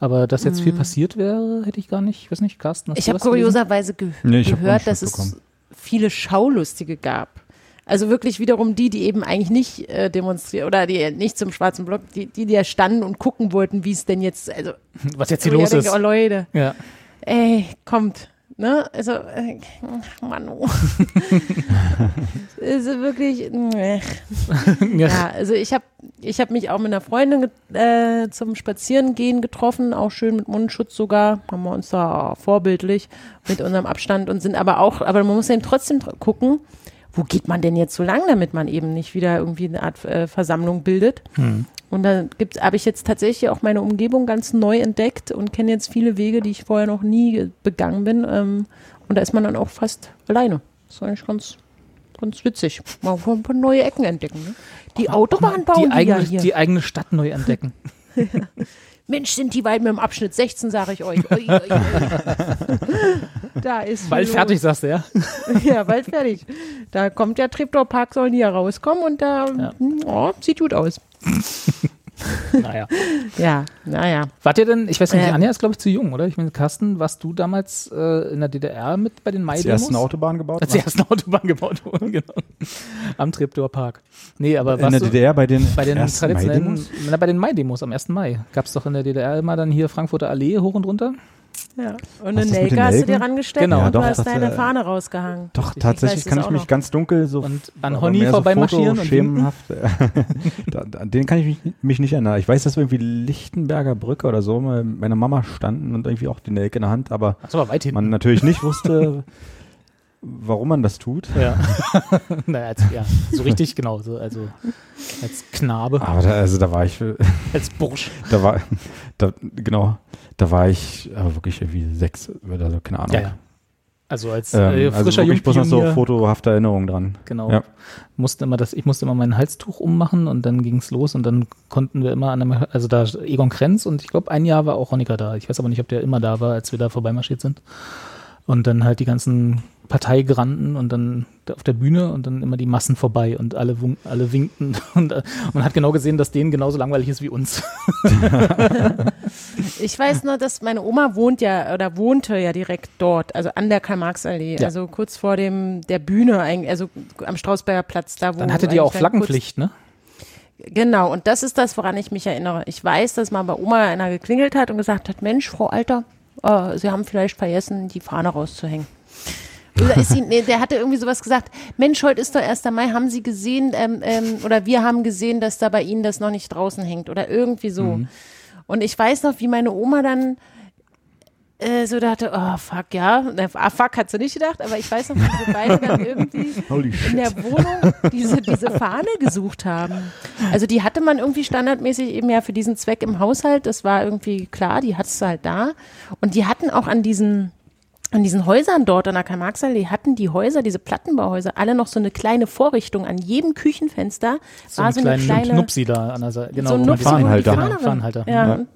Aber dass jetzt viel passiert wäre, hätte ich gar nicht, ich weiß nicht, Carsten, hast
Ich
du
habe kurioserweise ge
Nee, ich hab
gehört,
nicht
dass es viele Schaulustige gab. Also wirklich wiederum die, die eben eigentlich nicht äh, demonstrieren oder die nicht zum schwarzen Block, die, die da standen und gucken wollten, wie es denn jetzt, also (laughs)
was jetzt hier
ich
los
denke,
ist.
Oh Leute,
Ja.
ey, kommt. Ne? Also, äh, Mann, oh. ist (laughs) wirklich. äh. (laughs) Ja, also ich habe ich hab mich auch mit einer Freundin äh, zum Spazierengehen getroffen, auch schön mit Mundschutz sogar. Haben wir uns da vorbildlich mit unserem Abstand und sind aber auch, aber man muss eben trotzdem tr- gucken, wo geht man denn jetzt so lang, damit man eben nicht wieder irgendwie eine Art äh, Versammlung bildet. Und da gibt's, habe ich jetzt tatsächlich auch meine Umgebung ganz neu entdeckt und kenne jetzt viele Wege, die ich vorher noch nie begangen bin. Ähm, und da ist man dann auch fast alleine. Das ist eigentlich ganz, ganz witzig. Mal ein paar neue Ecken entdecken. Ne? Die Autobahn bauen
die,
die,
eigene,
ja hier.
die eigene Stadt neu entdecken. (laughs) (laughs)
Mensch, sind die weit mit dem Abschnitt 16, sage ich euch. Ui, ui, ui. da ist
Bald fertig, sagst du, ja? (laughs)
Ja, bald fertig. Da kommt der Treptower Park, soll hier rauskommen und da
Ja.
oh, sieht gut aus. (laughs) (laughs)
Naja.
Ja, naja.
Wart ihr denn, ich weiß nicht,
Äh.
Anja ist glaube ich zu jung, oder? Ich meine, Carsten, warst du damals äh, in der DDR mit bei den
Als die
Mai-Demos?
ersten Autobahn gebaut
Als die ersten Autobahn gebaut wurden, genau. Am Treptower Park. Nee, aber
In
warst
der
du
DDR bei den,
bei den traditionellen,
Mai-Demos?
na, bei den Mai-Demos am 1. Mai. Gab es doch in der DDR immer dann hier Frankfurter Allee hoch und runter?
Ja. Und eine Nelke hast du dir
Nelken?
rangestellt
Genau.
und
Ja,
du
doch,
hast deine
äh,
Fahne rausgehangen.
Doch,
weiß
tatsächlich kann ich mich
noch.
ganz dunkel so
Und an
aber
Honey
so
vorbeimarschieren
fotoschemenhaft. (laughs) da, da, an den kann ich mich, mich nicht erinnern. Ich weiß, dass wir irgendwie Lichtenberger Brücke oder so mit meiner Mama standen und irgendwie auch die Nelke in der Hand, aber
Das war weit hinten.
man natürlich nicht wusste, (laughs) warum man das tut.
Ja. (laughs) naja, als, ja, so richtig genau. So, also als Knabe,
Aber da, also da war ich,
als Bursch.
da war, da, genau, da war ich aber wirklich irgendwie sechs oder so, keine Ahnung.
Ja, ja. Also als
Ähm,
äh,
also
frischer
wirklich bloß noch so fotohafte Erinnerungen dran.
Genau.
Ja.
Musste immer das, ich musste immer mein Halstuch ummachen und dann ging's los und dann konnten wir immer an einem, also da Egon Krenz und ich glaube ein Jahr war auch Honecker da. Ich weiß aber nicht, ob der immer da war, als wir da vorbeimarschiert sind. Und dann halt die ganzen Parteigranden und dann auf der Bühne und dann immer die Massen vorbei und alle, wunk, alle winkten (laughs) und äh, man hat genau gesehen, dass denen genauso langweilig ist wie uns. (laughs)
Ich weiß nur, dass meine Oma wohnt ja oder wohnte ja direkt dort, also an der Karl-Marx-Allee,
Ja.
also kurz vor dem der Bühne, also am Strausberger Platz, da wo.
Dann hatte die auch Flaggenpflicht, ne?
Genau, und das ist das, woran ich mich erinnere. Ich weiß, dass mal bei Oma einer geklingelt hat und gesagt hat, Mensch, Frau Alter, äh, Sie haben vielleicht vergessen, die Fahne rauszuhängen. Oder ist sie, nee, der hatte irgendwie sowas gesagt, Mensch, heute ist doch 1. Mai, haben Sie gesehen, ähm, ähm, oder wir haben gesehen, dass da bei Ihnen das noch nicht draußen hängt oder irgendwie so.
Mhm.
Und ich weiß noch, wie meine Oma dann äh, so dachte, oh fuck, ja. Ah, fuck hat sie nicht gedacht, aber ich weiß noch, wie wir beide dann irgendwie in der Wohnung diese, diese Fahne gesucht haben. Also die hatte man irgendwie standardmäßig eben ja für diesen Zweck im Haushalt. Das war irgendwie klar, die hattest du halt da. Und die hatten auch an diesen an diesen Häusern dort an der Karl-Marx-Allee hatten die Häuser, diese Plattenbauhäuser, alle noch so eine kleine Vorrichtung an jedem Küchenfenster.
So
war so eine kleine
Nupsi da an der Seite. Genau,
so ein
Fahnenhalter.
Fahnenhalter.
Ja.
Ja.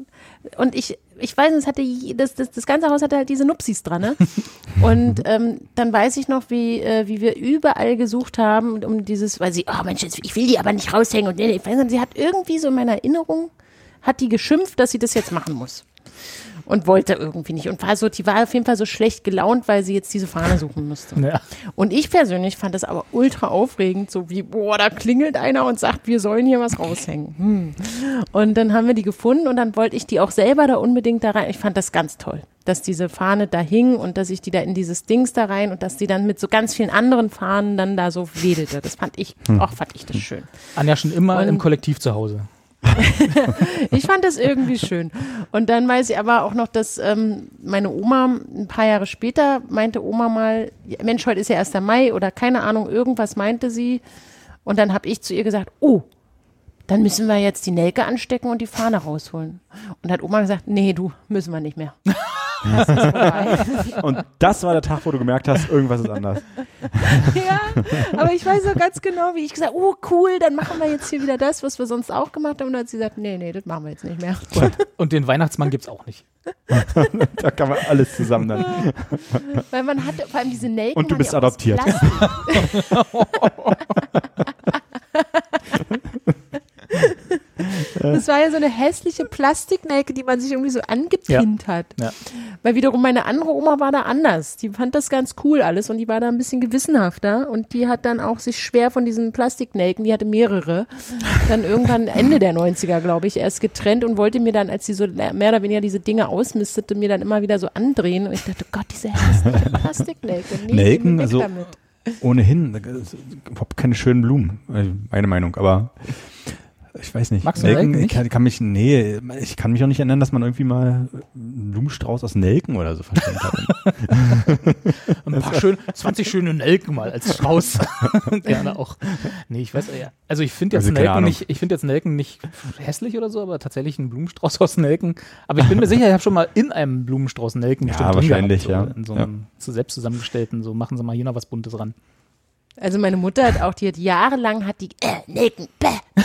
Und, ich, ich weiß nicht, hatte das, das, das ganze Haus hatte halt diese Nupsis dran. Ne? (laughs) Und ähm, dann weiß ich noch, wie, äh, wie wir überall gesucht haben, um dieses, weil sie, oh Mensch, ich will die aber nicht raushängen. Und ich weiß nicht, sie hat irgendwie so in meiner Erinnerung, hat die geschimpft, dass sie das jetzt machen muss. Und wollte irgendwie nicht. Und war so, die war auf jeden Fall so schlecht gelaunt, weil sie jetzt diese Fahne suchen musste.
Ja.
Und ich persönlich fand das aber ultra aufregend, so wie, boah, da klingelt einer und sagt, wir sollen hier was raushängen. Hm. Und dann haben wir die gefunden und dann wollte ich die auch selber da unbedingt da rein. Ich fand das ganz toll, dass diese Fahne da hing und dass ich die da in dieses Dings da rein und dass die dann mit so ganz vielen anderen Fahnen dann da so wedelte. Das fand ich, auch fand ich das schön.
Anja schon immer
Und-
im Kollektiv zu Hause. (laughs)
Ich fand das irgendwie schön. Und dann weiß ich aber auch noch, dass ähm, meine Oma ein paar Jahre später meinte Oma mal, Mensch, heute ist ja 1. Mai oder keine Ahnung, irgendwas meinte sie. Und dann habe ich zu ihr gesagt, oh, dann müssen wir jetzt die Nelke anstecken und die Fahne rausholen. Und hat Oma gesagt, nee, du, müssen wir nicht mehr. (laughs) (laughs)
Und das war der Tag, wo du gemerkt hast, irgendwas ist anders. (laughs)
ja, aber ich weiß noch ganz genau, wie ich gesagt oh cool, dann machen wir jetzt hier wieder das, was wir sonst auch gemacht haben. Und dann hat sie gesagt, nee, nee, das machen wir jetzt nicht mehr.
Und den Weihnachtsmann gibt's auch nicht. (laughs)
Da kann man alles zusammen dann.
Weil man hatte vor allem diese Nelken.
Und du bist
ja aus
adoptiert.
Das war ja so eine hässliche Plastiknelke, die man sich irgendwie so angepinnt hat.
Ja.
Weil wiederum meine andere Oma war da anders. Die fand das ganz cool alles und die war da ein bisschen gewissenhafter und die hat dann auch sich schwer von diesen Plastiknelken, die hatte mehrere, dann irgendwann Ende der 90er, glaube ich, erst getrennt und wollte mir dann, als sie so mehr oder weniger diese Dinge ausmistete, mir dann immer wieder so andrehen und ich dachte, Gott, diese hässliche (laughs) Plastiknelke. Nee,
Nelken, also-
damit.
Ohnehin, überhaupt keine schönen Blumen, äh, meine Meinung, aber ich weiß nicht.
Magst du Nelken
ich
nicht?
kann, kann mich, nee, ich kann mich auch nicht erinnern, dass man irgendwie mal einen Blumenstrauß aus Nelken oder so verschenkt hat. (laughs)
Ein paar schön, 20 schöne Nelken mal als Strauß. (laughs) Gerne auch. Nee, ich weiß, ja. Also ich finde jetzt
Also
Nelken nicht, ich finde jetzt Nelken nicht hässlich oder so, aber tatsächlich ein Blumenstrauß aus Nelken. Aber ich bin mir sicher, ich habe schon mal in einem Blumenstrauß Nelken
Ja,
bestimmt drin
wahrscheinlich,
gehabt,
ja.
so In so einem zu selbst zusammengestellten, so machen Sie mal hier noch was Buntes ran.
Also meine Mutter hat auch, die hat jahrelang hat die äh, Nelken, bäh, äh,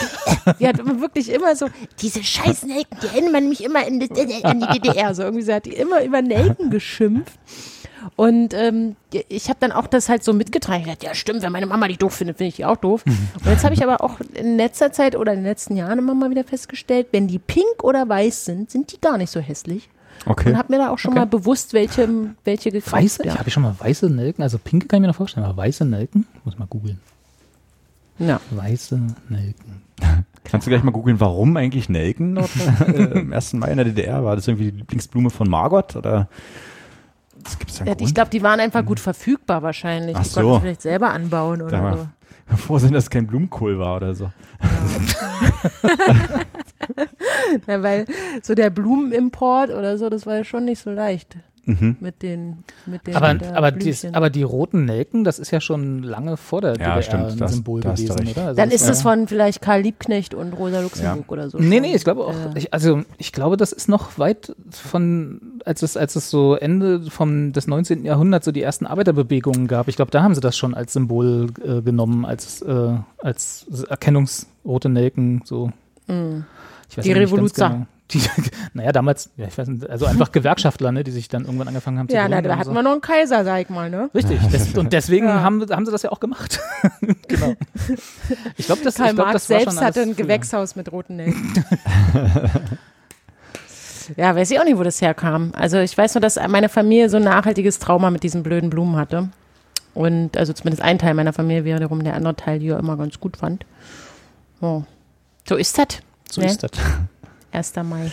die hat wirklich immer so, diese scheiß Nelken, die erinnern man mich immer in die, an die DDR. So irgendwie, sie hat die immer über Nelken geschimpft. Und ähm, ich habe dann auch das halt so mitgetragen. Ich dachte, ja stimmt, wenn meine Mama die doof findet, finde ich die auch doof. Und jetzt habe ich aber auch in letzter Zeit oder in den letzten Jahren immer mal wieder festgestellt, wenn die pink oder weiß sind, sind die gar nicht so hässlich.
Okay.
Und habe mir da auch schon
Okay.
mal bewusst welche, welche gekauft.
Weiße?
ja.
Habe ich schon mal weiße Nelken? Also pinke kann ich mir noch vorstellen, aber weiße Nelken? Muss mal googeln.
ja.
Weiße Nelken. (laughs)
Kannst du gleich mal googeln, warum eigentlich Nelken dort (laughs) äh, am 1. Mai in der DDR? War das irgendwie die Lieblingsblume von Margot oder? Das gibt's ja
ich glaube, die waren einfach gut verfügbar wahrscheinlich.
Ach
die konnten
so.
sie vielleicht selber anbauen oder
mal.
so. (laughs)
Froh sind, dass es kein Blumenkohl war oder so.
Ja, weil so der Blumenimport oder so, das war ja schon nicht so leicht
Mhm.
mit den mit den
Aber,
äh,
aber, dies, aber die roten Nelken, das ist ja schon lange vor der
Ja,
DDR
stimmt,
ein
das-
Symbol
da hast du
gewesen, oder? Also
Dann ist
ja-
von vielleicht Karl Liebknecht und Rosa Luxemburg oder so.
Nee,
schon.
nee, ich glaube auch,
Äh,
ich, also ich glaube, das ist noch weit von, als es, als es so Ende vom, des 19. Jahrhunderts so die ersten Arbeiterbewegungen gab. Ich glaube, da haben sie das schon als Symbol äh, genommen, als, äh, als Erkennungsrote Nelken, so. Ich weiß
Mm. Die Revoluzer.
genau. Die, (laughs) naja, damals, ja, ich weiß nicht, also einfach Gewerkschaftler, ne, die sich dann irgendwann angefangen haben zu
ja, na, da hatten
so.
wir noch einen Kaiser, sag ich mal, ne?
Richtig, (laughs) des, und deswegen
Ja.
haben, haben sie das ja auch gemacht. (laughs) genau. Ich glaube, das,
Karl
ich glaub,
Marx
das war
selbst hatte ein
früher.
Gewächshaus mit roten Nelken. ja, weiß ich auch nicht, wo das herkam. Also ich weiß nur, dass meine Familie so ein nachhaltiges Trauma mit diesen blöden Blumen hatte. Und also zumindest ein Teil meiner Familie wiederum, der andere Teil, die er immer ganz gut fand. Oh. So ist das.
So
ne?
ist das.
1. Mai.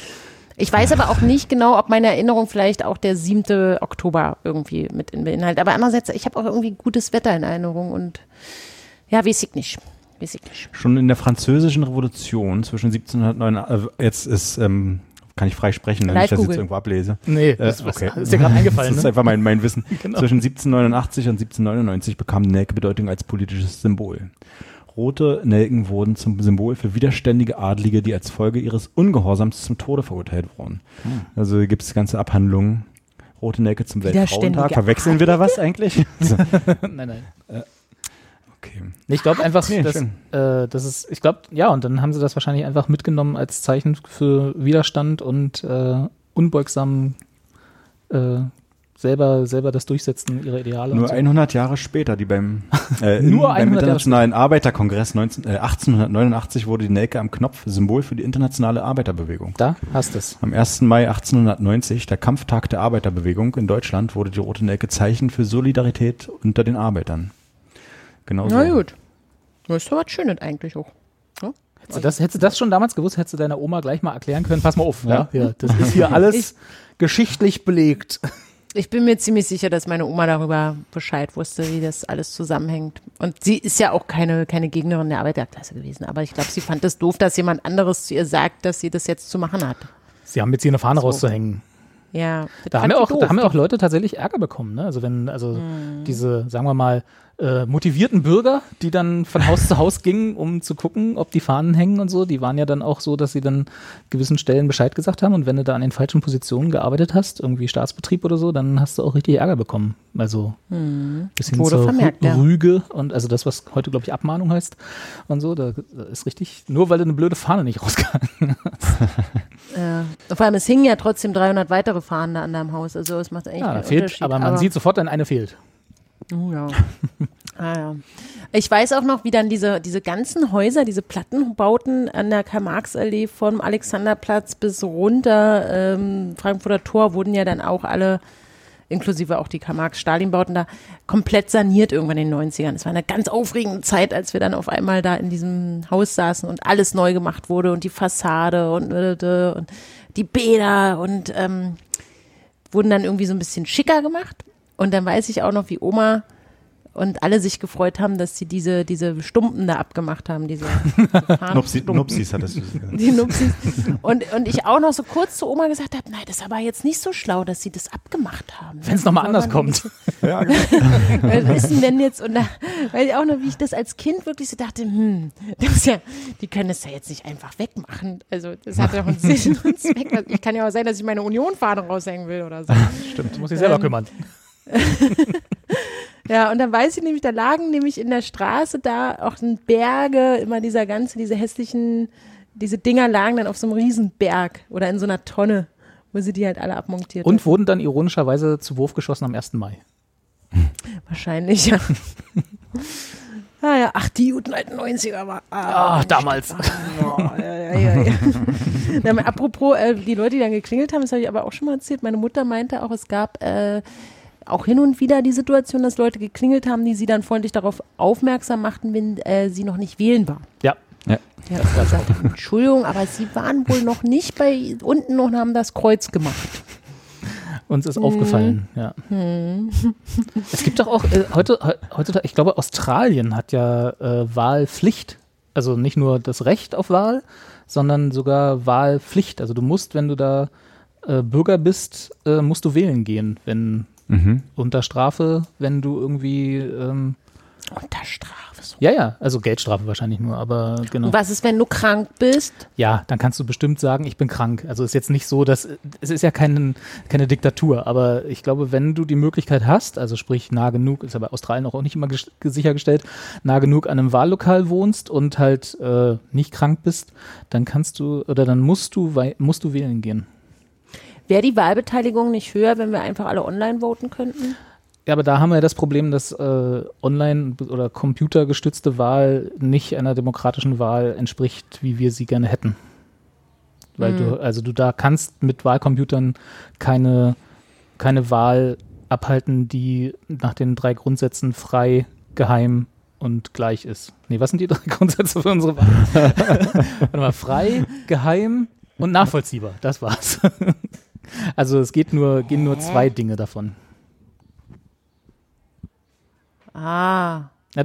Ich weiß aber auch nicht genau, ob meine Erinnerung vielleicht auch der 7. Oktober irgendwie mit in beinhaltet. Aber andererseits, ich habe auch irgendwie gutes Wetter in Erinnerung und ja, weiß ich nicht. Weiß ich nicht.
Schon in der französischen Revolution zwischen 1709, äh, jetzt ist, ähm, kann ich frei sprechen, wenn ich das jetzt irgendwo ablese.
Nee,
Äh,
das
okay.
ist dir gerade eingefallen.
Das ist
Ne?
einfach mein, mein Wissen. (laughs)
Genau.
Zwischen 1789 und 1799 bekam Nelke Bedeutung als politisches Symbol. Rote Nelken wurden zum Symbol für widerständige Adlige, die als Folge ihres Ungehorsams zum Tode verurteilt wurden.
Hm.
Also gibt es ganze Abhandlungen. Rote Nelke zum Weltfrauentag. Verwechseln wir da was eigentlich? (laughs) So,
nein, nein.
okay.
Nee, Ich glaube einfach,
Nee,
dass, äh, das ist, ich glaube, ja, und dann haben sie das wahrscheinlich einfach mitgenommen als Zeichen für Widerstand und äh, unbeugsam äh, selber, selber das Durchsetzen ihrer Ideale.
Nur
so.
100 Jahre später, die beim, (laughs) äh,
Nur
beim
100 Jahre
Internationalen Arbeiterkongress 19, äh, 1889 wurde die Nelke am Knopf Symbol für die internationale Arbeiterbewegung.
Da hast es.
Am 1. Mai 1890, der Kampftag der Arbeiterbewegung in Deutschland, wurde die Rote Nelke Zeichen für Solidarität unter den Arbeitern. Genau so.
Na gut. Das ist doch was Schönes eigentlich auch.
Hättest du, das, hättest du das schon damals gewusst, hättest du deiner Oma gleich mal erklären können, pass mal auf, ja, ja das (laughs) ist hier alles geschichtlich belegt.
Ich bin mir ziemlich sicher, dass meine Oma darüber Bescheid wusste, wie das alles zusammenhängt. Und sie ist ja auch keine, keine Gegnerin der Arbeiterklasse gewesen. Aber ich glaube, sie fand es doof, dass jemand anderes zu ihr sagt, dass sie das jetzt zu machen hat.
Sie haben jetzt hier eine Fahne
So.
rauszuhängen.
Ja,
Da haben,
sie
auch,
doof.
da haben wir auch Leute tatsächlich Ärger bekommen. Ne? Also wenn, also diese, sagen wir mal, äh, motivierten Bürger, die dann von Haus zu Haus gingen, um zu gucken, ob die Fahnen hängen und so, die waren ja dann auch so, dass sie dann gewissen Stellen Bescheid gesagt haben und wenn du da an den falschen Positionen gearbeitet hast, irgendwie Staatsbetrieb oder so, dann hast du auch richtig Ärger bekommen. Also bis hin zur
vermerkt,
Rü-
ja.
Rüge und also das, was heute, glaube ich, Abmahnung heißt und so, da da ist richtig, nur weil du eine blöde Fahne nicht rausgehangen (laughs)
Ja. Vor allem, es hingen ja trotzdem 300 weitere Fahnen da an deinem Haus. Also es macht eigentlich
Ja, fehlt,
Unterschied.
aber man sieht sofort, wenn eine fehlt.
Oh ja. ah, ja. Ich weiß auch noch, wie dann diese, diese ganzen Häuser, diese Plattenbauten an der Karl-Marx-Allee vom Alexanderplatz bis runter ähm, Frankfurter Tor wurden ja dann auch alle, inklusive auch die Karl-Marx-Stalin-Bauten da, komplett saniert irgendwann in den 90ern. Es war eine ganz aufregende Zeit, als wir dann auf einmal da in diesem Haus saßen und alles neu gemacht wurde und die Fassade und, und die Bäder und ähm, wurden dann irgendwie so ein bisschen schicker gemacht. Und dann weiß ich auch noch, wie Oma und alle sich gefreut haben, dass sie diese, diese Stumpen da abgemacht haben, diese (laughs)
Nupsi. Nupsis hat das gesagt.
Die Nupsis. Und, und ich auch noch so kurz zu Oma gesagt habe, nein, das ist aber jetzt nicht so schlau, dass sie das abgemacht haben.
Wenn es nochmal anders kommt. (laughs)
Ja, genau.
Weil, (laughs) was ist denn denn jetzt? Und da, weil ich auch noch, wie ich das als Kind wirklich so dachte, hm, das ist ja, die können das ja jetzt nicht einfach wegmachen. Also das hat ja auch einen Sinn und Zweck. Ich kann ja auch sein, dass ich meine Unionfahne raushängen will oder so.
Stimmt, muss sich selber
Ähm,
kümmern. (laughs)
Ja, und dann weiß ich nämlich, da lagen nämlich in der Straße da auch ein Berge, immer dieser ganze, diese hässlichen, diese Dinger lagen dann auf so einem Riesenberg oder in so einer Tonne, wo sie die halt alle abmontiert
Und
haben.
wurden dann ironischerweise zu Wurf geschossen am 1. Mai. (laughs)
Wahrscheinlich, ja. (laughs) ah ja, ach, die guten alten 90er war.
Ah,
Mensch,
damals.
Oh, ja, ja, ja, ja. Na, apropos, äh, die Leute, die dann geklingelt haben, das habe ich aber auch schon mal erzählt. Meine Mutter meinte auch, es gab äh, auch hin und wieder die Situation, dass Leute geklingelt haben, die sie dann freundlich darauf aufmerksam machten, wenn äh, sie noch nicht wählen war.
Ja,
Ja, gesagt, (laughs) Entschuldigung, aber sie waren wohl noch nicht bei unten und haben das Kreuz gemacht.
uns
Mhm.
ist aufgefallen, ja. Es gibt doch auch äh, heute, he- heutzutage, ich glaube, Australien hat ja äh, Wahlpflicht. Also nicht nur das Recht auf Wahl, sondern sogar Wahlpflicht. Also du musst, wenn du da äh, Bürger bist, äh, musst du wählen gehen, wenn
Mhm.
unter Strafe, wenn du irgendwie ähm,
Unter Strafe. So.
ja, ja, also Geldstrafe wahrscheinlich nur, aber genau.
Und was ist, wenn du krank bist?
Ja, dann kannst du bestimmt sagen, ich bin krank. Also ist jetzt nicht so, dass es ist ja kein, keine Diktatur, aber ich glaube, wenn du die Möglichkeit hast, also sprich nah genug, ist aber Australien auch nicht immer ges- sichergestellt, nah genug an einem Wahllokal wohnst und halt äh, nicht krank bist, dann kannst du oder dann musst du wei- musst du wählen gehen.
Wäre die Wahlbeteiligung nicht höher, wenn wir einfach alle online voten könnten?
Ja, aber da haben wir ja das Problem, dass äh, online oder computergestützte Wahl nicht einer demokratischen Wahl entspricht, wie wir sie gerne hätten. Weil du, also du da kannst mit Wahlcomputern keine, keine Wahl abhalten, die nach den drei Grundsätzen frei, geheim und gleich ist. Nee, was sind die (laughs) drei Grundsätze für unsere Wahl? (laughs) Warte mal, frei, geheim, Und nachvollziehbar, das war's. (laughs) Also es geht nur, gehen nur zwei Dinge davon.
Ah.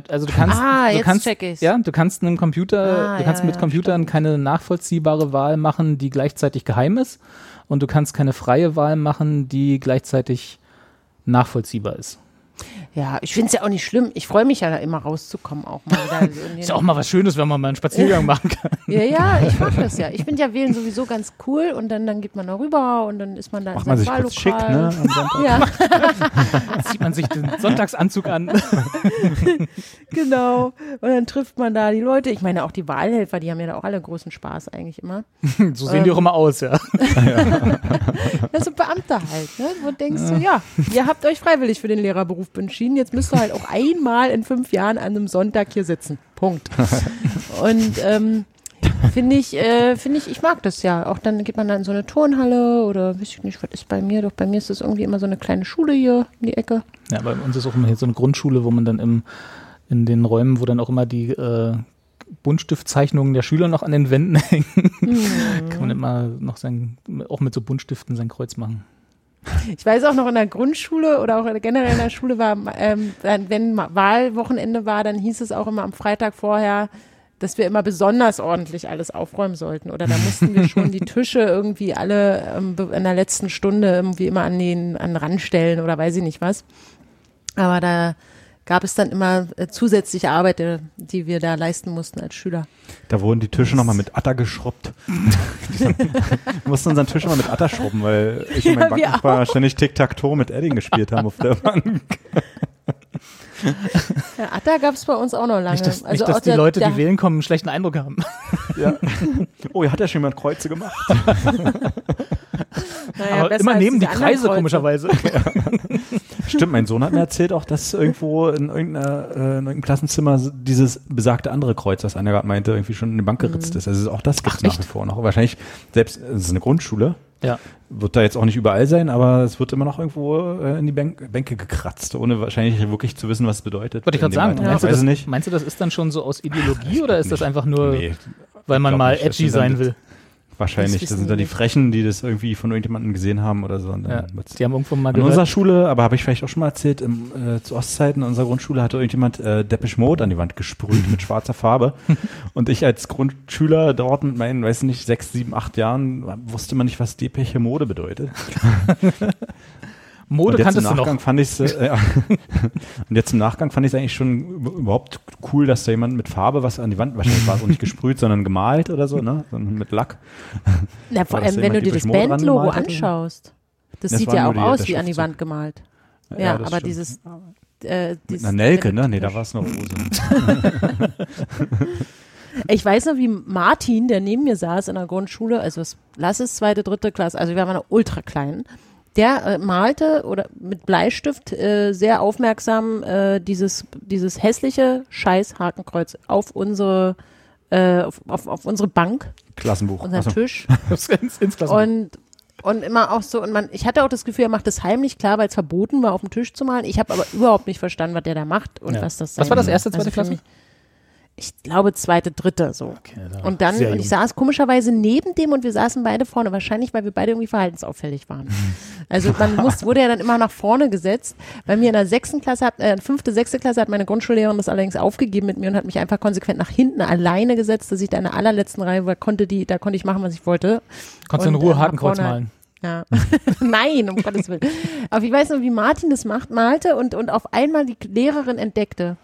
Also du kannst,
Ah,
du
jetzt
kannst, ja, du kannst einem Computer,
Ah,
du kannst
ja,
mit
ja,
Computern keine nachvollziehbare Wahl machen, die gleichzeitig geheim ist, und du kannst keine freie Wahl machen, die gleichzeitig nachvollziehbar ist.
Ja, ich finde es ja auch nicht schlimm. Ich freue mich ja da immer rauszukommen auch mal. (laughs)
Ist ja auch mal was Schönes, wenn man mal einen Spaziergang machen kann.
ja, ja, ich (laughs) mag das ja. Ich finde ja wählen sowieso ganz cool und dann, dann geht man da rüber und dann ist man da
Macht
in
man
seinem
sich kurz schick,
Wahllokal.
ne?
Ja, (laughs)
Zieht man sich den Sonntagsanzug an.
genau. Und dann trifft man da die Leute. Ich meine, auch die Wahlhelfer, die haben ja da auch alle großen Spaß eigentlich immer.
So sehen die auch immer aus, ja.
Das sind Beamte halt, ne? Wo denkst du, ja, ihr habt euch freiwillig für den Lehrerberuf entschieden. Jetzt müsst ihr halt auch einmal in fünf Jahren an einem Sonntag hier sitzen. Punkt. (laughs) Und ähm, finde ich, äh, finde ich, ich mag das ja. Auch dann geht man da in so eine Turnhalle oder weiß ich nicht, was ist bei mir? Doch bei mir ist das irgendwie immer so eine kleine Schule hier in die Ecke.
Ja, bei uns ist auch immer hier so eine Grundschule, wo man dann im, in den Räumen, wo dann auch immer die äh, Buntstiftzeichnungen der Schüler noch an den Wänden (laughs) hängen, kann man immer noch sein, auch mit so Buntstiften sein Kreuz machen.
Ich weiß auch noch in der Grundschule oder auch generell in der Schule war, ähm, wenn Wahlwochenende war, dann hieß es auch immer am Freitag vorher, dass wir immer besonders ordentlich alles aufräumen sollten. Oder da mussten wir schon die Tische irgendwie alle ähm, in der letzten Stunde irgendwie immer an den, an den Rand stellen oder weiß ich nicht was. Aber da gab es dann immer äh, zusätzliche Arbeit, äh, die wir da leisten mussten als Schüler.
Da wurden die Tische nochmal mit Atter geschrubbt. wir mussten unseren Tisch immer mit Atter schrubben, weil ich und
Ja,
mein
wir
Banknachbar ständig Tic-Tac-Toe mit Edding gespielt haben auf der (laughs) Bank.
Ja, Atta gab es bei uns auch noch lange.
Nicht, dass,
also
nicht, dass die
der-
Leute,
der,
die wählen kommen, einen schlechten Eindruck haben. (laughs)
Ja. Oh, hier hat ja schon jemand Kreuze gemacht. (laughs)
naja,
Aber immer neben die Kreise,
Kreuze.
komischerweise.
Stimmt, mein Sohn hat mir erzählt auch, dass irgendwo in, irgendeiner, äh, in irgendeinem Klassenzimmer dieses besagte andere Kreuz, was einer gerade meinte, irgendwie schon in die Bank geritzt ist. Also auch das gibt es nach wie vor noch. Wahrscheinlich, selbst, es ist eine Grundschule,
Ja.
wird da jetzt auch nicht überall sein, aber es wird immer noch irgendwo äh, in die Bank, Bänke gekratzt, ohne wahrscheinlich wirklich zu wissen, was es bedeutet.
Wollte ich gerade sagen.
Alter.
Meinst, du das,
nicht.
meinst du, das ist dann schon so aus Ideologie
ich
oder ist
glaub
das
nicht.
einfach nur,
Nee,
weil man mal
nicht. Das
edgy sein will?
Wahrscheinlich.
Das
sind dann die. Frechen, die das irgendwie von irgendjemandem gesehen haben oder so.
Ja, die haben irgendwo mal
An
gehört.
unserer Schule, aber habe ich vielleicht auch schon mal erzählt, im, äh, zu Ostzeiten in unserer Grundschule hatte irgendjemand äh, Depeche Mode an die Wand gesprüht mit schwarzer Farbe. (laughs) Und ich als Grundschüler dort mit meinen, weiß nicht, sechs, sieben, acht Jahren wusste man nicht, was Depeche Mode bedeutet. (laughs)
Mode
und jetzt im
kanntest du
Nachgang
noch.
fand ich äh, ja. (laughs) Und jetzt im Nachgang fand ich es eigentlich schon üb- überhaupt cool, dass da jemand mit Farbe was an die Wand, wahrscheinlich war es auch nicht gesprüht, sondern gemalt oder so, ne? Sondern mit Lack.
Na, (laughs) vor allem, wenn du dir das Bandlogo anschaust. Das,
Das
sieht ja auch
die-
aus wie an die. Wand gemalt. Ja,
das
aber
stimmt.
dieses. Äh,
Mit
dieses
einer Nelke, ne? Nee, da war es eine Rose. (laughs)
Ich weiß noch, wie Martin, der neben mir saß in der Grundschule, also es, lass es zweite, dritte Klasse, also wir waren noch ultra klein, der äh, malte oder mit Bleistift äh, sehr aufmerksam äh, dieses, dieses hässliche Scheiß-Hakenkreuz auf unsere, äh, auf, auf, auf unsere Bank,
Klassenbuch.
unseren
Achso.
Tisch. (laughs)
ins, ins Klassenbuch.
Und, und immer auch so, und man, ich hatte auch das Gefühl, er macht das heimlich, klar, weil es verboten war, auf dem Tisch zu malen. Ich habe aber überhaupt nicht verstanden, was der da macht und
Ja.
was das
Was
sein
war das erste, zweite
für
Klasse?
Ich glaube, zweite, dritte, so.
Okay, da-
Und dann, und ich saß komischerweise neben dem und wir saßen beide vorne, wahrscheinlich, weil wir beide irgendwie verhaltensauffällig waren. Also man (laughs) muss, wurde ja dann immer nach vorne gesetzt. Bei mir in der sechsten Klasse, hat, äh, fünfte, sechste Klasse hat meine Grundschullehrerin das allerdings aufgegeben mit mir und hat mich einfach konsequent nach hinten alleine gesetzt, dass ich da in der allerletzten Reihe war, konnte die, da konnte ich machen, was ich wollte.
Konntest du in Ruhe
äh,
Hakenkreuz malen.
Ja. (laughs) Nein, um Gottes Willen. Aber ich weiß noch, wie Martin das macht, malte und, und auf einmal die Lehrerin entdeckte.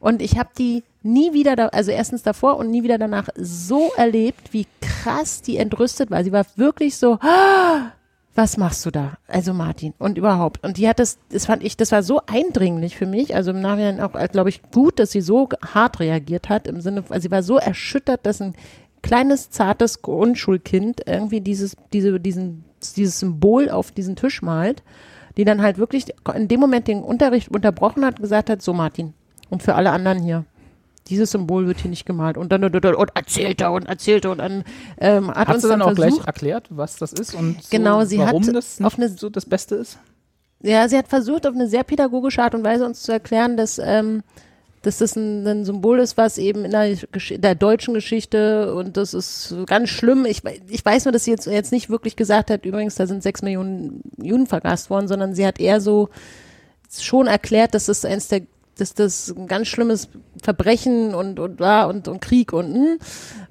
Und ich habe die nie wieder, da, also erstens davor und nie wieder danach so erlebt, wie krass die entrüstet war. Sie war wirklich so, "Ah, was machst du da? Also Martin und überhaupt. Und die hat das, das fand ich, das war so eindringlich für mich. Also im Nachhinein auch, glaube ich, gut, dass sie so hart reagiert hat. Im Sinne, also sie war so erschüttert, dass ein kleines, zartes Grundschulkind irgendwie dieses, diese, diesen, dieses Symbol auf diesen Tisch malt, die dann halt wirklich in dem Moment den Unterricht unterbrochen hat, gesagt hat, so Martin, und für alle anderen hier. Dieses Symbol wird hier nicht gemalt. Und dann und, und, und erzählte und erzählte und dann ähm, hat
Hat
uns
sie dann auch
versucht,
gleich erklärt, was das ist und so,
Genau, sie
warum
hat
das
auf eine-
so das Beste ist?
Ja, sie hat versucht, auf eine sehr pädagogische Art und Weise uns zu erklären, dass ähm, dass das ein, ein Symbol ist, was eben in der, Gesch- der deutschen Geschichte und das ist ganz schlimm. Ich, ich weiß nur, dass sie jetzt, jetzt nicht wirklich gesagt hat, übrigens, da sind sechs Millionen Juden vergast worden, sondern sie hat eher so schon erklärt, dass das eins der dass das ein ganz schlimmes Verbrechen und und und, und Krieg und hm,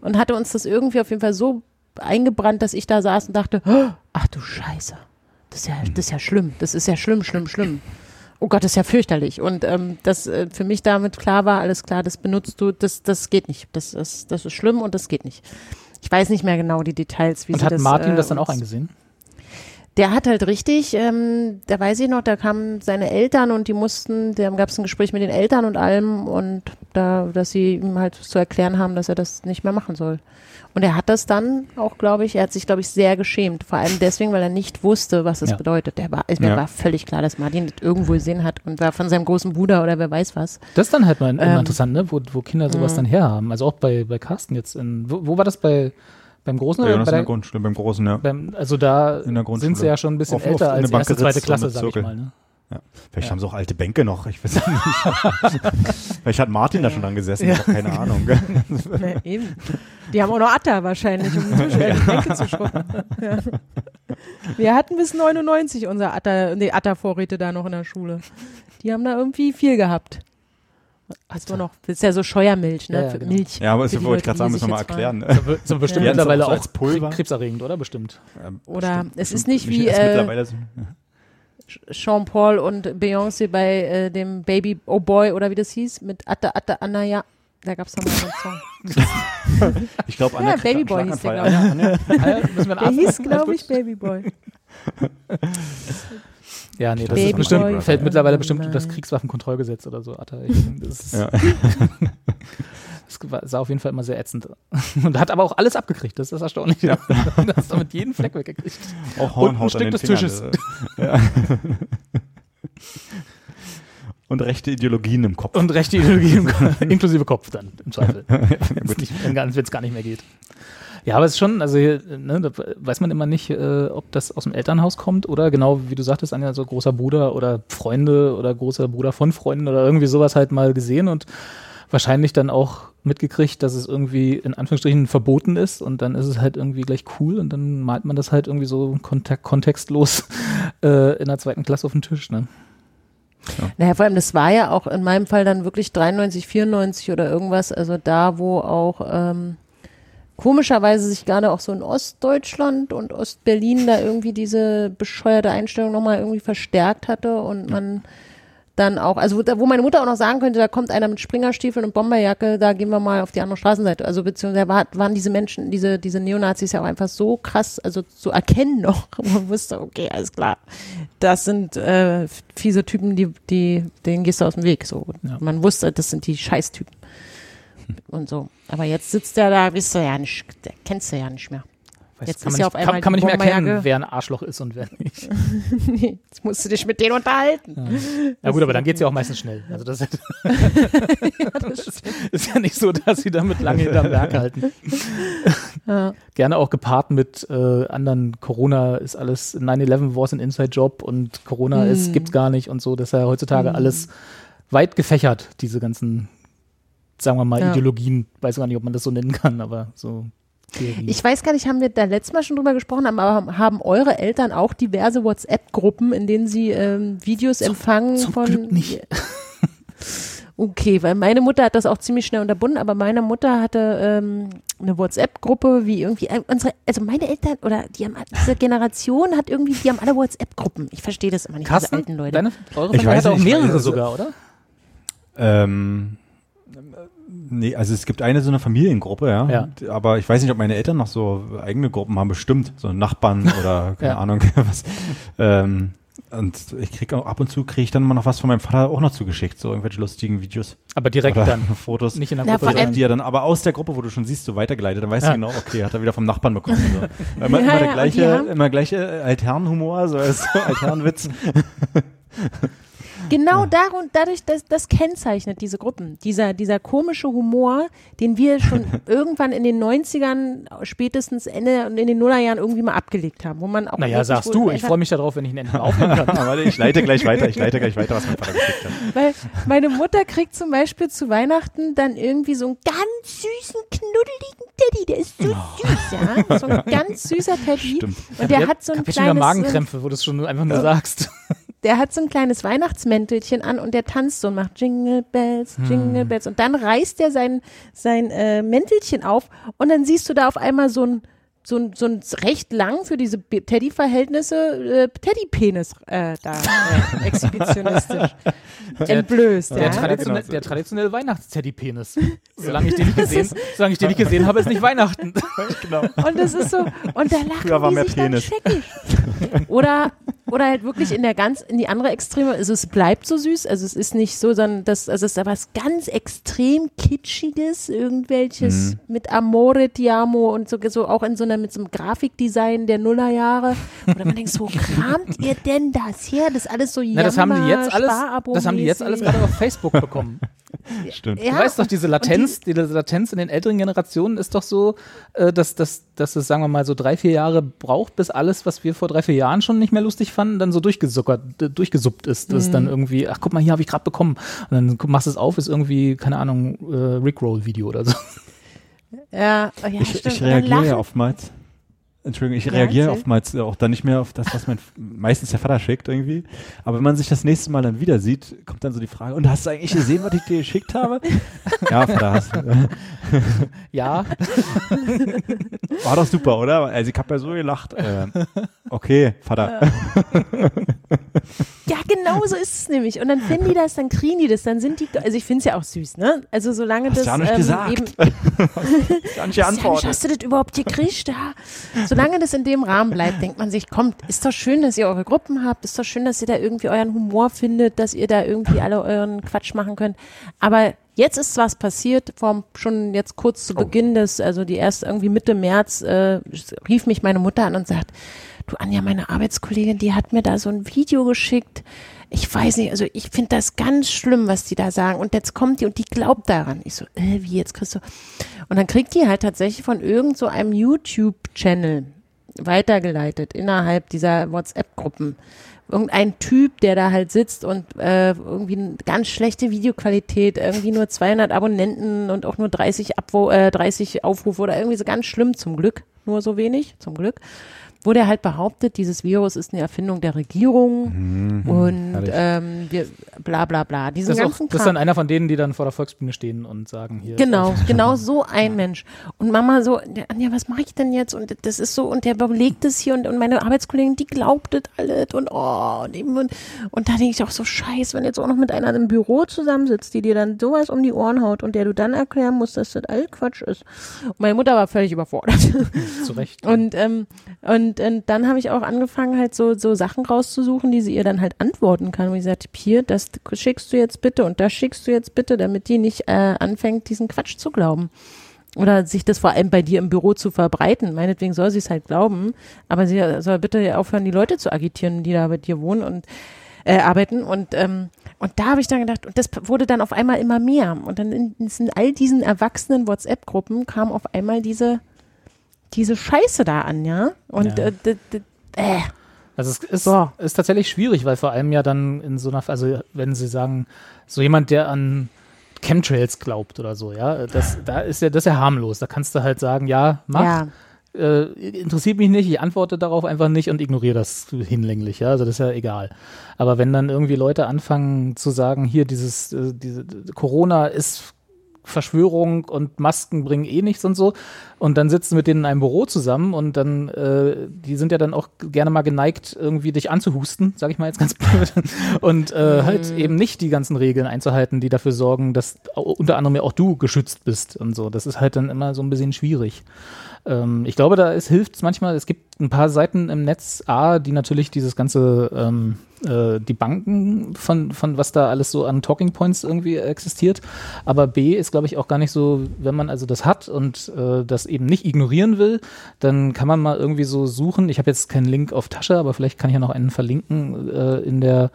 und hatte uns das irgendwie auf jeden Fall so eingebrannt, dass ich da saß und dachte, "Oh, ach du Scheiße, das ist ja das ist ja schlimm, das ist ja schlimm, schlimm, schlimm. Oh Gott, das ist ja fürchterlich. Und ähm, das äh, für mich damit klar war, alles klar, das benutzt du, das das geht nicht, das ist das ist schlimm und das geht nicht. Ich weiß nicht mehr genau die Details, wie
Und
sie
hat
das
Martin
äh,
das dann auch eingesehen?
Der hat halt richtig, ähm, da weiß ich noch, da kamen seine Eltern und die mussten, da gab es ein Gespräch mit den Eltern und allem und da, dass sie ihm halt zu erklären haben, dass er das nicht mehr machen soll. Und er hat das dann auch, glaube ich, er hat sich, glaube ich, sehr geschämt. Vor allem deswegen, weil er nicht wusste, was es
Ja.
bedeutet. Der war, mir
Ja.
war völlig klar, dass Martin das irgendwo gesehen hat und war von seinem großen Bruder oder wer weiß was.
Das ist dann halt mal
Ähm,
interessant, ne? wo, wo Kinder sowas
mh.
dann herhaben. Also auch bei, bei Carsten jetzt. In, wo, wo war das bei beim Großen
Bei
oder
Jonas
bei
in der Grundschule, beim Großen, ja.
beim, Also da
In der Grundschule.
sind sie ja schon ein bisschen
Auf- auf
älter
eine
als
Bank
erste, zweite Klasse, sag ich mal. Ne?
Vielleicht
Ja.
haben sie auch alte Bänke noch. Ich weiß nicht. (laughs) Vielleicht hat Martin da schon dran gesessen. Ich habe keine Ahnung. (laughs)
Nee, eben. Die haben auch noch Atta wahrscheinlich, um die Tisch äh, die Bänke zu schrubben. Ja. (laughs) Wir hatten bis 99 unsere Atta, nee, Atta-Vorräte da noch in der Schule. Die haben da irgendwie viel gehabt. Hast du noch, das ist ja so Scheuermilch, ne?
Ja, ja, genau.
Milch.
Ja, aber das wollte ich gerade sagen, müssen wir mal erklären.
Ist aber bestimmt
Ja.
mittlerweile
So
auch
als Pulver.
krebserregend, oder? Bestimmt.
Ähm,
Oder
bestimmt,
es ist nicht wie, äh,
mittlerweile so.
Jean-Paul und Beyoncé bei äh, dem Baby Oh Boy oder wie das hieß, mit Atta Atta Anaya. Da gab's noch mal so einen Song. (laughs)
Ich glaube,
Ja, Babyboy hieß der, glaube ich. Der hieß, glaube ich, Baby Boy. (laughs)
Ja, nee, das
Baby
ist bestimmt,
Boy.
fällt mittlerweile bestimmt unter das. Kriegswaffenkontrollgesetz oder so. Atta. Das, ist,
Ja. (laughs)
das war- sah auf jeden Fall immer sehr ätzend. (laughs) Und hat aber auch alles abgekriegt, das ist das Erstaunliche. Ja. (laughs) Das hast damit jeden Fleck weggekriegt.
Auch
Und ein
Hornhaut
Stück
an den
des
Fingern,
Tisches.
äh, Ja. Und rechte Ideologien im Kopf.
Und rechte Ideologie, im Ko- inklusive Kopf dann, im Zweifel.
ja,
Wenn es gar nicht mehr geht. Ja, aber es ist schon, also ne, da weiß man immer nicht, äh, ob das aus dem Elternhaus kommt oder genau wie du sagtest, Anja, so großer Bruder oder Freunde oder großer Bruder von Freunden oder irgendwie sowas halt mal gesehen und wahrscheinlich dann auch mitgekriegt, dass es irgendwie in Anführungsstrichen verboten ist und dann ist es halt irgendwie gleich cool und dann malt man das halt irgendwie so kontek kontextlos (laughs) äh, in der zweiten Klasse auf den Tisch. Ne?
Naja, vor allem, das war ja auch in meinem Fall dann wirklich 93, 94 oder irgendwas, also da, wo auch ähm, komischerweise sich gerade auch so in Ostdeutschland und Ostberlin da irgendwie diese bescheuerte Einstellung nochmal irgendwie verstärkt hatte und man dann auch, also wo, wo meine Mutter auch noch sagen könnte, da kommt einer mit Springerstiefeln und Bomberjacke, da gehen wir mal auf die andere Straßenseite. Also beziehungsweise war, waren diese Menschen, diese, diese Neonazis ja auch einfach so krass, also zu erkennen noch. (laughs) Man wusste, okay, alles klar. Das sind äh, fiese Typen, die, die, denen gehst du aus dem Weg. So.
Ja.
Man wusste, das sind die Scheißtypen. Und so. Aber jetzt sitzt der da, wisst du ja nicht, kennst du ja nicht mehr.
Weiß,
Jetzt
kann
ist
man
ja
nicht, kann, kann man nicht mehr erkennen, wer ein Arschloch ist und wer nicht. (laughs)
Jetzt musst du dich mit denen unterhalten.
Ja gut, aber dann geht's ja auch meistens schnell. Also das, (laughs) das (laughs) ist ja nicht so, dass sie damit lange hinterm Berg halten.
Ja.
Gerne auch gepaart mit äh, anderen Corona ist alles 9-11 war ein Inside-Job und Corona
Hm.
ist gibt's gar nicht und so. Das ist ja heutzutage alles weit gefächert, diese ganzen, sagen wir mal,
Ja.
Ideologien. Weiß gar nicht, ob man das so nennen kann, aber so Theorien.
Ich weiß gar nicht, haben wir da letztes Mal schon drüber gesprochen, aber haben- eure Eltern auch diverse WhatsApp-Gruppen, in denen sie ähm, Videos empfangen
zum
von.
Glück nicht. (laughs)
Okay, weil meine Mutter hat das auch ziemlich schnell unterbunden, aber meine Mutter hatte ähm, eine WhatsApp-Gruppe, wie irgendwie äh, unsere, also meine Eltern oder die haben diese Generation hat irgendwie, die haben alle WhatsApp-Gruppen. Ich verstehe das immer nicht, diese
Carsten,
alten Leute.
deine, eure
Ich weiß
hat auch mehrere sogar, oder?
Ähm, nee, also es gibt eine so eine Familiengruppe, ja.
Ja.
Aber ich weiß nicht, ob meine Eltern noch so eigene Gruppen haben, bestimmt. So Nachbarn (laughs) oder keine
Ja.
Ahnung (laughs) was. Ähm, und ich krieg auch ab und zu kriege ich dann mal noch was von meinem Vater auch noch zugeschickt, so irgendwelche lustigen Videos
Aber direkt
oder
dann. (laughs)
Fotos.
Nicht in der
Na,
Gruppe.
Direkt, die er dann, aber aus der Gruppe, wo du schon siehst, so weitergeleitet, dann weißt
Ja.
du genau, okay, hat er wieder vom Nachbarn bekommen. So. Immer,
Ja,
immer,
ja,
der gleiche, immer gleiche Altherrenhumor, so als so
Genau darun, dadurch, das, das kennzeichnet diese Gruppen. Dieser, dieser komische Humor, den wir schon (laughs) irgendwann in den 90ern, spätestens Ende und in den Nullerjahren irgendwie mal abgelegt haben, wo man auch.
Naja, sagst du, ich freue mich darauf, wenn ich ihn endlich mal aufnehmen (laughs) kann.
Ich leite gleich weiter, ich leite gleich weiter, was mein Vater geschickt hat.
Weil meine Mutter kriegt zum Beispiel zu Weihnachten dann irgendwie so einen ganz süßen, knuddeligen Teddy. Der ist so süß, ja. So ein ganz süßer Teddy.
Stimmt.
Und der
Ich
hat so ein
hab jetzt schon wieder
kleines,
Magenkrämpfe, wo du es schon einfach nur sagst.
Der hat so ein kleines Weihnachtsmäntelchen an und der tanzt so und macht Jingle Bells, Jingle Bells. Und dann reißt er sein, sein äh, Mäntelchen auf und dann siehst du da auf einmal so ein so ein, so ein recht lang für diese Teddy-Verhältnisse äh, Teddy-Penis äh, da äh, exhibitionistisch (laughs) entblößt.
Der,
ja.
traditionell,
genau.
der traditionelle Weihnachtsteddy-Penis. (laughs) Solange ich den nicht gesehen, solange ich den nicht gesehen habe, ist nicht Weihnachten. (laughs)
Genau.
Und das ist so, und da lachen
Früher war
die
mehr
sich
Penis.
dann scheckig. Oder, oder halt wirklich in der ganz, in die andere Extreme, also es bleibt so süß, also es ist nicht so, sondern das, also es ist aber was ganz extrem Kitschiges, irgendwelches
Mhm.
mit Amore Diamo und so, so auch in so einer, mit so einem Grafikdesign der Nullerjahre. Oder man denkt, so (laughs) kramt ihr denn das her? Das ist alles so
Na, das haben die jetzt alles, das haben die jetzt alles gerade auf Facebook bekommen. (laughs)
Stimmt.
Ja,
Du weißt doch, diese Latenz, diese Latenz in den älteren Generationen ist doch so, äh, dass, dass, dass es, sagen wir mal, so drei, vier Jahre braucht, bis alles, was wir vor drei, vier Jahren schon nicht mehr lustig fanden, dann so durchgesuckert, durchgesuppt ist. Das ist dann irgendwie, ach guck mal, hier habe ich gerade bekommen. Und dann machst du es auf, ist irgendwie, keine Ahnung, äh, Rickroll-Video oder so.
Ja, oh ja,
Ich,
stimmt.
ich reagiere ja oftmals. Entschuldigung, ich
Ja,
reagiere
erzähl.
oftmals auch dann nicht mehr auf das, was mein meistens der Vater schickt irgendwie. Aber wenn man sich das nächste Mal dann wieder sieht, kommt dann so die Frage: Und hast du eigentlich gesehen, was ich dir geschickt habe? (laughs) ja, Vater, hast du. (laughs)
Ja, (laughs)
War doch super, oder? Also ich habe ja so gelacht. Äh, okay, Vater.
Ja, genau so ist es nämlich. Und dann finden die das, dann kriegen die das, dann sind die, also ich finde es ja auch süß, ne? Also solange
Hast
das
ja nicht
ähm,
gesagt.
eben,
nicht
Ja, Mensch, hast du das überhaupt gekriegt? Ja. Solange das in dem Rahmen bleibt, denkt man sich, kommt, ist doch schön, dass ihr eure Gruppen habt, ist doch schön, dass ihr da irgendwie euren Humor findet, dass ihr da irgendwie alle euren Quatsch machen könnt. Aber jetzt ist was passiert, vom, schon jetzt kurz zu Beginn des, also die erst irgendwie Mitte März, äh, rief mich meine Mutter an und sagt, du Anja, meine Arbeitskollegin, die hat mir da so ein Video geschickt. Ich weiß nicht, also ich finde das ganz schlimm, was die da sagen. Und jetzt kommt die und die glaubt daran. Ich so, äh, wie jetzt kriegst du. Und dann kriegt die halt tatsächlich von irgend so einem YouTube-Channel weitergeleitet innerhalb dieser WhatsApp-Gruppen. Irgendein Typ, der da halt sitzt und äh, irgendwie eine ganz schlechte Videoqualität, irgendwie nur 200 Abonnenten und auch nur 30, Abwo äh, 30 Aufrufe oder irgendwie so ganz schlimm zum Glück, nur so wenig, zum Glück wo der halt behauptet, dieses Virus ist eine Erfindung der Regierung und
herrlich.
ähm, wir, bla bla bla. Diesen
das ist, auch,
ganzen
das ist dann einer von denen, die dann vor der Volksbühne stehen und sagen hier.
Genau, genau so ein Mensch. Und Mama so, Anja, was mache ich denn jetzt? Und das ist so, und der überlegt es hier und, und meine Arbeitskollegin, die glaubt das alles und oh, und, eben, und, und da denke ich auch so, scheiße, wenn jetzt auch noch mit einer im Büro zusammensitzt, die dir dann sowas um die Ohren haut und der du dann erklären musst, dass das all Quatsch ist. Und meine Mutter war völlig überfordert.
Zu Recht.
Und, ähm, und, und dann habe ich auch angefangen, halt so, so Sachen rauszusuchen, die sie ihr dann halt antworten kann. Und ich sagte, hier, das schickst du jetzt bitte und das schickst du jetzt bitte, damit die nicht äh, anfängt, diesen Quatsch zu glauben. Oder sich das vor allem bei dir im Büro zu verbreiten. Meinetwegen soll sie es halt glauben, aber sie soll bitte aufhören, die Leute zu agitieren, die da bei dir wohnen und äh, arbeiten. Und, ähm, und da habe ich dann gedacht, und das wurde dann auf einmal immer mehr. Und dann in, in all diesen erwachsenen WhatsApp-Gruppen kam auf einmal diese diese Scheiße da an, ja? Und
Ja.
äh, äh,
Also es ist,
So.
ist tatsächlich schwierig, weil vor allem ja dann in so einer, also wenn sie sagen, so jemand, der an Chemtrails glaubt oder so, ja, das, da ist ja, das ist ja harmlos. Da kannst du halt sagen, ja, mach,
ja,
äh, interessiert mich nicht, ich antworte darauf einfach nicht und ignoriere das hinlänglich, ja, also das ist ja egal. Aber wenn dann irgendwie Leute anfangen zu sagen, hier dieses, äh, diese Corona ist Verschwörung und Masken bringen eh nichts und so. Und dann sitzen mit denen in einem Büro zusammen und dann, äh, die sind ja dann auch gerne mal geneigt, irgendwie dich anzuhusten, sag ich mal jetzt ganz (laughs) blöd. Und äh, halt eben nicht die ganzen Regeln einzuhalten, die dafür sorgen, dass unter anderem ja auch du geschützt bist und so. Das ist halt dann immer so ein bisschen schwierig. Ähm, ich glaube, da hilft es manchmal, es gibt ein paar Seiten im Netz, A, die natürlich dieses ganze, ähm, äh, die Banken von, von was da alles so an Talking Points irgendwie existiert. Aber B ist, glaube ich, auch gar nicht so, wenn man also das hat und äh, das eben nicht ignorieren will, dann kann man mal irgendwie so suchen. Ich habe jetzt keinen Link auf Tasche, aber vielleicht kann ich ja noch einen verlinken äh, in der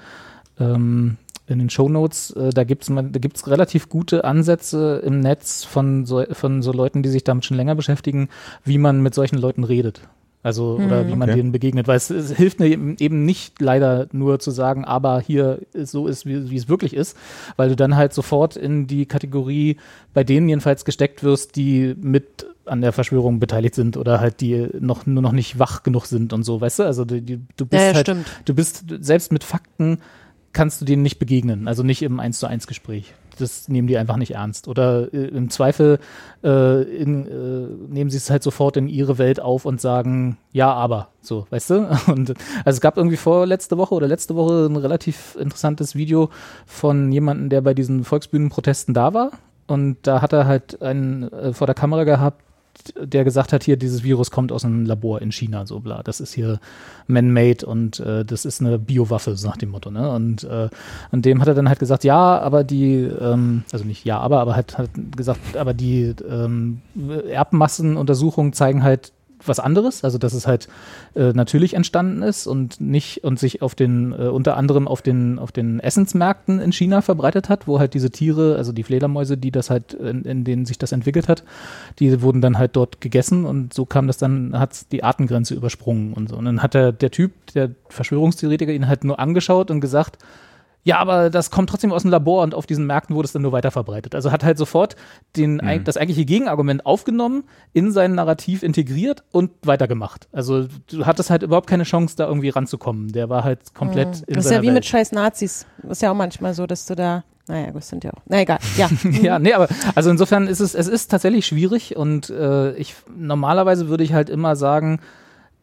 ähm, in den Shownotes, äh, da gibt's man, da gibt's relativ gute Ansätze im Netz von so, von so Leuten, die sich damit schon länger beschäftigen, wie man mit solchen Leuten redet. Also, oder wie man
Okay.
denen begegnet, weil es, es hilft mir eben eben nicht leider nur zu sagen, aber hier ist, so ist, wie, wie es wirklich ist, weil du dann halt sofort in die Kategorie bei denen jedenfalls gesteckt wirst, die mit an der Verschwörung beteiligt sind oder halt die noch nur noch nicht wach genug sind und so, weißt du? Also die, die, du bist
Ja, ja,
halt,
stimmt.
du bist selbst mit Fakten kannst du denen nicht begegnen, also nicht im 1 zu 1 Gespräch. Das nehmen die einfach nicht ernst. Oder äh, im Zweifel äh, in, äh, nehmen sie es halt sofort in ihre Welt auf und sagen, ja, aber, so, weißt du? (laughs) Und also es gab irgendwie vor letzte Woche oder letzte Woche ein relativ interessantes Video von jemandem, der bei diesen Volksbühnenprotesten da war. Und da hat er halt einen äh, vor der Kamera gehabt, der gesagt hat, hier, dieses Virus kommt aus einem Labor in China, so bla. Das ist hier man-made und äh, das ist eine Biowaffe, so nach dem Motto, ne? Und, äh, und dem hat er dann halt gesagt, ja, aber die, ähm, also nicht ja, aber, aber hat, hat gesagt, aber die ähm, Erbmassenuntersuchungen zeigen halt was anderes, also dass es halt äh, natürlich entstanden ist und nicht und sich auf den äh, unter anderem auf den auf den Essensmärkten in China verbreitet hat, wo halt diese Tiere, also die Fledermäuse, die das halt in, in denen sich das entwickelt hat, die wurden dann halt dort gegessen und so kam das dann hat die Artengrenze übersprungen und so. Und dann hat der der Typ, der Verschwörungstheoretiker ihn halt nur angeschaut und gesagt, ja, aber das kommt trotzdem aus dem Labor und auf diesen Märkten wurde es dann nur weiter verbreitet. Also hat halt sofort den, eig- das eigentliche Gegenargument aufgenommen, in sein Narrativ integriert und weitergemacht. Also du hattest halt überhaupt keine Chance, da irgendwie ranzukommen. Der war halt komplett in
Das ist ja wie
Welt.
mit scheiß Nazis. Das ist ja auch manchmal so, dass du da, naja, das sind ja auch, na egal, ja. (laughs)
ja, nee, aber also insofern ist es, es ist tatsächlich schwierig und äh, ich normalerweise würde ich halt immer sagen,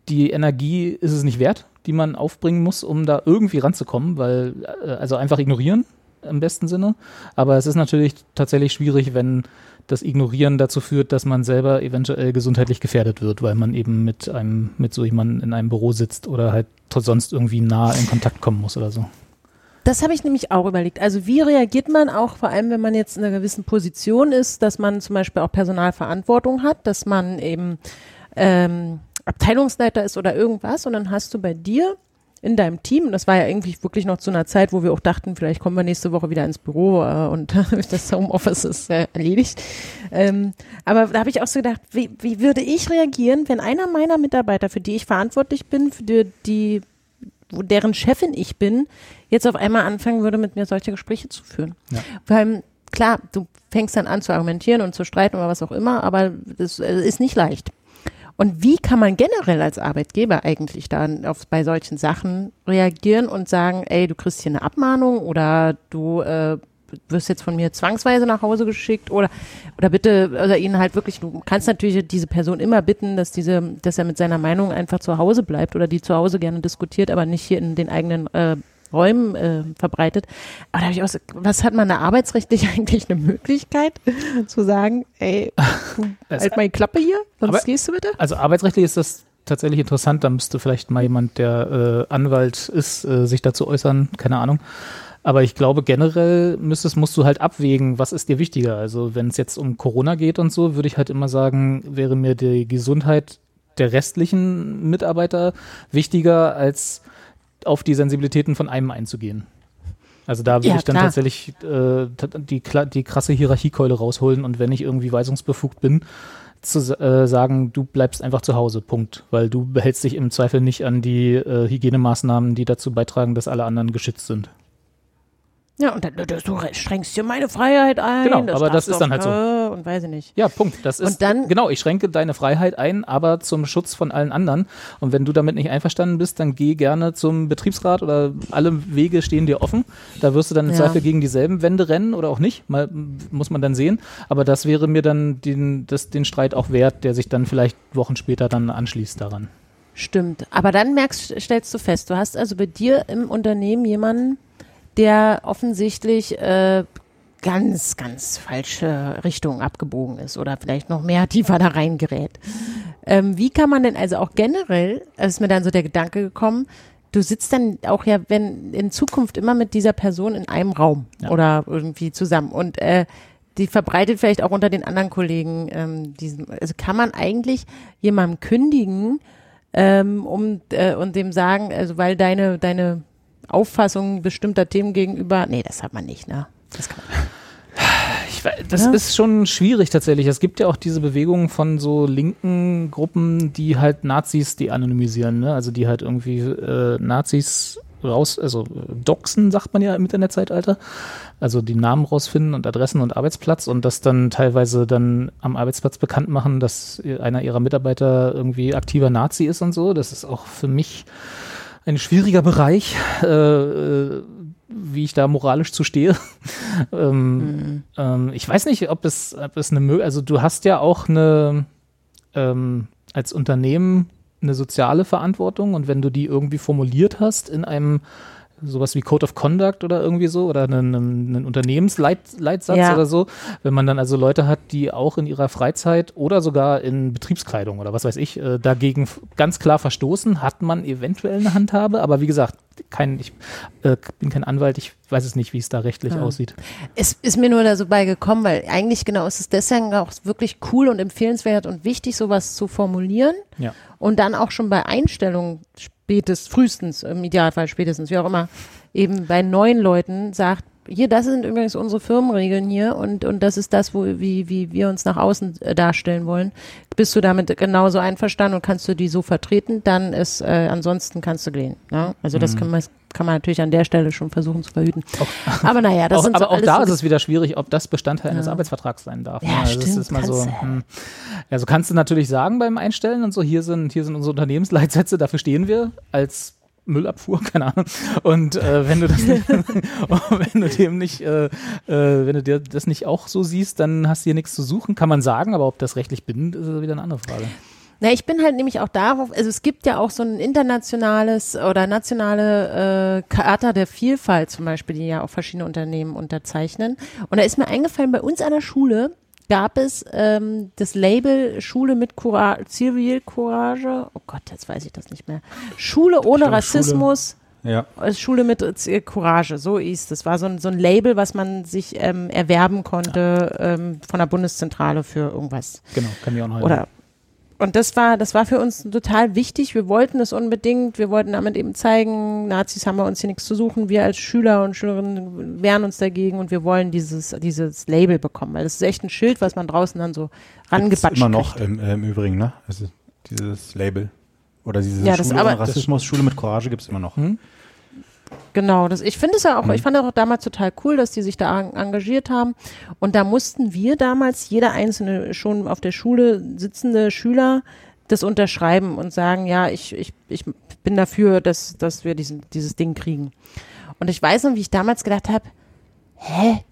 die Energie ist es nicht wert, die man aufbringen muss, um da irgendwie ranzukommen, weil äh, also einfach ignorieren im besten Sinne. Aber es ist natürlich tatsächlich schwierig, wenn das Ignorieren dazu führt, dass man selber eventuell gesundheitlich gefährdet wird, weil man eben mit einem, mit so jemandem in einem Büro sitzt oder halt sonst irgendwie nah in Kontakt kommen muss oder so.
Das habe ich nämlich auch überlegt. Also wie reagiert man auch, vor allem wenn man jetzt in einer gewissen Position ist, dass man zum Beispiel auch Personalverantwortung hat, dass man eben ähm, Abteilungsleiter ist oder irgendwas und dann hast du bei dir in deinem Team, und das war ja irgendwie wirklich noch zu einer Zeit, wo wir auch dachten, vielleicht kommen wir nächste Woche wieder ins Büro äh, und (laughs) das Homeoffice ist äh, erledigt. Ähm, aber da habe ich auch so gedacht, wie, wie würde ich reagieren, wenn einer meiner Mitarbeiter, für die ich verantwortlich bin, für die, die deren Chefin ich bin, jetzt auf einmal anfangen würde, mit mir solche Gespräche zu führen.
Ja.
Weil, klar, du fängst dann an zu argumentieren und zu streiten oder was auch immer, aber das äh, ist nicht leicht. Und wie kann man generell als Arbeitgeber eigentlich dann auf, bei solchen Sachen reagieren und sagen, ey, du kriegst hier eine Abmahnung oder du äh, wirst jetzt von mir zwangsweise nach Hause geschickt oder oder bitte oder ihnen halt wirklich du kannst natürlich diese Person immer bitten, dass diese dass er mit seiner Meinung einfach zu Hause bleibt oder die zu Hause gerne diskutiert, aber nicht hier in den eigenen äh, Räumen äh, verbreitet. Aber da habe ich auch so, was hat man da arbeitsrechtlich (laughs) eigentlich eine Möglichkeit zu sagen, ey, (laughs) halt mal die Klappe hier, sonst
Aber-
gehst du bitte?
Also arbeitsrechtlich ist das tatsächlich interessant. Da müsste vielleicht mal jemand, der äh, Anwalt ist, äh, sich dazu äußern. Keine Ahnung. Aber ich glaube, generell müsstest, musst du halt abwägen, was ist dir wichtiger. Also wenn es jetzt um Corona geht und so, würde ich halt immer sagen, wäre mir die Gesundheit der restlichen Mitarbeiter wichtiger, als auf die Sensibilitäten von einem einzugehen. Also da würde
Ja,
ich dann
klar.
tatsächlich äh, die, die krasse Hierarchiekeule rausholen und wenn ich irgendwie weisungsbefugt bin, zu äh, sagen, du bleibst einfach zu Hause, Punkt. Weil du behältst dich im Zweifel nicht an die äh, Hygienemaßnahmen, die dazu beitragen, dass alle anderen geschützt sind.
Ja, und dann, du, strengst dir meine Freiheit ein.
Genau, aber das ist dann halt
äh, Und weiß ich nicht.
Ja, Punkt. Das ist,
Und dann-
genau, ich schränke deine Freiheit ein, aber zum Schutz von allen anderen. Und wenn du damit nicht einverstanden bist, dann geh gerne zum Betriebsrat oder alle Wege stehen dir offen. Da wirst du dann im
Ja.
Zweifel gegen dieselben Wände rennen oder auch nicht. Mal, muss man dann sehen. Aber das wäre mir dann den, das, den Streit auch wert, der sich dann vielleicht Wochen später dann anschließt daran.
Stimmt. Aber dann merkst, stellst du fest, du hast also bei dir im Unternehmen jemanden, der offensichtlich äh, ganz, ganz falsche Richtung abgebogen ist oder vielleicht noch mehr (laughs) tiefer da reingerät. Ähm, wie kann man denn also auch generell, es ist mir dann so der Gedanke gekommen, du sitzt dann auch ja, wenn in Zukunft immer mit dieser Person in einem Raum
Ja.
oder irgendwie zusammen und äh, die verbreitet vielleicht auch unter den anderen Kollegen ähm, diesen, also kann man eigentlich jemandem kündigen, ähm, um äh, und dem sagen, also weil deine deine Auffassung bestimmter Themen gegenüber, nee, das hat man nicht, ne? Das kann man
Ich wei- das ist schon schwierig tatsächlich. Es gibt ja auch diese Bewegungen von so linken Gruppen, die halt Nazis de-anonymisieren, ne? Also die halt irgendwie äh, Nazis raus, also doxen, sagt man ja im Internetzeitalter. Also die Namen rausfinden und Adressen und Arbeitsplatz und das dann teilweise dann am Arbeitsplatz bekannt machen, dass einer ihrer Mitarbeiter irgendwie aktiver Nazi ist und so. Das ist auch für mich ein schwieriger Bereich, äh, äh, wie ich da moralisch zu stehe. (laughs) ähm, ähm, ich weiß nicht, ob es, ob es eine Möglichkeit, also du hast ja auch eine, ähm, als Unternehmen eine soziale Verantwortung und wenn du die irgendwie formuliert hast in einem sowas wie Code of Conduct oder irgendwie so oder einen, einen Unternehmensleitsatz
Ja.
oder so, wenn man dann also Leute hat, die auch in ihrer Freizeit oder sogar in Betriebskleidung oder was weiß ich, äh, dagegen ganz klar verstoßen, hat man eventuell eine Handhabe, aber wie gesagt, kein, ich äh, bin kein Anwalt, ich weiß es nicht, wie es da rechtlich aussieht.
Es ist mir nur da so beigekommen, weil eigentlich genau ist es deswegen auch wirklich cool und empfehlenswert und wichtig, sowas zu formulieren
Ja.
und dann auch schon bei Einstellungen spätestens, frühestens, im Idealfall spätestens, wie auch immer, eben bei neuen Leuten sagt, hier, das sind übrigens unsere Firmenregeln hier und, und das ist das, wo, wie, wie wir uns nach außen äh, darstellen wollen. Bist du damit genauso einverstanden und kannst du die so vertreten, dann ist, äh, ansonsten kannst du gehen. Ne? Also
Mhm.
das kann man, kann man natürlich an der Stelle schon versuchen zu verhüten. (laughs) Aber naja, das
auch,
sind so
aber auch
alles
da
so
ist es wieder schwierig, ob das Bestandteil eines
Ja.
Arbeitsvertrags sein darf.
Ja,
ne? Also das
stimmt,
ist mal so. Hm. Ja, so kannst du natürlich sagen beim Einstellen und so, hier sind, hier sind unsere Unternehmensleitsätze, dafür stehen wir als Müllabfuhr, (laughs) keine Ahnung. Und äh, wenn du das nicht, (laughs) wenn du dem nicht, äh, äh, wenn du dir das nicht auch so siehst, dann hast du hier nichts zu suchen, kann man sagen, aber ob das rechtlich bindend ist, ist wieder eine andere Frage.
Na, ich bin halt nämlich auch darauf, also es gibt ja auch so ein internationales oder nationale äh, Charta der Vielfalt zum Beispiel, die ja auch verschiedene Unternehmen unterzeichnen. Und da ist mir eingefallen, bei uns an der Schule gab es ähm, das Label Schule mit Courage, Zivilcourage. Oh Gott, jetzt weiß ich das nicht mehr. Schule ohne
glaube,
Rassismus.
Ja.
äh, Schule mit äh, Courage, so ist es. war so ein, so ein Label, was man sich ähm, erwerben konnte ähm, von der Bundeszentrale für irgendwas.
Genau, kann ich auch noch
Oder und das war, das war für uns total wichtig. Wir wollten es unbedingt. Wir wollten damit eben zeigen, Nazis haben bei uns hier nichts zu suchen. Wir als Schüler und Schülerinnen wehren uns dagegen und wir wollen dieses, dieses Label bekommen. Weil das ist echt ein Schild, was man draußen dann so rangebatscht
immer noch im, äh, im Übrigen, ne? Also dieses Label. Oder diese
Ja, das
Schule
aber-
Rassismus, Schule mit Courage gibt es immer noch.
Hm?
Genau, das, ich finde es ja auch,
Mhm.
ich fand auch damals total cool, dass die sich da en- engagiert haben. Und da mussten wir damals, jeder einzelne schon auf der Schule sitzende Schüler, das unterschreiben und sagen, ja, ich, ich, ich bin dafür, dass, dass wir diesen, dieses Ding kriegen. Und ich weiß noch, wie ich damals gedacht habe, hä?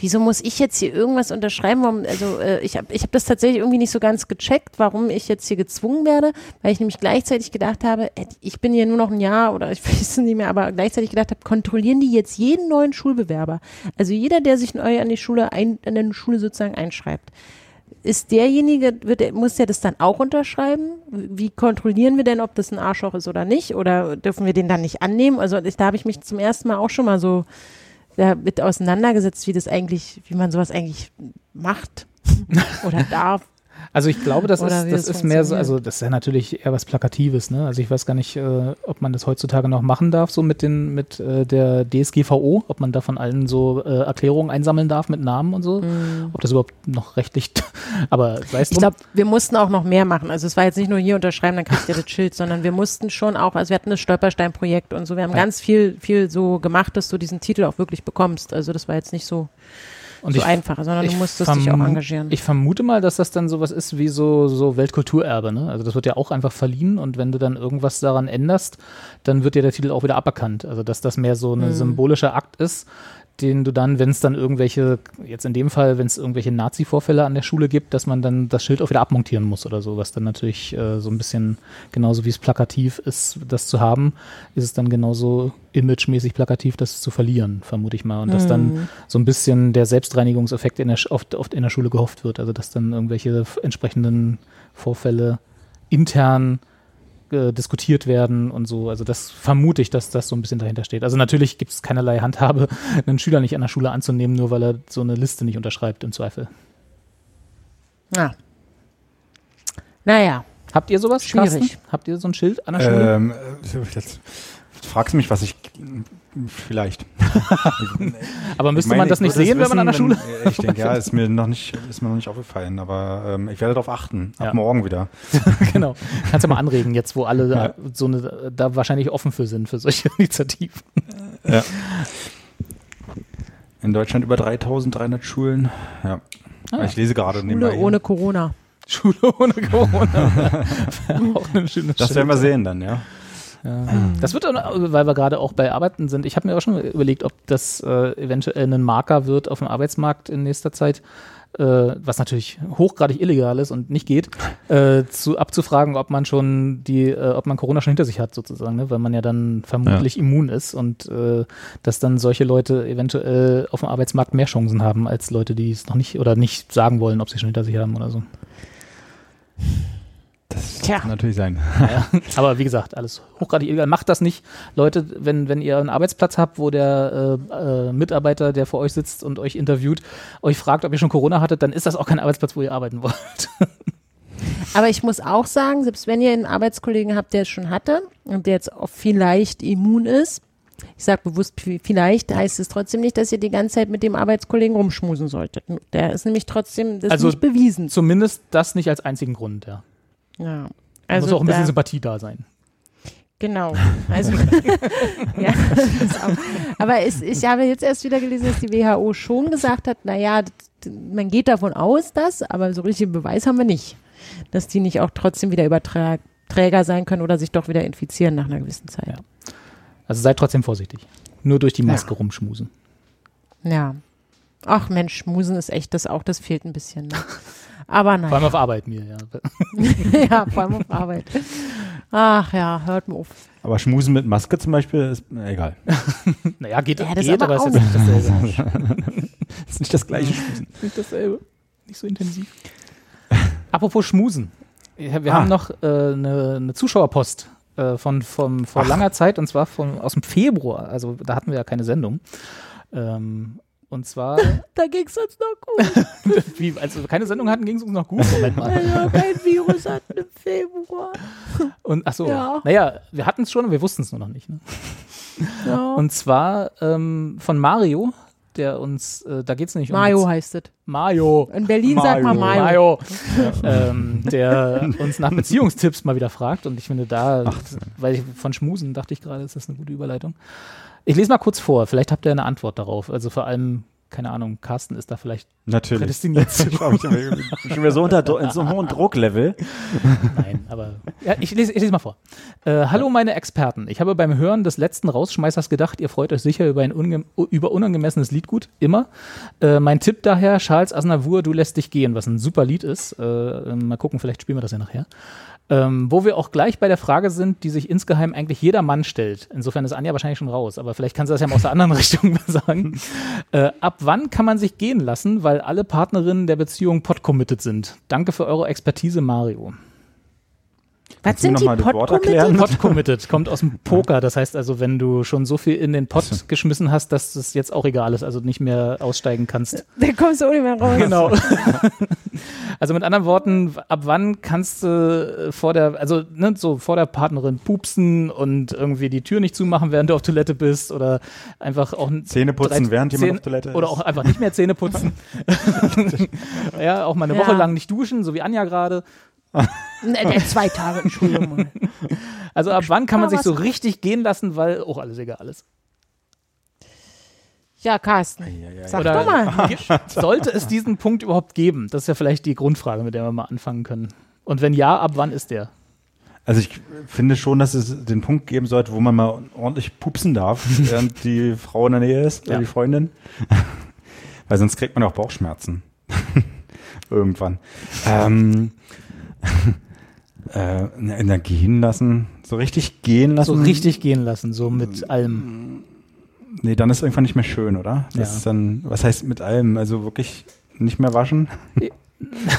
Wieso muss ich jetzt hier irgendwas unterschreiben? Warum, also äh, ich habe ich hab das tatsächlich irgendwie nicht so ganz gecheckt, warum ich jetzt hier gezwungen werde, weil ich nämlich gleichzeitig gedacht habe, äh, ich bin hier nur noch ein Jahr oder ich (laughs) weiß es nicht mehr, aber gleichzeitig gedacht habe, kontrollieren die jetzt jeden neuen Schulbewerber? Also jeder, der sich neu an die Schule ein, an der Schule sozusagen einschreibt, ist derjenige, wird, muss der das dann auch unterschreiben? Wie kontrollieren wir denn, ob das ein Arschloch ist oder nicht? Oder dürfen wir den dann nicht annehmen? Also ich, da habe ich mich zum ersten Mal auch schon mal so damit auseinandergesetzt, wie das eigentlich, wie man sowas eigentlich macht (laughs) oder darf.
Also ich glaube, das
Oder
ist, das ist mehr so, also das ist ja natürlich eher was Plakatives, ne? Also ich weiß gar nicht, äh, ob man das heutzutage noch machen darf, so mit den, mit äh, der DSGVO, ob man da von allen so äh, Erklärungen einsammeln darf mit Namen und so. Ob das überhaupt noch rechtlich, (laughs) aber sei es
Ich glaube, wir mussten auch noch mehr machen. Also es war jetzt nicht nur hier unterschreiben, dann kriegt ihr das (laughs) Schild, sondern wir mussten schon auch, also wir hatten das Stolperstein-Projekt und so, wir haben
Ja.
ganz viel, viel so gemacht, dass du diesen Titel auch wirklich bekommst. Also das war jetzt nicht so,
Und
so
ich-
einfach, sondern du musstest dich auch engagieren.
Ich vermute mal, dass das dann sowas ist wie so, so Weltkulturerbe, ne? Also das wird ja auch einfach verliehen und wenn du dann irgendwas daran änderst, dann wird dir der Titel auch wieder aberkannt. Also dass das mehr so ein
Mhm.
symbolischer Akt ist, den du dann, wenn es dann irgendwelche, jetzt in dem Fall, wenn es irgendwelche Nazi-Vorfälle an der Schule gibt, dass man dann das Schild auch wieder abmontieren muss oder so, was dann natürlich äh, so ein bisschen, genauso wie es plakativ ist, das zu haben, ist es dann genauso imagemäßig plakativ, das zu verlieren, vermute ich mal. Und dass
Mhm.
dann so ein bisschen der Selbstreinigungseffekt in der, oft, oft in der Schule gehofft wird. Also dass dann irgendwelche entsprechenden Vorfälle intern äh, diskutiert werden und so. Also das vermute ich, dass das so ein bisschen dahinter steht. Also natürlich gibt es keinerlei Handhabe, (laughs) einen Schüler nicht an der Schule anzunehmen, nur weil er so eine Liste nicht unterschreibt, im Zweifel.
Ja. Naja,
Habt ihr sowas?
Schwierig.
Carsten? Habt ihr so ein Schild an der Schule?
Ähm, äh, jetzt fragst mich, was ich vielleicht. (laughs)
Aber müsste
meine,
man das
ich
nicht
würde es
sehen, wenn man an der
wissen,
Schule?
wenn- Ich denke, ja, ist mir noch nicht, (laughs) ist mir noch nicht aufgefallen, aber ähm, ich werde darauf achten. Ab
Ja.
morgen wieder. (laughs)
genau. Kannst ja mal anregen, jetzt wo alle
Ja.
da, so eine, da wahrscheinlich offen für sind, für solche Initiativen.
Ja. In Deutschland über 3300 Schulen. Ja.
Ah.
Ich lese gerade nebenbei.
Schule
hier.
ohne Corona.
Schule ohne Corona.
Das werden wir sehen dann, ja.
Ja. Das wird, dann, weil wir gerade auch bei Arbeiten sind. Ich habe mir auch schon überlegt, ob das äh, eventuell ein Marker wird auf dem Arbeitsmarkt in nächster Zeit, äh, was natürlich hochgradig illegal ist und nicht geht, (laughs) äh, zu, abzufragen, ob man schon die, äh, ob man Corona schon hinter sich hat sozusagen, ne? weil man ja dann vermutlich immun ist und äh, dass dann solche Leute eventuell auf dem Arbeitsmarkt mehr Chancen haben als Leute, die es noch nicht oder nicht sagen wollen, ob sie schon hinter sich haben oder so.
Das
Tja.
kann natürlich sein.
Ja, aber wie gesagt, alles hochgradig illegal. Macht das nicht. Leute, wenn, wenn ihr einen Arbeitsplatz habt, wo der äh, äh, Mitarbeiter, der vor euch sitzt und euch interviewt, euch fragt, ob ihr schon Corona hattet, dann ist das auch kein Arbeitsplatz, wo ihr arbeiten (laughs) wollt.
Aber ich muss auch sagen, selbst wenn ihr einen Arbeitskollegen habt, der es schon hatte und der jetzt auch vielleicht immun ist, ich sage bewusst vielleicht, heißt es trotzdem nicht, dass ihr die ganze Zeit mit dem Arbeitskollegen rumschmusen solltet. Der ist nämlich trotzdem, das
Also
ist nicht bewiesen.
Zumindest das nicht als einzigen Grund, ja.
Ja. Also
muss auch ein bisschen Sympathie da sein.
Genau. (laughs) Also, (laughs) ja. Aber es, ich habe jetzt erst wieder gelesen, dass die WHO schon gesagt hat, naja, man geht davon aus, dass, aber so richtigen Beweis haben wir nicht, dass die nicht auch trotzdem wieder Überträger sein können oder sich doch wieder infizieren nach einer gewissen Zeit.
Ja. Also seid trotzdem vorsichtig. Nur durch die Maske rumschmusen.
Ja. Ach Mensch, Schmusen ist echt das auch, das fehlt ein bisschen. Ne? (laughs) Aber
Vor allem
nein.
auf Arbeit mir, ja. (laughs)
ja, vor allem auf Arbeit. Ach ja, hört mir auf.
Aber Schmusen mit Maske zum Beispiel ist na, egal. (laughs)
Naja, geht,
Ja, das
geht
aber
aber ist jetzt nicht dasselbe. (laughs)
Das ist nicht das gleiche Schmusen.
nicht dasselbe. Nicht so intensiv. Apropos Schmusen. Wir
Ah.
haben noch äh, eine, eine Zuschauerpost äh, von, von vor
Ach.
langer Zeit und zwar von, aus dem Februar. Also da hatten wir ja keine Sendung. Ähm, und zwar,
Da ging es uns noch gut. (laughs)
wie, als wir keine Sendung hatten, ging es uns noch gut. Moment mal.
Also kein Virus hatten im Februar.
Und ach so,
Ja.
naja, wir hatten es schon, aber wir wussten es nur noch nicht. Ne?
Ja.
Und zwar ähm, von Mario, der uns, äh, da geht es nicht
Mayo
um
heißt es.
Mario.
In Berlin sagt man Mayo.
Mayo. ähm, der uns nach Beziehungstipps mal wieder fragt. Und ich finde da, weil ich von Schmusen dachte ich gerade, ist das eine gute Überleitung. Ich lese mal kurz vor, vielleicht habt ihr eine Antwort darauf. Also vor allem, keine Ahnung, Carsten ist da vielleicht
Natürlich.
prädestiniert zu. (laughs)
Ich bin (laughs) schon wieder so unter in so einem hohen Drucklevel.
Nein, aber ja, ich, lese, ich lese mal vor. Äh, Hallo meine Experten. Ich habe beim Hören des letzten Rausschmeißers gedacht, ihr freut euch sicher über ein unge über unangemessenes Liedgut. Immer. Äh, mein Tipp daher, Charles Aznavour, Du lässt dich gehen, was ein super Lied ist. Äh, mal gucken, vielleicht spielen wir das ja nachher. Ähm, wo wir auch gleich bei der Frage sind, die sich insgeheim eigentlich jeder Mann stellt. Insofern ist Anja wahrscheinlich schon raus, aber vielleicht kann sie das ja mal aus der anderen (laughs) Richtung sagen. Äh, ab wann kann man sich gehen lassen, weil alle Partnerinnen der Beziehung pot-committed sind? Danke für eure Expertise, Mario.
Was sind die
das
Pot-Committed?
erklären?
Pot committed kommt aus dem Poker. Das heißt also, wenn du schon so viel in den Pot geschmissen hast, dass es jetzt auch egal ist, also nicht mehr aussteigen kannst.
Da kommst du auch nicht mehr raus.
Genau. (laughs) also mit anderen Worten, ab wann kannst du vor der, also ne, so vor der Partnerin pupsen und irgendwie die Tür nicht zumachen, während du auf Toilette bist oder einfach auch ein-
Zähne putzen,
drei-
während jemand
Zähne-
auf Toilette
Oder
ist.
auch einfach nicht mehr Zähne putzen. (laughs) (laughs) ja, auch mal eine
Ja.
Woche lang nicht duschen, so wie Anja gerade.
Ne, zwei Tage, Entschuldigung. (laughs)
Also ab wann kann man sich so richtig gehen lassen, weil auch alles egal ist.
Ja, Carsten, sag
Oder-
doch mal. (laughs)
Sollte es diesen Punkt überhaupt geben? Das ist ja vielleicht die Grundfrage, mit der wir mal anfangen können. Und wenn ja, ab wann ist der?
Also ich finde schon, dass es den Punkt geben sollte, wo man mal ordentlich pupsen darf, (laughs) während die Frau in der Nähe ist oder
Ja.
die Freundin. Weil sonst kriegt man auch Bauchschmerzen. Irgendwann. Ähm, (laughs) äh, der gehen lassen, so richtig gehen
So
lassen.
richtig gehen lassen, so mit allem.
Nee, dann ist irgendwann nicht mehr schön, oder? Das
Ja.
ist dann, was heißt mit allem? Also wirklich nicht mehr waschen? (laughs)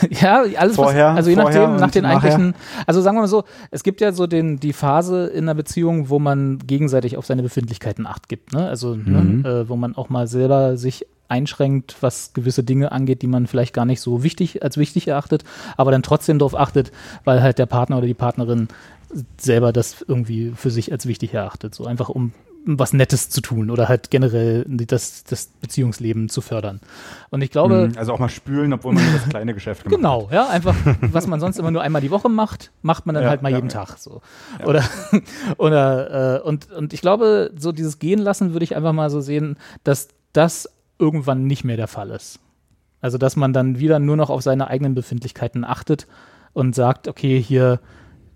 Ja, alles
Vorher,
was, also je nachdem, nach den
nachher.
eigentlichen, also sagen wir mal so, es gibt ja so den, die Phase in einer Beziehung, wo man gegenseitig auf seine Befindlichkeiten Acht gibt, ne? Also,
Mhm.
ne, äh, wo man auch mal selber sich einschränkt, was gewisse Dinge angeht, die man vielleicht gar nicht so wichtig als wichtig erachtet, aber dann trotzdem darauf achtet, weil halt der Partner oder die Partnerin selber das irgendwie für sich als wichtig erachtet. So einfach um was Nettes zu tun oder halt generell das, das Beziehungsleben zu fördern. Und ich glaube.
Mhm, also auch mal spülen, obwohl man das kleine Geschäft gemacht
genau,
hat.
ja, einfach, was man sonst immer nur einmal die Woche macht, macht man dann
Ja,
halt mal
ja,
jeden
ja.
Tag so. Oder, (laughs) oder, äh, und, und ich glaube, so dieses Gehen lassen würde ich einfach mal so sehen, dass das irgendwann nicht mehr der Fall ist. Also, dass man dann wieder nur noch auf seine eigenen Befindlichkeiten achtet und sagt, okay, hier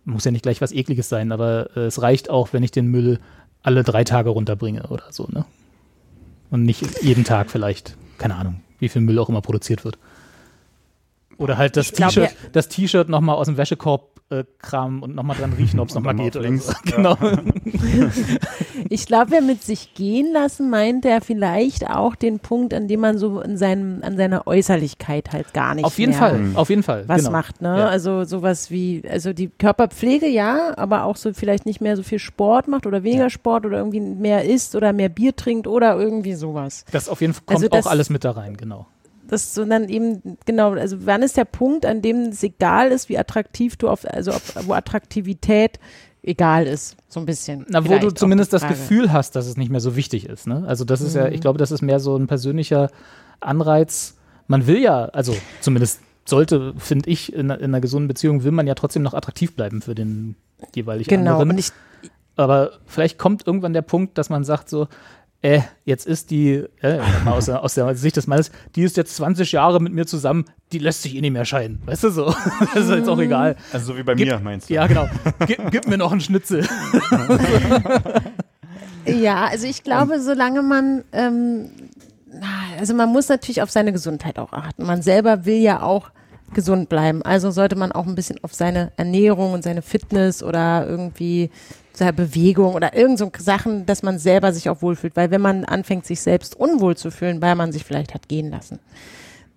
muss ja nicht gleich was Ekliges sein, aber äh, es reicht auch, wenn ich den Müll alle drei Tage runterbringe oder so, ne? Und nicht jeden Tag vielleicht, keine Ahnung, wie viel Müll auch immer produziert wird. Oder halt das T-Shirt, das T-Shirt nochmal aus dem Wäschekorb äh, kramen und nochmal dran riechen, ob es nochmal geht oder
links.
so. (laughs)
Ja.
Genau. (laughs)
Ich glaube, wer mit sich gehen lassen, meint er vielleicht auch den Punkt, an dem man so in seinem, an seiner Äußerlichkeit halt gar nicht
auf jeden
mehr
Fall, auf jeden Fall.
was
genau.
macht, ne?
Ja.
Also sowas wie, also die Körperpflege ja, aber auch so vielleicht nicht mehr so viel Sport macht oder weniger
Ja.
Sport oder irgendwie mehr isst oder mehr Bier trinkt oder irgendwie sowas.
Das auf jeden Fall kommt
Also das-
auch alles mit da rein, genau.
Das so dann eben, genau, also wann ist der Punkt, an dem es egal ist, wie attraktiv du auf, also ob, wo Attraktivität egal ist, so ein bisschen.
Na, wo du zumindest das. Gefühl hast, dass es nicht mehr so wichtig ist. Ne? Also das ist ja,
Mhm.
ich glaube, das ist mehr so ein persönlicher Anreiz. Man will ja, also zumindest sollte, finde ich, in, einer- in einer gesunden Beziehung will man ja trotzdem noch attraktiv bleiben für den jeweilig
Genau,
anderen.
ich,
Aber vielleicht kommt irgendwann der Punkt, dass man sagt so, äh, jetzt ist die, äh, aus, der, aus der Sicht des Mannes, die ist jetzt 20 Jahre mit mir zusammen, die lässt sich eh nicht mehr scheiden. Weißt du so? (laughs) das ist jetzt auch egal.
Also so wie bei
Gib-
mir, meinst du?
Ja, genau. Gib, gib mir noch einen Schnitzel. (laughs)
Ja, also ich glaube, solange man, ähm, also man muss natürlich auf seine Gesundheit auch achten. Man selber will ja auch gesund bleiben. Also sollte man auch ein bisschen auf seine Ernährung und seine Fitness oder irgendwie Bewegung oder irgend so Sachen, dass man selber sich auch wohlfühlt. Weil wenn man anfängt, sich selbst unwohl zu fühlen, weil man sich vielleicht hat gehen lassen,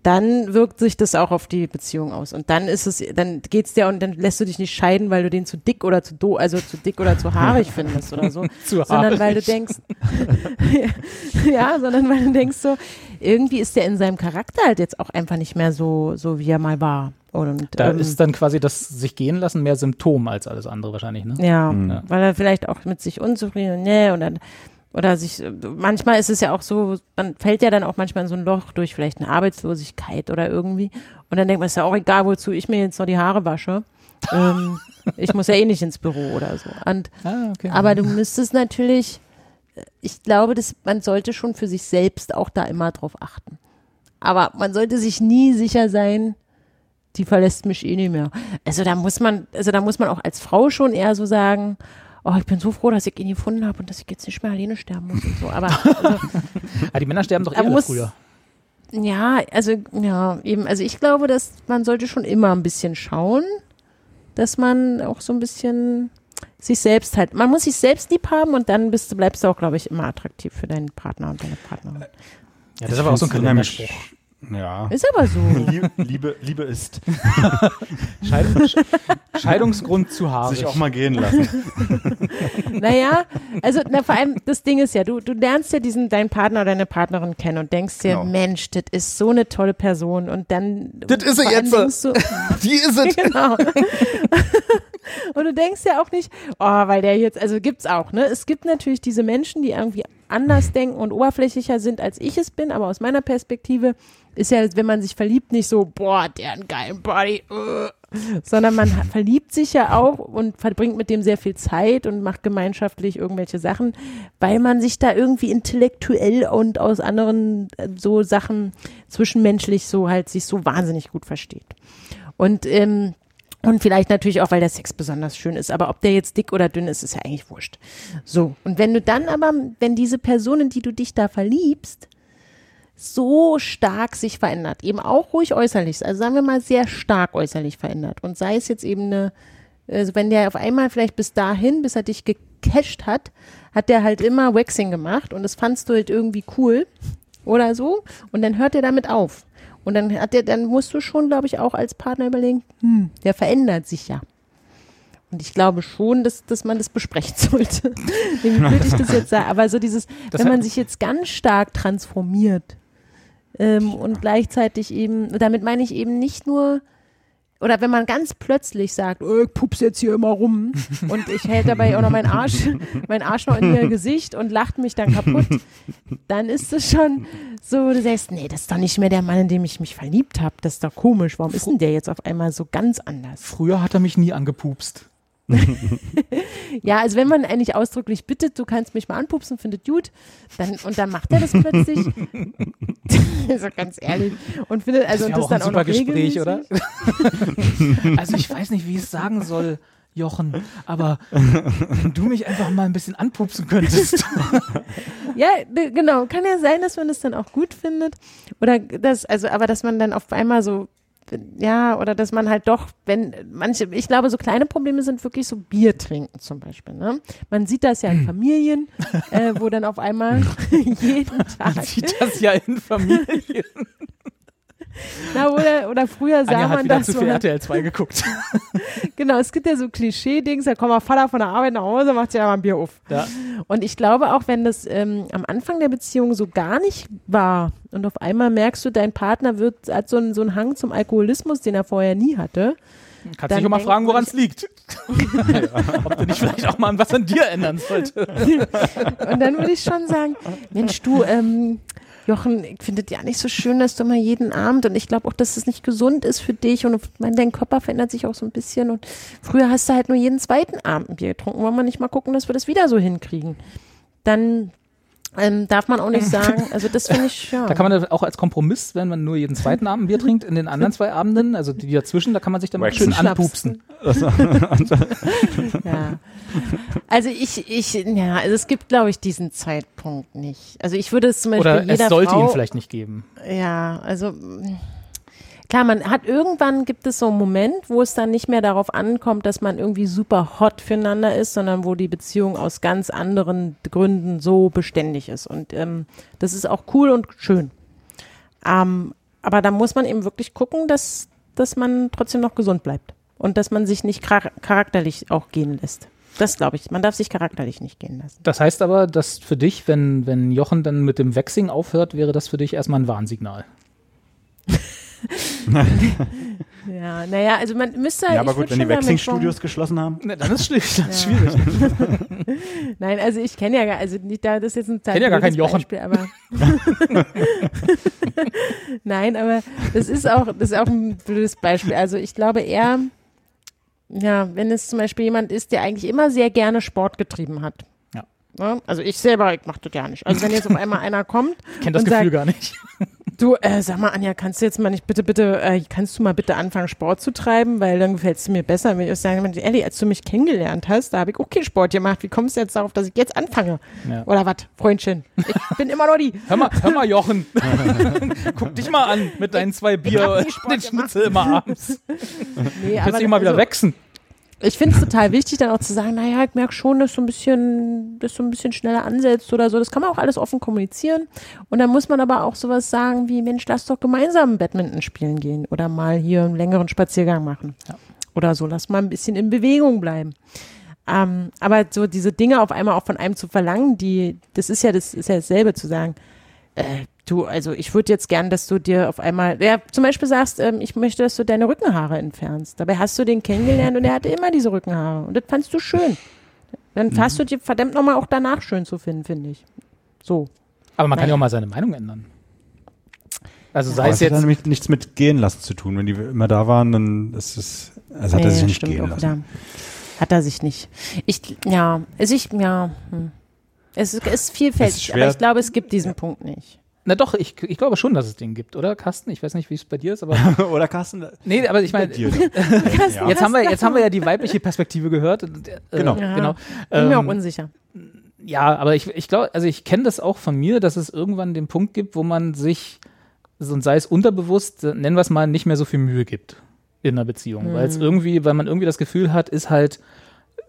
dann wirkt sich das auch auf die Beziehung aus. Und dann ist es, dann geht's dir und dann lässt du dich nicht scheiden, weil du den zu dick oder zu do, also zu dick oder zu haarig findest oder so. (laughs)
Zu
sondern weil du
haarig.
denkst, (laughs) ja, sondern weil du denkst so, irgendwie ist der in seinem Charakter halt jetzt auch einfach nicht mehr so, so wie er mal war. Und,
Da
ähm,
ist dann quasi das sich gehen lassen mehr Symptom als alles andere wahrscheinlich, ne?
ja,
Ja.
weil er vielleicht auch mit sich unzufrieden, ne, und dann, oder sich, manchmal ist es ja auch so, man fällt ja dann auch manchmal in so ein Loch durch vielleicht eine Arbeitslosigkeit oder irgendwie. Und dann denkt man, ist ja auch egal, wozu ich mir jetzt noch die Haare wasche. ähm, (laughs) ich muss ja eh nicht ins Büro oder so. Und,
Ah, okay.
aber du müsstest natürlich, äh, ich glaube, dass man sollte schon für sich selbst auch da immer drauf achten. Aber man sollte sich nie sicher sein, die verlässt mich eh nicht mehr. Also da muss man, also da muss man auch als Frau schon eher so sagen, oh, ich bin so froh, dass ich ihn gefunden habe und dass ich jetzt nicht mehr alleine sterben muss und so. Aber (laughs) also,
ah, die Männer sterben doch eh
Er muss-
früher.
ja, also ja, eben, also ich glaube, dass man sollte schon immer ein bisschen schauen, dass man auch so ein bisschen sich selbst halt, man muss sich selbst lieb haben und dann bist du, bleibst du auch, glaube ich, immer attraktiv für deinen Partner und deine Partnerin.
Ja, das ist aber auch so ein Kalenderspruch.
Ja.
Ist aber so. (laughs)
Liebe, Liebe, Liebe ist, (laughs)
Scheidung, Scheidungsgrund zu haarig.
sich auch mal gehen lassen. (laughs)
Naja, also na, vor allem das Ding ist ja, du, du lernst ja diesen deinen Partner oder deine Partnerin kennen und denkst dir,
Genau.
Mensch, das ist so eine tolle Person und dann
Das ist sie jetzt.
Du,
Die ist es.
genau. Und du denkst ja auch nicht, oh, weil der jetzt, also gibt's auch, ne? Es gibt natürlich diese Menschen, die irgendwie anders denken und oberflächlicher sind, als ich es bin, aber aus meiner Perspektive ist ja, wenn man sich verliebt, nicht so, boah, der einen geilen Body, äh, sondern man verliebt sich ja auch und verbringt mit dem sehr viel Zeit und macht gemeinschaftlich irgendwelche Sachen, weil man sich da irgendwie intellektuell und aus anderen äh, so Sachen zwischenmenschlich so halt sich so wahnsinnig gut versteht. Und ähm, und vielleicht natürlich auch, weil der Sex besonders schön ist. Aber ob der jetzt dick oder dünn ist, ist ja eigentlich wurscht. So. Und wenn du dann aber, wenn diese Person, in die du dich da verliebst, so stark sich verändert, eben auch ruhig äußerlich, also sagen wir mal sehr stark äußerlich verändert und sei es jetzt eben eine, also wenn der auf einmal vielleicht bis dahin, bis er dich gecasht hat, hat der halt immer Waxing gemacht und das fandst du halt irgendwie cool oder so und dann hört er damit auf. Und dann hat der, dann musst du schon, glaube ich, auch als Partner überlegen, hm, der verändert sich ja. Und ich glaube schon, dass, dass man das besprechen (laughs) sollte. Wie würde ich das jetzt sagen? Aber so dieses,
Das
wenn man sich jetzt ganz stark transformiert ähm, und gleichzeitig eben, damit meine ich eben nicht nur oder wenn man ganz plötzlich sagt, oh, ich pups jetzt hier immer rum (laughs) und ich hält dabei auch noch meinen Arsch, mein Arsch noch in ihr Gesicht und lacht mich dann kaputt, dann ist es schon so, du sagst, nee, das ist doch nicht mehr der Mann, in dem ich mich verliebt habe. Das ist doch komisch. Warum ist denn der jetzt auf einmal so ganz anders?
Früher hat er mich nie angepupst. (laughs)
Ja, also wenn man eigentlich ausdrücklich bittet, du kannst mich mal anpupsen, findet gut, dann, und dann macht er das plötzlich. (laughs) also ganz ehrlich. Und findet, also
das
und
ist
das
auch
dann
ein
auch
super
noch
Gespräch,
regelmäßig.
oder? (laughs) also ich weiß nicht, wie ich es sagen soll, Jochen, aber wenn du mich einfach mal ein bisschen anpupsen könntest.
Ja, genau. Kann ja sein, dass man das dann auch gut findet. Oder das, also, aber dass man dann auf einmal so, ja, oder dass man halt doch, wenn manche, ich glaube, so kleine Probleme sind wirklich so Bier trinken zum Beispiel. Ne? Man sieht das ja in Familien, äh, wo dann auf einmal (laughs) (laughs) jeden Tag,
Man sieht das ja in Familien. (laughs) (laughs)
na, oder, oder früher sah
Anja hat
man
wieder
das
zu viel
ne?
RTL 2 geguckt. (laughs)
genau, es gibt ja so Klischee-Dings, da kommt mal Vater von der Arbeit nach Hause, macht sich ja mal ein Bier auf.
Ja.
Und ich glaube auch, wenn das ähm, am Anfang der Beziehung so gar nicht war und auf einmal merkst du, dein Partner wird, hat so einen, so einen Hang zum Alkoholismus, den er vorher nie hatte.
Kannst dich auch mal fragen, woran es liegt. (laughs) Ob du nicht vielleicht auch mal was an dir ändern sollte.
Und dann würde ich schon sagen, Mensch, du, ähm, Jochen, ich finde es ja nicht so schön, dass du mal jeden Abend und ich glaube auch, dass es nicht gesund ist für dich und ich meine, dein Körper verändert sich auch so ein bisschen und früher hast du halt nur jeden zweiten Abend ein Bier getrunken. Wollen wir nicht mal gucken, dass wir das wieder so hinkriegen? Dann ähm, darf man auch nicht (laughs) sagen, also das finde ich ja.
Da kann man auch als Kompromiss, wenn man nur jeden zweiten Abend ein Bier trinkt, in den anderen zwei Abenden, also die dazwischen, da kann man sich dann schön anpupsen. (laughs)
Ja. Also ich, ich, ja, also es gibt, glaube ich, diesen Zeitpunkt nicht. Also ich würde es zum Beispiel
Oder
jeder
es sollte
Frau,
ihn vielleicht nicht geben.
Ja, also klar, man hat irgendwann gibt es so einen Moment, wo es dann nicht mehr darauf ankommt, dass man irgendwie super hot füreinander ist, sondern wo die Beziehung aus ganz anderen Gründen so beständig ist. Und ähm, das ist auch cool und schön. Ähm, aber da muss man eben wirklich gucken, dass, dass man trotzdem noch gesund bleibt. Und dass man sich nicht char charakterlich auch gehen lässt. Das glaube ich. Man darf sich charakterlich nicht gehen lassen.
Das heißt aber, dass für dich, wenn, wenn Jochen dann mit dem Waxing aufhört, wäre das für dich erstmal ein Warnsignal. (laughs) (laughs)
Ja, naja, also man müsste.
Ja, aber
ich
gut, wenn die Waxing-Studios geschlossen haben.
Ne, dann ist (laughs) schwierig. Das ist schwierig.
Nein, also ich kenne ja gar, also nicht da, das ist jetzt ein
Kenn ja gar
blödes
Jochen.
Beispiel, aber (laughs) Nein, aber das ist auch, das ist auch ein blödes Beispiel. Also ich glaube eher, ja, wenn es zum Beispiel jemand ist, der eigentlich immer sehr gerne Sport getrieben hat.
Ja.
Ja, also ich selber, ich mache das ja nicht. Also wenn jetzt auf einmal einer kommt,
Ich kenne das
Und
Gefühl
sagt-
gar nicht.
Du, äh, sag mal, Anja, kannst du jetzt mal nicht bitte, bitte, äh, kannst du mal bitte anfangen, Sport zu treiben, weil dann gefällst du mir besser. Wenn ich sagen, Mensch, Elli, als du mich kennengelernt hast, da habe ich okay Sport gemacht. Wie kommst du jetzt darauf, dass ich jetzt anfange?
Ja.
Oder was, Freundchen? Ich (laughs) bin immer noch die.
Hör mal, hör mal Jochen. (laughs) Guck dich mal an mit deinen zwei Bier und den Schnitzel immer abends.
Nee,
Kannst dich mal wieder
also,
wechseln.
Ich finde es total wichtig, dann auch zu sagen, naja, ich merke schon, dass du ein bisschen, dass du ein bisschen schneller ansetzt oder so. Das kann man auch alles offen kommunizieren. Und dann muss man aber auch sowas sagen wie, Mensch, lass doch gemeinsam Badminton spielen gehen oder mal hier einen längeren Spaziergang machen.
Ja.
Oder so, lass mal ein bisschen in Bewegung bleiben. Ähm, aber so diese Dinge auf einmal auch von einem zu verlangen, die, das ist ja das ist ja dasselbe zu sagen, äh, du, also ich würde jetzt gern, dass du dir auf einmal, ja, zum Beispiel sagst, ähm, ich möchte, dass du deine Rückenhaare entfernst. Dabei hast du den kennengelernt und er hatte immer diese Rückenhaare. Und das fandst du schön. Dann
Mhm.
hast du dir verdammt nochmal auch danach schön zu finden, finde ich. So.
Aber man kann
Naja.
ja auch mal seine Meinung ändern. Also sei es
es hat
jetzt.
nämlich nichts mit gehen lassen zu tun. Wenn die immer da waren, dann ist es, also hat er
Nee,
sich nicht
stimmt
gehen
auch
lassen.
wieder. Hat er sich nicht. Ich, ja, also ich, ja, hm. Es ist, vielfältig,
Es ist
aber ich glaube, es gibt diesen Punkt nicht.
Na doch, ich, ich glaube schon, dass es den gibt, oder Carsten? Ich weiß nicht, wie es bei dir ist, aber. (laughs)
Oder Carsten?
nee, aber ich meine, (laughs) jetzt haben wir, jetzt haben wir ja die weibliche Perspektive gehört. Äh,
Genau.
Ja.
genau.
Bin mir auch
Ähm,
unsicher.
Ja, aber ich, ich glaube, also ich kenne das auch von mir, dass es irgendwann den Punkt gibt, wo man sich, so, und sei es unterbewusst, äh, nennen wir es mal, nicht mehr so viel Mühe gibt in einer Beziehung. Weil es irgendwie, weil man irgendwie das Gefühl hat, ist halt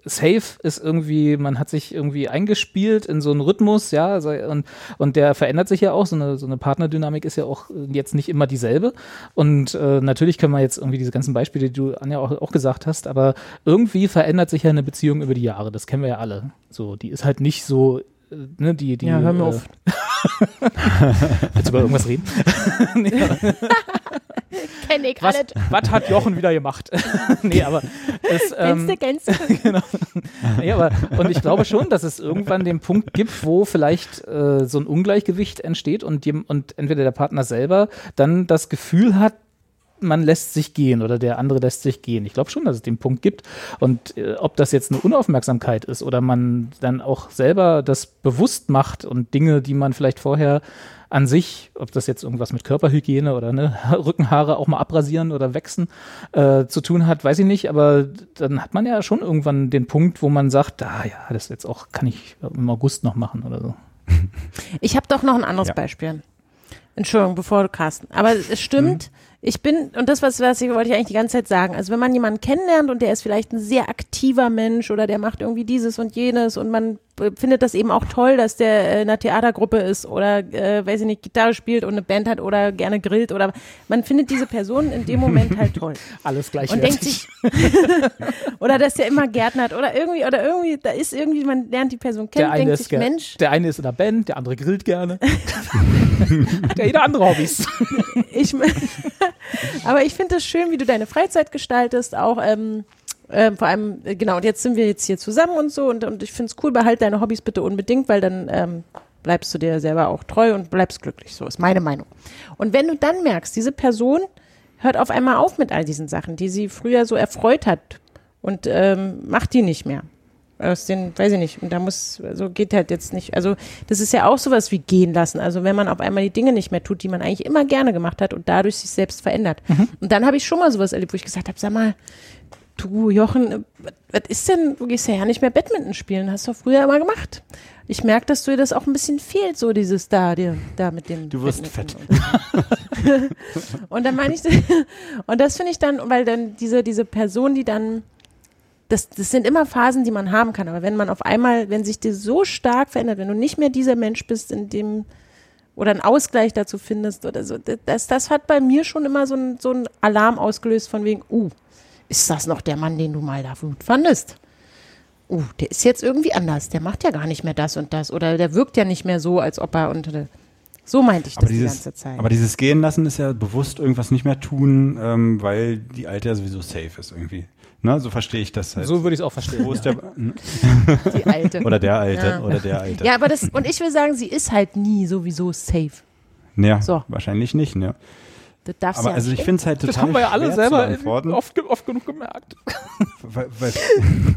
safe, ist irgendwie, man hat sich irgendwie eingespielt in so einen Rhythmus, ja, und, und der verändert sich ja auch. So eine, so eine Partnerdynamik ist ja auch äh, jetzt nicht immer dieselbe. Und äh, natürlich können wir jetzt irgendwie diese ganzen Beispiele, die du Anja auch, auch gesagt hast, aber irgendwie verändert sich ja eine Beziehung über die Jahre. Das kennen wir ja alle. So, die ist halt nicht so, äh, ne, die, die.
Ja, hör mir
äh,
auf. (laughs)
Willst du über irgendwas reden? (laughs) (laughs) (laughs)
kenn ich
was,
alles.
was hat Jochen wieder gemacht? (laughs) nee, aber es, ähm,
Kennst du, kennst (laughs) du?
genau. Nee, aber, und ich glaube schon, dass es irgendwann den Punkt gibt, wo vielleicht äh, so ein Ungleichgewicht entsteht und, jem- und entweder der Partner selber dann das Gefühl hat, man lässt sich gehen oder der andere lässt sich gehen. Ich glaube schon, dass es den Punkt gibt. Und äh, ob das jetzt eine Unaufmerksamkeit ist oder man dann auch selber das bewusst macht und Dinge, die man vielleicht vorher an sich, ob das jetzt irgendwas mit Körperhygiene oder ne, (laughs) Rückenhaare auch mal abrasieren oder wachsen äh, zu tun hat, weiß ich nicht, aber dann hat man ja schon irgendwann den Punkt, wo man sagt, ah ja, das jetzt auch kann ich im August noch machen oder so.
Ich habe doch noch ein anderes
Ja.
Beispiel. Entschuldigung, bevor du Carsten. Aber es stimmt. Ich bin, und das, was, was ich wollte ich eigentlich die ganze Zeit sagen. Also wenn man jemanden kennenlernt und der ist vielleicht ein sehr aktiver Mensch oder der macht irgendwie dieses und jenes und man findet das eben auch toll, dass der äh, in einer Theatergruppe ist oder, äh, weiß ich nicht, Gitarre spielt und eine Band hat oder gerne grillt oder man findet diese Person in dem Moment halt toll. (laughs)
Alles gleich.
Und denkt sich, (laughs) oder dass der immer gärtnert oder irgendwie, oder irgendwie, da ist irgendwie, man lernt die Person kennen,
der eine,
denkt
ist
sich, Mensch,
der eine ist in der Band, der andere grillt gerne. (laughs) Hat ja jeder andere Hobbys.
ich, aber ich finde es schön, wie du deine Freizeit gestaltest, auch ähm, ähm, vor allem, äh, genau, und jetzt sind wir jetzt hier zusammen und so und, und ich finde es cool, behalt deine Hobbys bitte unbedingt, weil dann ähm, bleibst du dir selber auch treu und bleibst glücklich. So ist meine Meinung. Und wenn du dann merkst, diese Person hört auf einmal auf mit all diesen Sachen, die sie früher so erfreut hat und ähm, macht die nicht mehr. Aus den, weiß ich nicht, und da muss, so geht halt jetzt nicht. Also, das ist ja auch sowas wie gehen lassen. Also, wenn man auf einmal die Dinge nicht mehr tut, die man eigentlich immer gerne gemacht hat und dadurch sich selbst verändert. Und dann habe ich schon mal sowas erlebt, wo ich gesagt habe, sag mal, du Jochen, äh, was, ist denn, du gehst ja, ja nicht mehr Badminton spielen, hast du früher immer gemacht. Ich merke, dass dir das auch ein bisschen fehlt, so dieses da, dir, da mit dem.
Du wirst
Badminton Und, (laughs) und dann meine ich, (laughs) und das finde ich dann, weil dann diese, diese Person, die dann, das, das sind immer Phasen, die man haben kann, aber wenn man auf einmal, wenn sich dir so stark verändert, wenn du nicht mehr dieser Mensch bist, in dem, oder einen Ausgleich dazu findest oder so, das, das hat bei mir schon immer so ein, so Alarm ausgelöst von wegen, uh, ist das noch der Mann, den du mal da gut fandest? Uh, der ist jetzt irgendwie anders, der macht ja gar nicht mehr das und das oder der wirkt ja nicht mehr so, als ob er unter so meinte ich das
Aber
die
dieses,
ganze Zeit.
aber dieses Gehen lassen ist ja bewusst irgendwas nicht mehr tun, ähm, weil die Alte ja sowieso safe ist irgendwie. Ne? So verstehe ich das halt.
So würde ich es auch verstehen.
Wo ist der, (laughs)
die alte.
oder der Alte
Ja.
oder der Alte.
ja, aber das, und ich will sagen, sie ist halt nie sowieso safe.
Ja,
So.
wahrscheinlich nicht, ne?
Das darfst
Aber
ja
also ich finde es halt total
Das haben wir ja alle selber oft, oft genug gemerkt. (laughs)
weil, weil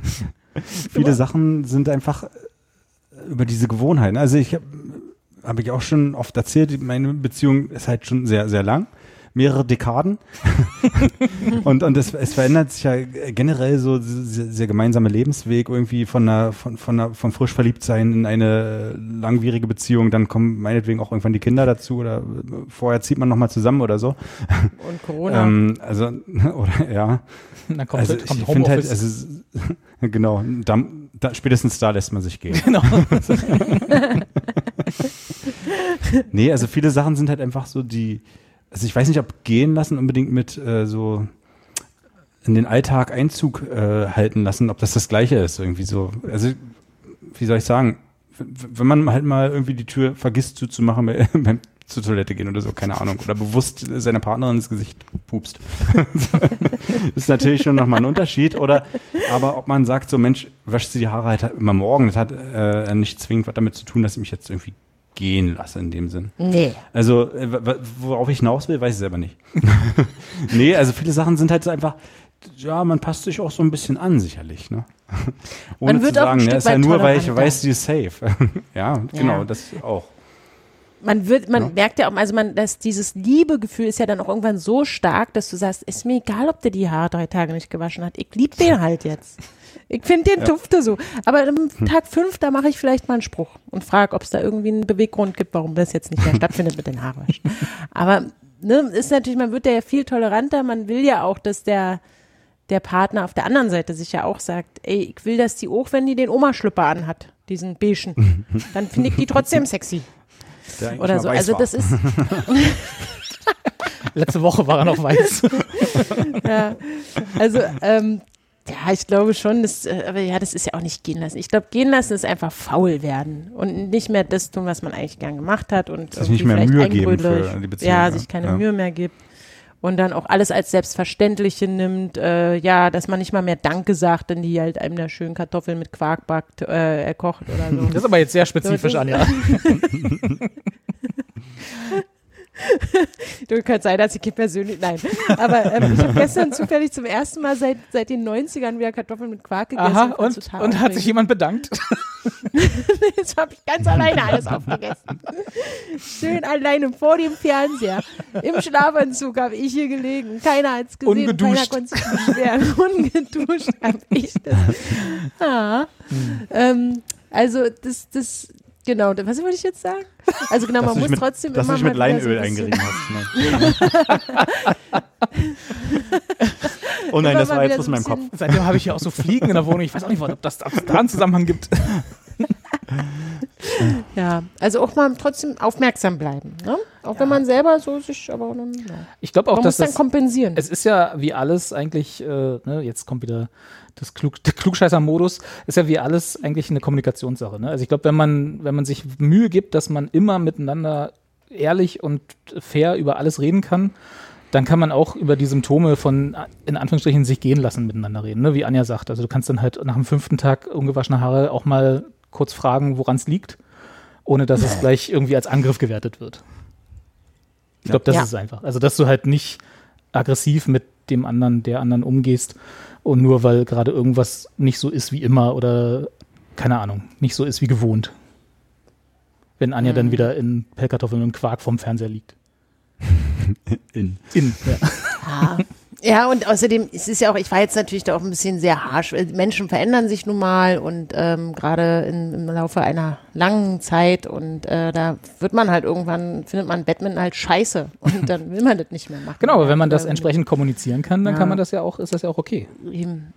(laughs) viele Sachen sind einfach äh, über diese Gewohnheiten. Also ich habe hab ich auch schon oft erzählt, meine Beziehung ist halt schon sehr, sehr lang. Mehrere Dekaden. (laughs) und und es, es verändert sich ja generell so dieser dieser gemeinsame Lebensweg irgendwie von einer, von, von einer, vom frisch verliebt sein in eine langwierige Beziehung. Dann kommen meinetwegen auch irgendwann die Kinder dazu oder äh, vorher zieht man nochmal zusammen oder so.
Und Corona.
Ähm, also, (laughs) oder ja.
Dann kommt,
Also
kommt
ich finde halt, also, (laughs) genau, da, da, spätestens da lässt man sich gehen.
genau.
Nee, also viele Sachen sind halt einfach so die, also ich weiß nicht, ob gehen lassen unbedingt mit äh, so in den Alltag Einzug äh, halten lassen, ob das das Gleiche ist, irgendwie so. Also, wie soll ich sagen, wenn man halt mal irgendwie die Tür vergisst zuzumachen bei- (laughs) beim zur Toilette gehen oder so, keine Ahnung, oder bewusst seiner Partnerin ins Gesicht pupst. (laughs) ist natürlich schon nochmal ein Unterschied. Oder aber ob man sagt, so Mensch, wäscht sie die Haare halt immer morgen, das hat äh, nicht zwingend was damit zu tun, dass ich mich jetzt irgendwie gehen lasse in dem Sinn.
nee.
Also, äh, worauf ich hinaus will, weiß ich selber nicht. (laughs) nee, also viele Sachen sind halt so einfach, ja, man passt sich auch so ein bisschen an, sicherlich, ne? Ohne
Man wird
zu
auch ein
sagen,
Stück
ist ja nur, weil ich weiß, die ist safe. (laughs) ja, genau,
Ja.
das auch.
Man wird, man
Ja.
merkt ja auch, also man, dass dieses Liebegefühl ist ja dann auch irgendwann so stark, dass du sagst, ist mir egal, ob der die Haare drei Tage nicht gewaschen hat. Ich lieb den (laughs) halt jetzt. Ich finde den dufte so. Aber am. Tag fünf, da mache ich vielleicht mal einen Spruch und frage, ob es da irgendwie einen Beweggrund gibt, warum das jetzt nicht mehr (laughs) stattfindet mit den Haarwaschen. Aber ne, ist natürlich, man wird da ja viel toleranter. Man will ja auch, dass der der Partner auf der anderen Seite sich ja auch sagt, ey, ich will, dass die auch, wenn die den Oma-Schlüpper anhat, diesen beigen, dann finde ich die trotzdem sexy.
Der
Oder so. Also
war.
das ist, (laughs)
Letzte Woche war er noch weiß. (laughs)
ja, also ähm, ja, ich glaube schon, das, äh, aber ja, das ist ja auch nicht gehen lassen. Ich glaube, gehen lassen ist einfach faul werden und nicht mehr das tun, was man eigentlich gern gemacht hat und
Sich nicht mehr
vielleicht
Mühe geben für die Beziehung,
Ja,
ja.
sich keine
Ja.
Mühe mehr gibt. und dann auch alles als Selbstverständliche nimmt, äh, ja, dass man nicht mal mehr Danke sagt, wenn die halt einem da schön Kartoffeln mit Quark backt, äh, er kocht oder so.
Das ist aber jetzt sehr spezifisch, Anja. (laughs) (laughs) (laughs)
Du könnte sein, dass ich persönlich, nein. Aber ähm, ich habe gestern zufällig zum ersten Mal seit, seit den 90ern wieder Kartoffeln mit Quark gegessen.
Aha, und, und hat sich jemand bedankt? (laughs)
Jetzt habe ich ganz alleine alles aufgegessen. Schön alleine vor dem Fernseher. Im Schlafanzug habe ich hier gelegen. Keiner hat es gesehen.
Ungeduscht.
Keiner konnte sich beschweren. (laughs) Ungeduscht habe ich das. Ah. Ähm, also das, das, genau, was wollte ich jetzt sagen? Also genau, man
Dass du
muss
mit,
trotzdem
dass du
immer
dich mit
so
Leinöl eingerieben hast. Nein. (laughs) oh nein, das war jetzt aus meinem
ein
Kopf.
Seitdem habe ich ja auch so Fliegen in der Wohnung. Ich weiß auch nicht, ob das da einen Zusammenhang gibt. (laughs)
Ja, also auch mal trotzdem aufmerksam bleiben. Ne? Auch wenn man selber so sich, aber dann, ja.
Ich glaube auch,
man
dass
muss dann
das,
kompensieren.
es ist ja wie alles eigentlich, äh, ne, jetzt kommt wieder das Klug, der Klugscheißer-Modus, ist ja wie alles eigentlich eine Kommunikationssache. Ne? Also ich glaube, wenn man, wenn man sich Mühe gibt, dass man immer miteinander ehrlich und fair über alles reden kann, dann kann man auch über die Symptome von, in Anführungsstrichen, sich gehen lassen miteinander reden, ne? wie Anja sagt. Also du kannst dann halt nach dem fünften Tag ungewaschene Haare auch mal kurz fragen, woran es liegt, ohne dass es gleich irgendwie als Angriff gewertet wird. Ich glaube, das
Ja.
ist es einfach. Also, dass du halt nicht aggressiv mit dem anderen, der anderen umgehst und nur weil gerade irgendwas nicht so ist wie immer oder keine Ahnung, nicht so ist wie gewohnt. Wenn Anja
Mhm.
dann wieder in Pellkartoffeln und Quark vorm Fernseher liegt. (laughs)
In.
In. Ja.
Ja. Ja, und außerdem es ist ja auch, ich war jetzt natürlich da auch ein bisschen sehr harsch. weil Menschen verändern sich nun mal und ähm, gerade in- im Laufe einer langen Zeit und äh, da wird man halt irgendwann, findet man Badminton halt scheiße (laughs) und dann will man das nicht mehr machen.
Genau, aber wenn man das
Ja,
entsprechend kommunizieren kann, dann
Ja.
kann man das ja auch, ist das ja auch okay.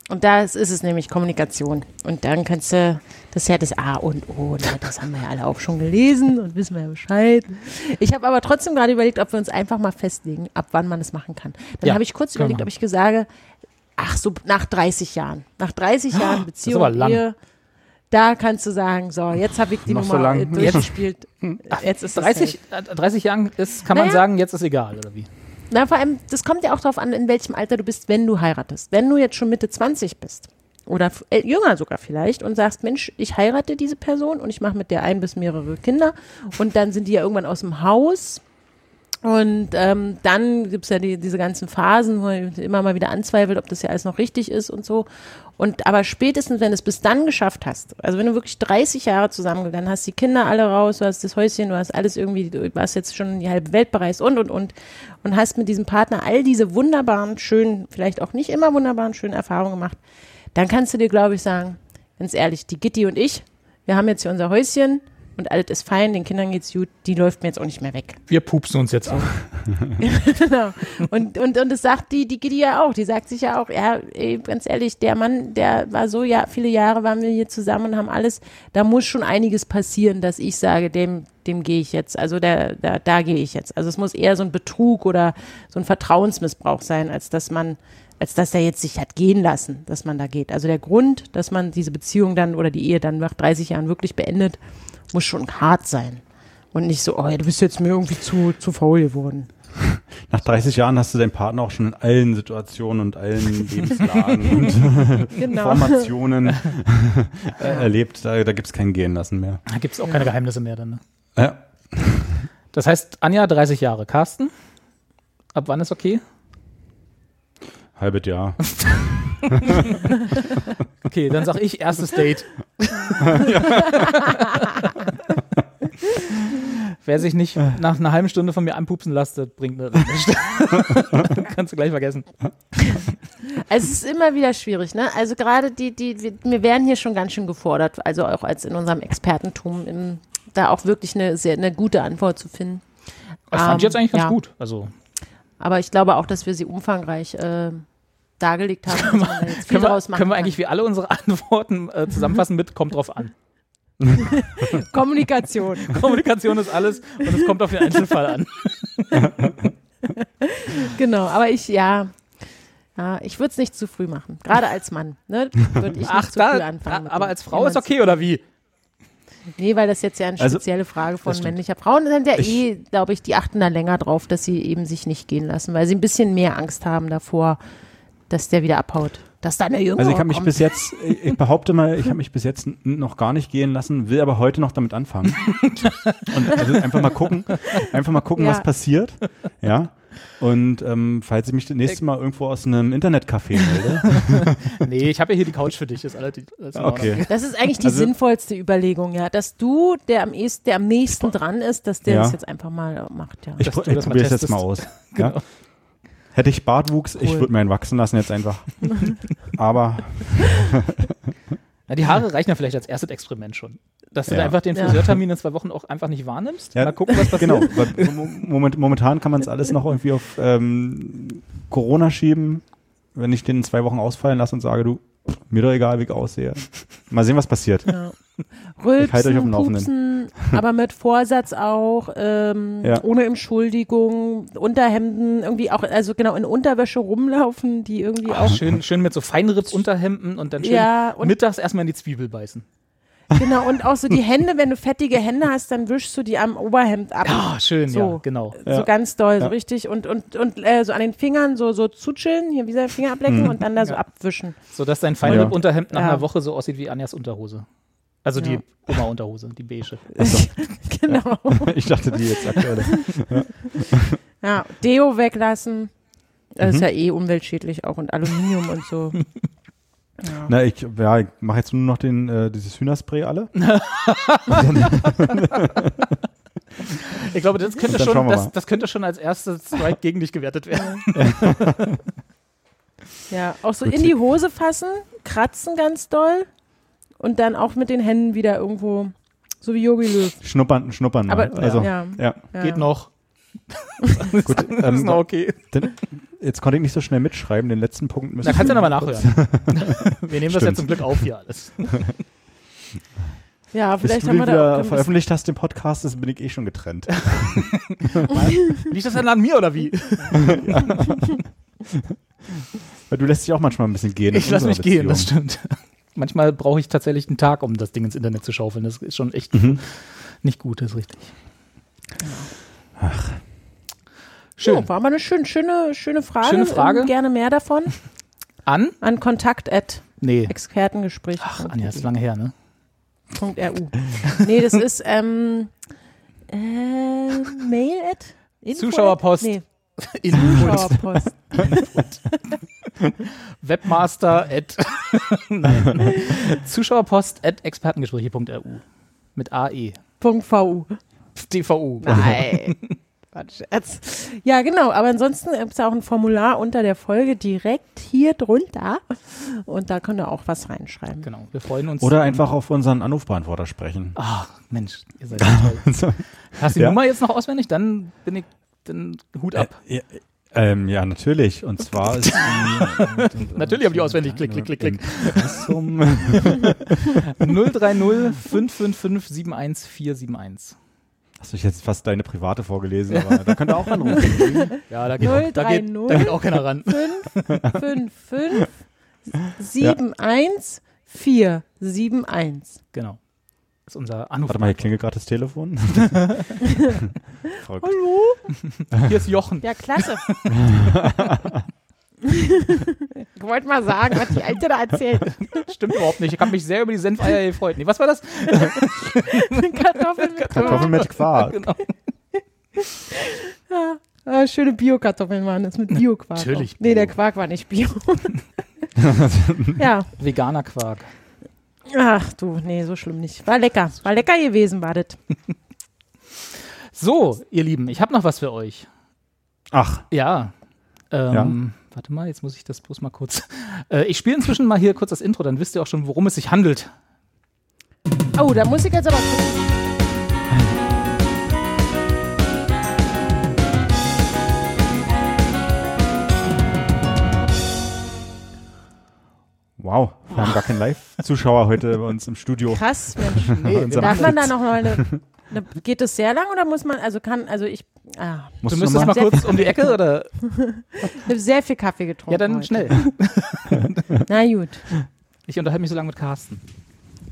Und da ist es nämlich Kommunikation. Und dann kannst du, das ist ja das A und O. Ne? Das haben wir ja alle auch schon gelesen und wissen wir ja Bescheid. Ich habe aber trotzdem gerade überlegt, ob wir uns einfach mal festlegen, ab wann man das machen kann. Dann
Ja,
habe ich kurz
wir
überlegt, ob ich gesagt ach so, nach 30 Jahren. Nach 30 Jahren Beziehung,
aber lang.
Ehe, da kannst du sagen, so, jetzt habe ich die
Noch so
Nummer äh, (laughs) durchgespielt. Jetzt ist es
30, äh, 30 Jahren ist, kann man
Naja.
sagen, jetzt ist egal, oder wie?
Na, vor allem, das kommt ja auch darauf an, in welchem Alter du bist, wenn du heiratest. Wenn du jetzt schon Mitte 20 bist oder äh, jünger sogar vielleicht und sagst, Mensch, ich heirate diese Person und ich mache mit der ein bis mehrere Kinder und dann sind die ja irgendwann aus dem Haus und ähm, dann gibt's ja die, diese ganzen Phasen, wo man immer mal wieder anzweifelt, ob das ja alles noch richtig ist und so. Und aber spätestens, wenn du es bis dann geschafft hast, also wenn du wirklich 30 Jahre zusammengegangen hast, die Kinder alle raus, du hast das Häuschen, du hast alles irgendwie, du hast jetzt schon die halbe Welt bereist und und und und hast mit diesem Partner all diese wunderbaren, schönen, vielleicht auch nicht immer wunderbaren, schönen Erfahrungen gemacht, dann kannst du dir, glaube ich, sagen, ganz ehrlich, die Gitti und ich, wir haben jetzt hier unser Häuschen und alles ist fein, den Kindern geht's gut, die läuft mir jetzt auch nicht mehr weg.
Wir pupsen uns jetzt auf. (laughs)
genau. Und, und, und das sagt die, die Gitti ja auch. Die sagt sich ja auch, ja, ey, ganz ehrlich, der Mann, der war so, ja, viele Jahre waren wir hier zusammen und haben alles, da muss schon einiges passieren, dass ich sage, dem, dem gehe ich jetzt, also der, da, da gehe ich jetzt. Also es muss eher so ein Betrug oder so ein Vertrauensmissbrauch sein, als dass man, als dass er jetzt sich hat gehen lassen, dass man da geht. Also der Grund, dass man diese Beziehung dann oder die Ehe dann nach 30 Jahren wirklich beendet, muss schon hart sein. Und nicht so, oh, ja, du bist jetzt mir irgendwie zu, zu faul geworden. (laughs)
Nach 30 Jahren hast du deinen Partner auch schon in allen Situationen und allen (laughs) Lebenslagen und
Genau. (laughs)
Formationen äh, erlebt. Da, da gibt es kein Gehen lassen mehr.
Da gibt es auch keine Geheimnisse mehr dann. Ne?
Ja.
Das heißt, Anja, 30 Jahre. Carsten? Ab wann ist okay?
Halbes Jahr. (laughs)
Okay, dann sag ich erstes Date. (laughs) Wer sich nicht nach einer halben Stunde von mir anpupsen lässt, das bringt mir nichts. (laughs) Kannst du gleich vergessen.
Also es ist immer wieder schwierig, ne? Also gerade die, die, wir, wir werden hier schon ganz schön gefordert, also auch als in unserem Expertentum, im, da auch wirklich eine sehr eine gute Antwort zu finden.
Das fand ich
Ähm,
jetzt eigentlich ganz
ja.
gut. Also
Aber ich glaube auch, dass wir sie umfangreich äh, dargelegt haben, man da jetzt viel
können wir,
draus machen
können wir
kann.
eigentlich wie alle unsere (laughs) Antworten äh, zusammenfassen mit kommt drauf an. (laughs)
Kommunikation. (laughs)
Kommunikation ist alles und es kommt auf den Einzelfall an.
genau, aber ich, ja, ja ich würde es nicht zu früh machen. Gerade als Mann, ne? Würde ich nicht
Ach,
zu früh
da,
anfangen. mit
aber als Frau ist okay oder wie?
Nee, weil das jetzt ja eine
Also,
spezielle Frage von männlicher Frauen sind ja
Ich-
eh, glaube ich, die achten da länger drauf, dass sie eben sich nicht gehen lassen, weil sie ein bisschen mehr Angst haben davor, dass der wieder abhaut. Dass da eine Jüngere
Also ich habe mich
kommt.
bis jetzt, ich behaupte mal, ich habe mich bis jetzt noch gar nicht gehen lassen, will aber heute noch damit anfangen. (laughs) Und also einfach mal gucken, einfach mal gucken,
Ja.
was passiert. Ja. Und ähm, falls ich mich das nächste Mal irgendwo aus einem Internetcafé melde. (laughs)
Nee, ich habe ja hier die Couch für dich. Ist alles, alles.
Okay.
Das ist eigentlich die
Also-
sinnvollste Überlegung, ja, dass du, der am ehesten, der am nächsten dran ist, dass der
Ja.
das jetzt einfach mal macht, ja.
Ich,
du
ich
das mal
probiere es jetzt mal aus. (laughs)
Genau.
Ja? Hätte ich Bartwuchs, ich
Cool.
würde meinen wachsen lassen jetzt einfach. (laughs) aber
Na, die Haare reichen ja vielleicht als erstes Experiment schon. Dass du
Ja.
da einfach den
Ja.
Friseurtermin in zwei Wochen auch einfach nicht wahrnimmst.
Ja,
Mal gucken, was passiert.
genau, weil mo- moment, momentan kann man es alles noch irgendwie auf ähm, Corona schieben. Wenn ich den in zwei Wochen ausfallen lasse und sage, du, mir doch egal, wie ich aussehe. Mal sehen, was passiert.
Ja.
Ich halte euch auf
Rülpsen,
dem Laufenden.
pupsen, aber mit Vorsatz auch, ähm,
Ja.
ohne Entschuldigung, Unterhemden, irgendwie auch, also genau, in Unterwäsche rumlaufen, die irgendwie
Ach,
auch,
schön, schön mit so Feinripp-Unterhemden und dann schön
Ja, und-
mittags erstmal in die Zwiebel beißen.
Genau, und auch so die (laughs) Hände, wenn du fettige Hände hast, dann wischst du die am Oberhemd ab.
Ah, schön,
So.
ja, genau.
So
Ja.
ganz doll, so
Ja.
richtig und, und, und äh, so an den Fingern so, so zutscheln, hier wie sein Finger ablecken
Mhm.
und dann da so
Ja.
abwischen.
So dass dein Feinripp-Unterhemd nach
Ja.
einer Woche so aussieht wie Anjas Unterhose. Also
Ja.
die Oma-Unterhose, die beige. (laughs)
genau. (laughs)
Ich dachte, die jetzt aktuelle.
Ja, Deo weglassen. Das ist
Mhm.
ja eh umweltschädlich auch und Aluminium und so. Ja.
Na, ich, ja, ich mache jetzt nur noch den, äh, dieses Hühnerspray alle. (laughs)
Ich glaube, das könnte, schon, das, das könnte schon als erstes Strike gegen dich gewertet werden. (laughs)
Ja, auch so
Gut.
in die Hose fassen, kratzen ganz doll und dann auch mit den Händen wieder irgendwo, so wie Yogi Löw.
Schnuppern, schnuppern.
Aber
also,
ja,
ja.
ja.
Geht noch.
Gut,
Das ist
ähm,
noch okay.
den, jetzt konnte ich nicht so schnell mitschreiben. Den letzten Punkt müssen
Da kannst du ja nochmal nachhören. (laughs) Wir nehmen das ja zum Glück auf hier alles.
Ja,
Bis
vielleicht
du
haben wir da
wieder
auch
veröffentlicht hast, den Podcast, das bin ich eh schon getrennt. (laughs)
Liegt das denn an mir oder wie? (laughs)
Weil du lässt dich auch manchmal ein bisschen gehen.
Ich lasse mich
unserer
gehen, das
Beziehung.
stimmt. Manchmal brauche ich tatsächlich einen Tag, um das Ding ins Internet zu schaufeln. Das ist schon echt
Mhm.
nicht gut, das ist richtig.
Schön.
Schön.
war mal eine schön, schöne, schöne Frage.
Schöne Frage.
Ähm, Gerne mehr davon. (laughs)
An?
An kontakt at
Nee.
Expertengespräch.
Ach, Anja, das ist lange her, ne?
.ru. Nee, das ist ähm, äh, Mail at Info
Zuschauerpost.
At? Nee. (laughs) Zuschauerpost. (laughs)
Webmaster at Nein. Zuschauerpost at expertengespräche.ru mit AE.
Punkt .vu.
DVU.
Nein. War ein Scherz. Ja, genau. Aber ansonsten gibt es auch ein Formular unter der Folge direkt hier drunter. Und da könnt ihr auch was reinschreiben.
Genau, wir freuen uns.
Oder einfach auf unseren Anrufbeantworter sprechen.
Ach, Mensch, ihr seid (laughs) so toll. Hast du die
Ja.
Nummer jetzt noch auswendig? Dann bin ich, dann Hut ab.
Äh, ja, ähm, ja, natürlich. Und zwar ist (laughs)
Natürlich haben die auswendig. Klick, klick, klick, klick.
Zum
030 555 71471.
Hast du jetzt fast deine private vorgelesen, aber da könnt ihr auch anrufen. (laughs)
Ja, da geht, auch, da, geht,
030.
da geht auch keiner ran.
5, 5, 7, 1, 4, 7, 1.
Genau. Das ist unser Anruf.
Warte mal, hier klingelt gerade das Telefon. (laughs)
Hallo?
Hier ist Jochen.
Ja, klasse. (laughs) (laughs) ich wollte mal sagen, was die Alte da erzählt. (laughs)
Stimmt überhaupt nicht. Ich habe mich sehr über die Senfeier gefreut. Nee, was war das? (laughs)
Kartoffeln mit
Kartoffeln mit Quark.
Genau.
Ah, schöne Bio-Kartoffeln waren das mit Bio-Quark.
Natürlich
auch. Nee,
Bio.
der Quark war nicht Bio. ja,
Veganer Quark.
ach du, nee, so schlimm nicht. War lecker. War lecker gewesen, war das.
So, ihr Lieben, ich habe noch was für euch.
Ach,
Ja. Ähm, Warte mal, jetzt muss ich das bloß mal kurz. (laughs) Äh, ich spiele inzwischen mal hier kurz das Intro, dann wisst ihr auch schon, worum es sich handelt.
Oh, da muss ich jetzt aber.
wow. Wir haben gar keinen Live-Zuschauer heute bei uns im Studio.
Krass, Mensch.
Nee, (laughs)
Darf man da noch mal eine, eine. Geht das sehr lang oder muss man. Also kann. Also ich. Ah,
Musst
Du müsstest mal
mal?
kurz (laughs) um die Ecke oder?
ich habe sehr viel Kaffee getrunken.
Ja, dann
heute.
schnell. (laughs)
Na gut.
Ich unterhalte mich so lange mit Carsten.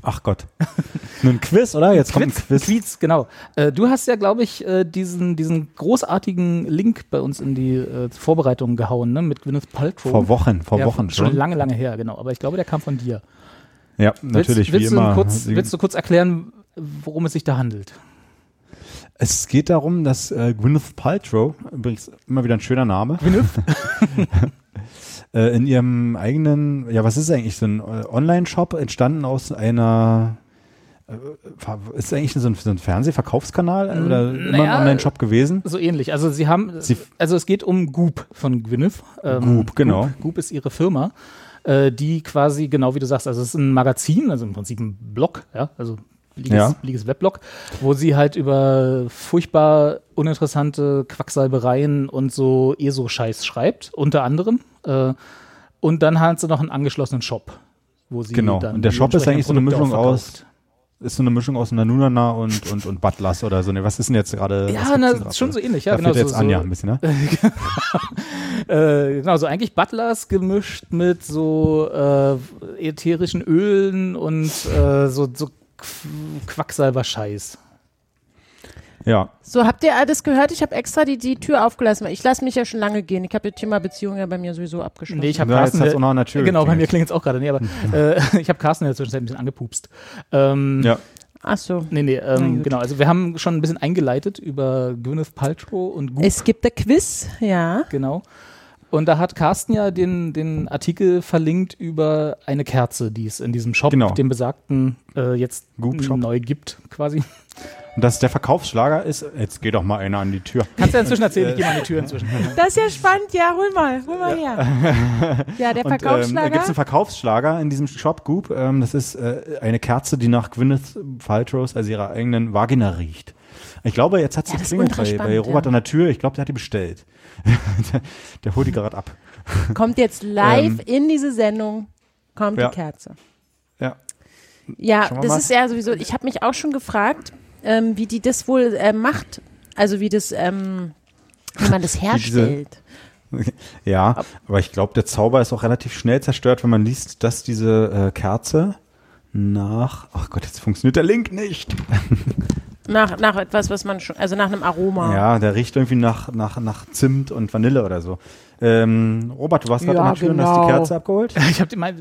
Ach Gott. Nur ein Quiz, oder? Jetzt kommt ein
Quiz,
Quiz.
Quiz, genau. Äh, du hast ja, glaube ich, äh, diesen, diesen großartigen Link bei uns in die äh, Vorbereitung gehauen, ne? Mit Gwyneth Paltrow.
Vor Wochen, vor
ja,
Wochen
schon.
schon.
lange, lange her, genau. Aber ich glaube, der kam von dir.
Ja, natürlich,
willst, willst
wie
du
immer.
Kurz, willst du kurz erklären, worum es sich da handelt?
Es geht darum, dass äh, Gwyneth Paltrow, übrigens immer wieder ein schöner Name,
Gwyneth? (laughs)
äh, in ihrem eigenen, ja, was ist eigentlich, so ein äh, Online-Shop entstanden aus einer, äh, ver- ist eigentlich so ein, so ein Fernsehverkaufskanal
Mm,
oder immer
naja,
ein Online-Shop gewesen?
So ähnlich. Also sie haben,
Sie-
also es geht um Goop von Gwyneth. Ähm,
Goop, genau.
Goop, Goop ist ihre Firma, äh, die quasi, genau wie du sagst, also es ist ein Magazin, also im Prinzip ein Blog, ja, also billiges,
Ja.
billiges Weblog, wo sie halt über furchtbar uninteressante Quacksalbereien und so ESO-Scheiß schreibt, unter anderem. Äh, und dann hat sie noch einen angeschlossenen Shop, wo sie
Genau.
dann
Und der Shop ist eigentlich so eine Mischung aus-. Ist so eine Mischung aus Nanunana und, und, und Butlers oder so. Ne, was ist denn jetzt gerade?
Ja, na, schon so ähnlich, ja,
da
genau.
fehlt jetzt
so,
Anja
so,
ein bisschen, ne? (laughs)
Äh, genau, so eigentlich Butlers gemischt mit so äh, ätherischen Ölen und äh, so, so Quacksalber-Scheiß.
Ja.
So, habt ihr alles gehört? Ich habe extra die, die Tür aufgelassen. weil Ich lasse mich ja schon lange gehen. Ich habe das Thema Beziehung ja bei mir sowieso abgeschlossen.
Nee, ich habe
Ja, jetzt
Carsten.
hat's auch noch an der Tür
genau, bei mir klingt es auch gerade. Nee, aber (laughs) äh, (laughs) ich habe Carsten in der Zwischenzeit ein bisschen angepupst. Ähm,
Ja.
Ach so.
Nee, nee, ähm, genau. Also wir haben schon ein bisschen eingeleitet über Gwyneth Paltrow und Goop.
Es gibt ein Quiz, ja.
Genau. Und da hat Carsten ja den, den Artikel verlinkt über eine Kerze, die es in diesem Shop,
Genau.
dem besagten, äh, jetzt
Goop-Shop.
neu gibt, quasi.
Und dass der Verkaufsschlager ist, jetzt geht doch mal einer an die Tür.
Kannst du ja inzwischen erzählen, ich gehe (laughs) mal an die Tür inzwischen.
Das ist ja spannend. Ja, hol mal, hol mal her. (laughs) Ja, der
Und ähm, da
Verkaufsschlager.
gibt es einen Verkaufsschlager in diesem Shop Goop. Ähm, das ist äh, eine Kerze, die nach Gwyneth Paltrows, also ihrer eigenen Vagina riecht. Ich glaube, jetzt hat sie
Ja,
geklingelt bei, bei Robert
ja.
an der Tür. Ich glaube, der hat die bestellt. Der, (laughs) der holt die gerade ab.
Kommt jetzt live
Ähm,
in diese Sendung, kommt
ja.
die Kerze.
Ja.
Ja, das
mal.
ist ja sowieso, ich habe mich auch schon gefragt, ähm, wie die das wohl äh, macht. Also wie das, ähm, wie man das (laughs)
diese-
herstellt. (laughs)
Ja, aber ich glaube, der Zauber ist auch relativ schnell zerstört, wenn man liest, dass diese äh, Kerze nach. Ach Gott, jetzt funktioniert der Link nicht.
Nach, nach etwas, was man schon, also nach einem Aroma.
Ja, der riecht irgendwie nach, nach, nach Zimt und Vanille oder so. Ähm, Robert, du warst gerade
Ja,
an der Tür und hast
genau.
die Kerze abgeholt? (laughs)
Ich habe meine,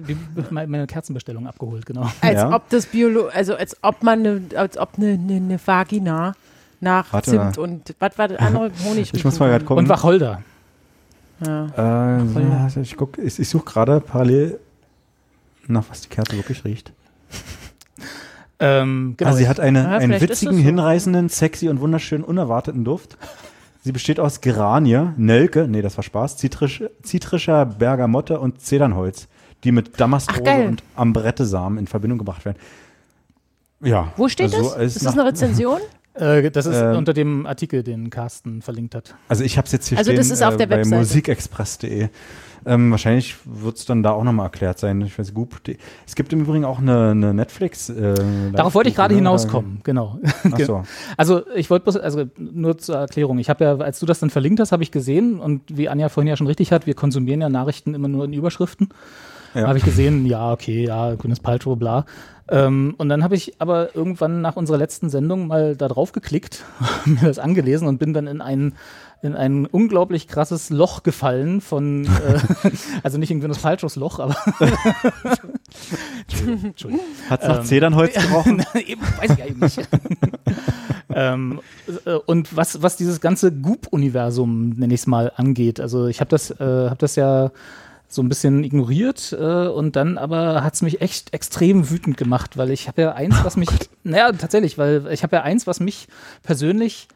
meine, Kerzenbestellung abgeholt, genau.
Als
Ja.
ob das Biolo, also als ob man eine, als ob eine, eine, eine Vagina nach
Warte
Zimt
mal.
und was war das andere (laughs) Honig
Ich muss mal gerade gucken.
Und Wacholder.
Ja.
Äh, so, ich guck, ich, ich suche gerade parallel nach, was die Kerze wirklich riecht.
Ähm, genau.
also sie hat eine,
Ja,
einen
vielleicht ist
witzigen,
so.
hinreißenden, sexy und wunderschönen, unerwarteten Duft. Sie besteht aus Geranie, Nelke, nee, das war Spaß, zitrisch, zitrischer Bergamotte und Zedernholz, die mit Damastrose und Ambrettesamen in Verbindung gebracht werden. Ja.
Wo steht
also
das?
es
Ist das eine Rezension? (laughs)
äh, das ist
Ähm,
unter dem Artikel, den Carsten verlinkt hat.
Also ich habe es jetzt hier
Also
stehen
das ist auf
äh,
der
bei
Webseite.
musikexpress.de. Ähm, wahrscheinlich wird es dann da auch nochmal erklärt sein. Ich weiß, Goop.de. Es gibt im Übrigen auch eine, eine Netflix. Äh,
Darauf wollte ich gerade hinauskommen, genau.
Achso. (laughs)
Also ich wollte bloß, also nur zur Erklärung, ich habe ja, als du das dann verlinkt hast, habe ich gesehen und wie Anja vorhin ja schon richtig hat, wir konsumieren ja Nachrichten immer nur in Überschriften.
Ja.
Habe ich gesehen, ja, okay, ja, grünes Paltrow, bla. Ähm, und dann habe ich aber irgendwann nach unserer letzten Sendung mal da drauf geklickt, (laughs) mir das angelesen und bin dann in ein, in ein unglaublich krasses Loch gefallen von, äh, (laughs) also nicht in Gwyneth Paltrows Loch, aber (laughs) Entschuldigung, Entschuldigung.
Hat es nach
Ähm,
Zedernholz (laughs) gerochen?
eben, weiß ich eigentlich nicht. ähm, äh, und was, was dieses ganze Goop-Universum, nenne ich es mal, angeht, also ich habe das, äh, hab das ja so ein bisschen ignoriert äh, und dann aber hat es mich echt extrem wütend gemacht, weil ich habe ja eins, was mich, naja, tatsächlich, weil ich habe ja eins, was mich persönlich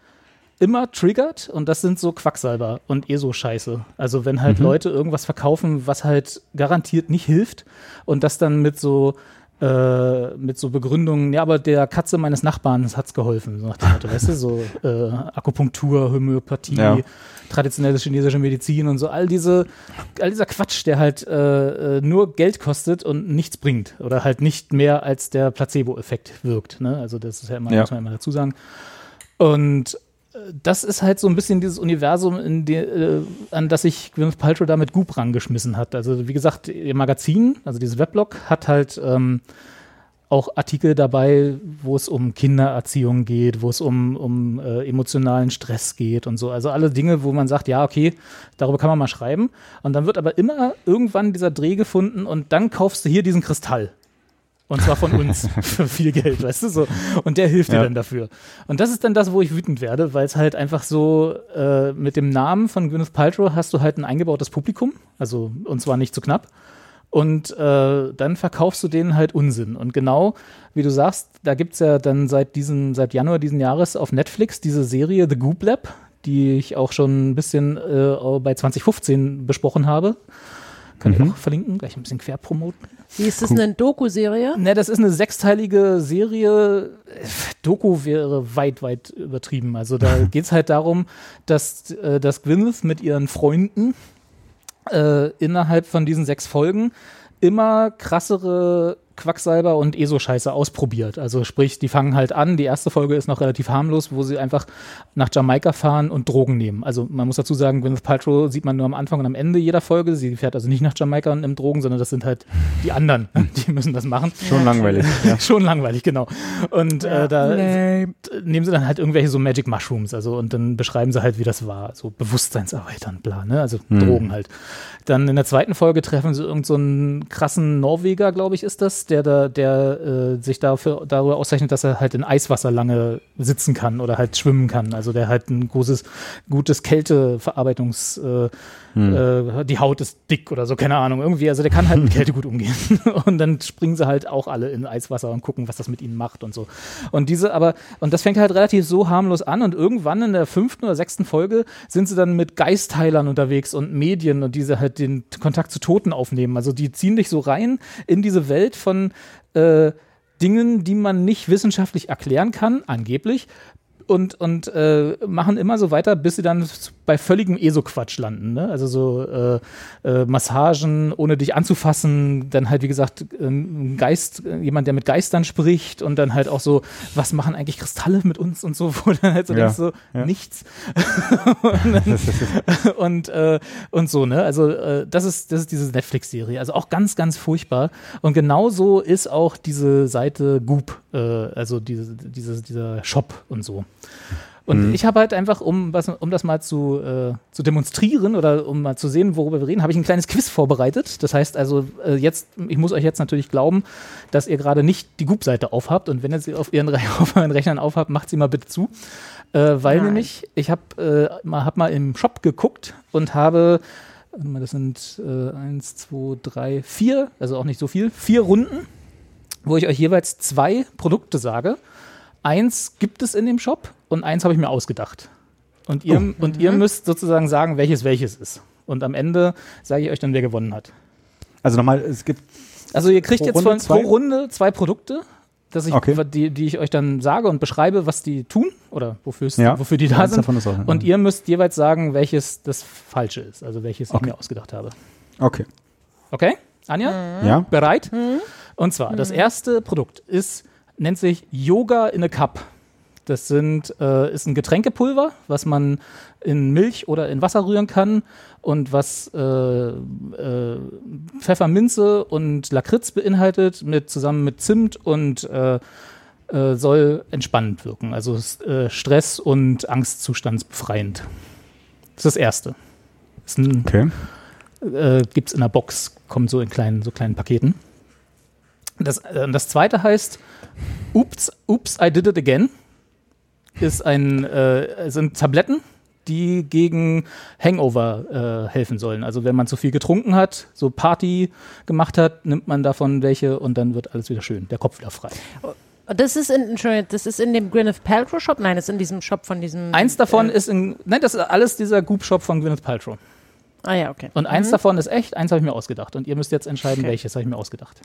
immer triggert und das sind so Quacksalber und eh so Scheiße. Also wenn halt Leute irgendwas verkaufen, was halt garantiert nicht hilft und das dann mit so äh, mit so Begründungen, ja, aber der Katze meines Nachbarn hat's geholfen, so nach dem Motto, weißt du, so äh, Akupunktur, Homöopathie,
Ja.
traditionelle chinesische Medizin und so, all diese, all dieser Quatsch, der halt äh, äh, nur Geld kostet und nichts bringt oder halt nicht mehr als der Placebo-Effekt wirkt, ne? Also das ist ja immer,
Ja.
muss man immer dazu sagen. Und das ist halt so ein bisschen dieses Universum, die, äh, an das sich Gwyneth Paltrow da mit Goop rangeschmissen hat. Also wie gesagt, ihr Magazin, also dieses Weblog, hat halt ähm, auch Artikel dabei, wo es um Kindererziehung geht, wo es um, um äh, emotionalen Stress geht und so. Also alle Dinge, wo man sagt, ja, okay, darüber kann man mal schreiben. Und dann wird aber immer irgendwann dieser Dreh gefunden und dann kaufst du hier diesen Kristall. Und zwar von uns (laughs) für viel Geld, weißt du so. Und der hilft
Ja.
dir dann dafür. Und das ist dann das, wo ich wütend werde, weil es halt einfach so äh, mit dem Namen von Gwyneth Paltrow hast du halt ein eingebautes Publikum, also und zwar nicht zu knapp. Und äh, dann verkaufst du denen halt Unsinn. Und genau, wie du sagst, da gibt's ja dann seit diesem, seit Januar diesen Jahres auf Netflix diese Serie The Goop Lab, die ich auch schon ein bisschen äh, bei 2015 besprochen habe. Kann ich auch verlinken, gleich ein bisschen quer promoten.
Wie ist das eine Doku-Serie?
Ne, das ist eine sechsteilige Serie. Doku wäre weit, weit übertrieben. Also da (laughs) geht's halt darum, dass, äh, dass Gwyneth mit ihren Freunden äh, innerhalb von diesen sechs Folgen immer krassere Quacksalber und ESO-Scheiße ausprobiert. Also sprich, die fangen halt an. Die erste Folge ist noch relativ harmlos, wo sie einfach nach Jamaika fahren und Drogen nehmen. Also man muss dazu sagen, Gwyneth Paltrow sieht man nur am Anfang und am Ende jeder Folge. Sie fährt also nicht nach Jamaika und nimmt Drogen, sondern das sind halt die anderen, (laughs) die müssen das machen.
Schon langweilig. Ja. (laughs)
Schon langweilig, genau. Und äh, da
Nee.
nehmen sie dann halt irgendwelche so Magic Mushrooms, also und dann beschreiben sie halt, wie das war, so Bewusstseinserweitern, bla, ne? Also Drogen halt. Dann in der zweiten Folge treffen sie irgend so einen krassen Norweger, glaube ich, ist das, der da, der äh, sich dafür darüber auszeichnet, dass er halt in Eiswasser lange sitzen kann oder halt schwimmen kann. Also der halt ein großes, gutes Kälteverarbeitungs äh, äh, die Haut ist dick oder so, keine Ahnung, irgendwie. Also der kann halt mit (laughs) Kälte gut umgehen. (laughs) Und dann springen sie halt auch alle in Eiswasser und gucken, was das mit ihnen macht und so. Und diese, aber, und das fängt halt relativ so harmlos an und irgendwann in der fünften oder sechsten Folge sind sie dann mit Geistheilern unterwegs und Medien und diese halt den Kontakt zu Toten aufnehmen. Also die ziehen dich so rein in diese Welt von äh, Dingen, die man nicht wissenschaftlich erklären kann, angeblich, und, und äh, machen immer so weiter, bis sie dann bei völligem ESO-Quatsch landen. Ne? Also so äh, äh, Massagen, ohne dich anzufassen, dann halt, wie gesagt, ähm, ein Geist, äh, jemand, der mit Geistern spricht und dann halt auch so, was machen eigentlich Kristalle mit uns und so, (laughs) wo dann halt so
Ja,
denkst, so,
ja.
nichts. (laughs) und, dann, (laughs) und, äh, und so, ne? Also äh, das ist, das ist diese Netflix-Serie. Also auch ganz, ganz furchtbar. Und genauso ist auch diese Seite Goop, äh, also diese, diese, dieser Shop und so. Und ich habe halt einfach, um, was, um das mal zu, äh, zu demonstrieren oder um mal zu sehen, worüber wir reden, habe ich ein kleines Quiz vorbereitet. Das heißt also, äh, jetzt, ich muss euch jetzt natürlich glauben, dass ihr gerade nicht die Goop-Seite aufhabt. Und wenn ihr sie auf ihren, Re (laughs) auf euren Rechnern aufhabt, macht sie mal bitte zu. Äh, weil
Nein.
nämlich, ich habe äh, mal, hab mal im Shop geguckt und habe, das sind äh, eins, zwei, drei, vier, also auch nicht so viel, vier Runden, wo ich euch jeweils zwei Produkte sage. Eins gibt es in dem Shop und eins habe ich mir ausgedacht. Und ihr, und ihr müsst sozusagen sagen, welches welches ist. Und am Ende sage ich euch dann, wer gewonnen hat.
Also nochmal, es gibt
Also ihr kriegt
Pro
jetzt von,
zwei?
pro Runde zwei Produkte, dass ich,
Okay.
die, die ich euch dann sage und beschreibe, was die tun oder wofür,
Ja.
wofür die da
Eins
sind.
davon ist auch-
und ihr müsst jeweils sagen, welches das Falsche ist, also welches
Okay.
ich mir ausgedacht habe.
Okay.
Okay? Anja?
Ja?
Bereit? Und zwar, das erste Produkt ist, nennt sich Yoga in a Cup. Das sind, äh, ist ein Getränkepulver, was man in Milch oder in Wasser rühren kann und was äh, äh, Pfefferminze und Lakritz beinhaltet, mit, zusammen mit Zimt und äh, äh, soll entspannend wirken. Also äh, Stress- und Angstzustandsbefreiend. Das ist das erste. Ist ein
Okay.
äh, gibt es in der Box, kommt so in kleinen, so kleinen Paketen. Das, das zweite heißt Oops, Oops, I did it again. Ist ein, äh, sind Tabletten, die gegen Hangover äh, helfen sollen. Also wenn man zu viel getrunken hat, so Party gemacht hat, nimmt man davon welche und dann wird alles wieder schön, der Kopf wieder frei.
Das ist in, das ist in dem Gwyneth Paltrow Shop? Nein, das ist in diesem Shop von diesem.
Eins davon
äh,
ist in, nein, das ist alles dieser Goop-Shop von Gwyneth Paltrow.
Ah ja, okay.
Und eins davon ist echt, eins habe ich mir ausgedacht. Und ihr müsst jetzt entscheiden,
Okay.
welches habe ich mir ausgedacht.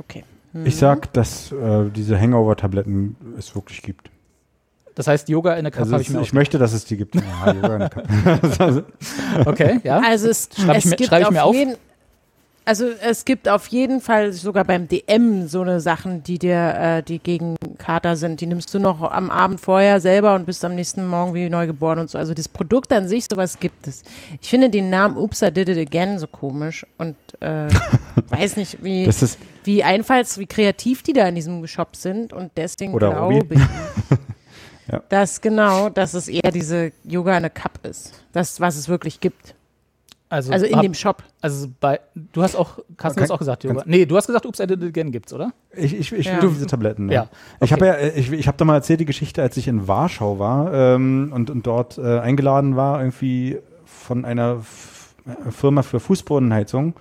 okay.
Ich sag, dass äh, diese Hangover-Tabletten es wirklich gibt.
Das heißt, Yoga in der Cup
Also
habe ich mir
ich möchte, dass es die gibt. (laughs) Ja, Yoga in der Cup. (laughs)
Okay, ja.
Also es,
Schreib ich mir-
gibt
schreib ich
auf
mir auf?
jeden Also es gibt auf jeden Fall sogar beim DM so eine Sachen, die dir, äh, die gegen Kater sind. Die nimmst du noch am Abend vorher selber und bist am nächsten Morgen wie neu geboren und so. Also das Produkt an sich, sowas gibt es. Ich finde den Namen Oops, I Did It Again so komisch und äh, (laughs) weiß nicht, wie, wie einfalls, wie kreativ die da in diesem Shop sind und deswegen glaube ich, (laughs)
Ja.
dass genau, dass es eher diese Yoga eine Cup ist. Das, was es wirklich gibt.
Also,
Also in
hab-
dem Shop.
also bei, du hast auch, Carsten, du hast
Okay.
auch gesagt, Yoga. Nee, du hast gesagt, Oops, I Did It Again gibt's, oder?
ich, ich, ich
Ja.
will diese Tabletten.
Ja,
Ich
okay.
habe ja, ich, ich habe da mal erzählt die Geschichte, als ich in Warschau war ähm, und, und dort äh, eingeladen war, irgendwie von einer F Firma für Fußbodenheizung,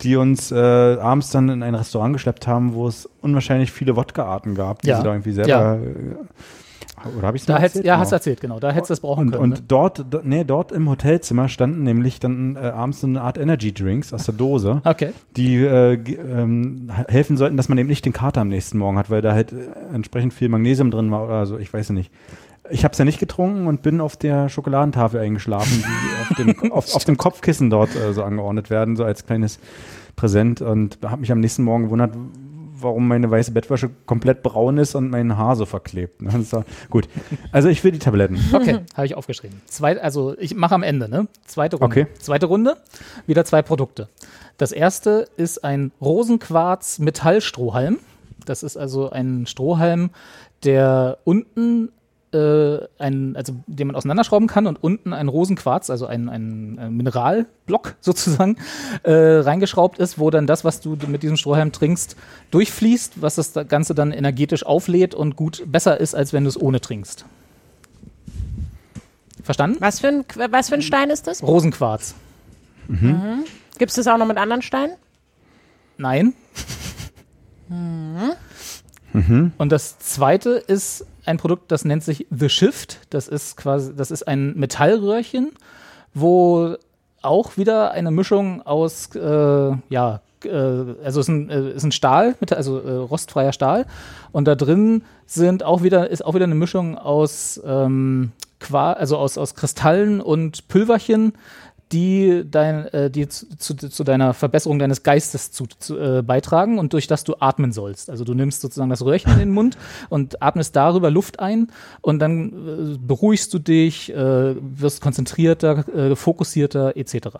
die uns äh, abends dann in ein Restaurant geschleppt haben, wo es unwahrscheinlich viele Wodka-Arten gab, die
Ja.
sie da irgendwie selber.
Ja.
Oder habe ich es
Da hättest, ja, hast du
Genau.
erzählt, genau. Da hättest du es brauchen
Und,
können.
und
ne?
dort, do- nee, dort im Hotelzimmer standen nämlich dann äh, abends so eine Art Energy Drinks aus der Dose,
Okay.
die äh, ähm, he- helfen sollten, dass man eben nicht den Kater am nächsten Morgen hat, weil da halt äh, entsprechend viel Magnesium drin war oder so, ich weiß nicht. Ich habe es ja nicht getrunken und bin auf der Schokoladentafel eingeschlafen, die (laughs) auf dem, auf, auf dem Kopfkissen dort äh, so angeordnet werden, so als kleines Präsent und habe mich am nächsten Morgen gewundert, warum meine weiße Bettwäsche komplett braun ist und mein Haar so verklebt. (laughs) Ne? Gut, also ich will die Tabletten. (laughs)
Okay, habe ich aufgeschrieben. Zwei, also ich mache am Ende, ne? Zweite Runde.
Okay.
Zweite Runde, wieder zwei Produkte. Das erste ist ein Rosenquarz Metallstrohhalm. Das ist also ein Strohhalm, der unten äh, ein, also den man auseinanderschrauben kann und unten ein Rosenquarz, also ein, ein, Mineralblock (laughs) sozusagen, äh, reingeschraubt ist, wo dann das, was du mit diesem Strohhalm trinkst, durchfließt, was das Ganze dann energetisch auflädt und gut besser ist, als wenn du es ohne trinkst. Verstanden?
Was für ein, was für ein Stein ist das?
Rosenquarz.
Gibt es das auch noch mit anderen Steinen?
Nein. Und das zweite ist ein Produkt, das nennt sich The Shift. Das ist quasi, das ist ein Metallröhrchen, wo auch wieder eine Mischung aus, äh, ja, äh, also ist ein, äh, ist ein Stahl, also äh, rostfreier Stahl. Und da drin sind auch wieder, ist auch wieder eine Mischung aus, ähm, Qua also aus, aus Kristallen und Pülverchen, die, dein, äh, die zu, zu, zu deiner Verbesserung deines Geistes zu, zu, äh, beitragen und durch das du atmen sollst. Also du nimmst sozusagen das Röhrchen in den Mund und atmest darüber Luft ein und dann äh, beruhigst du dich, äh, wirst konzentrierter, äh, fokussierter etc.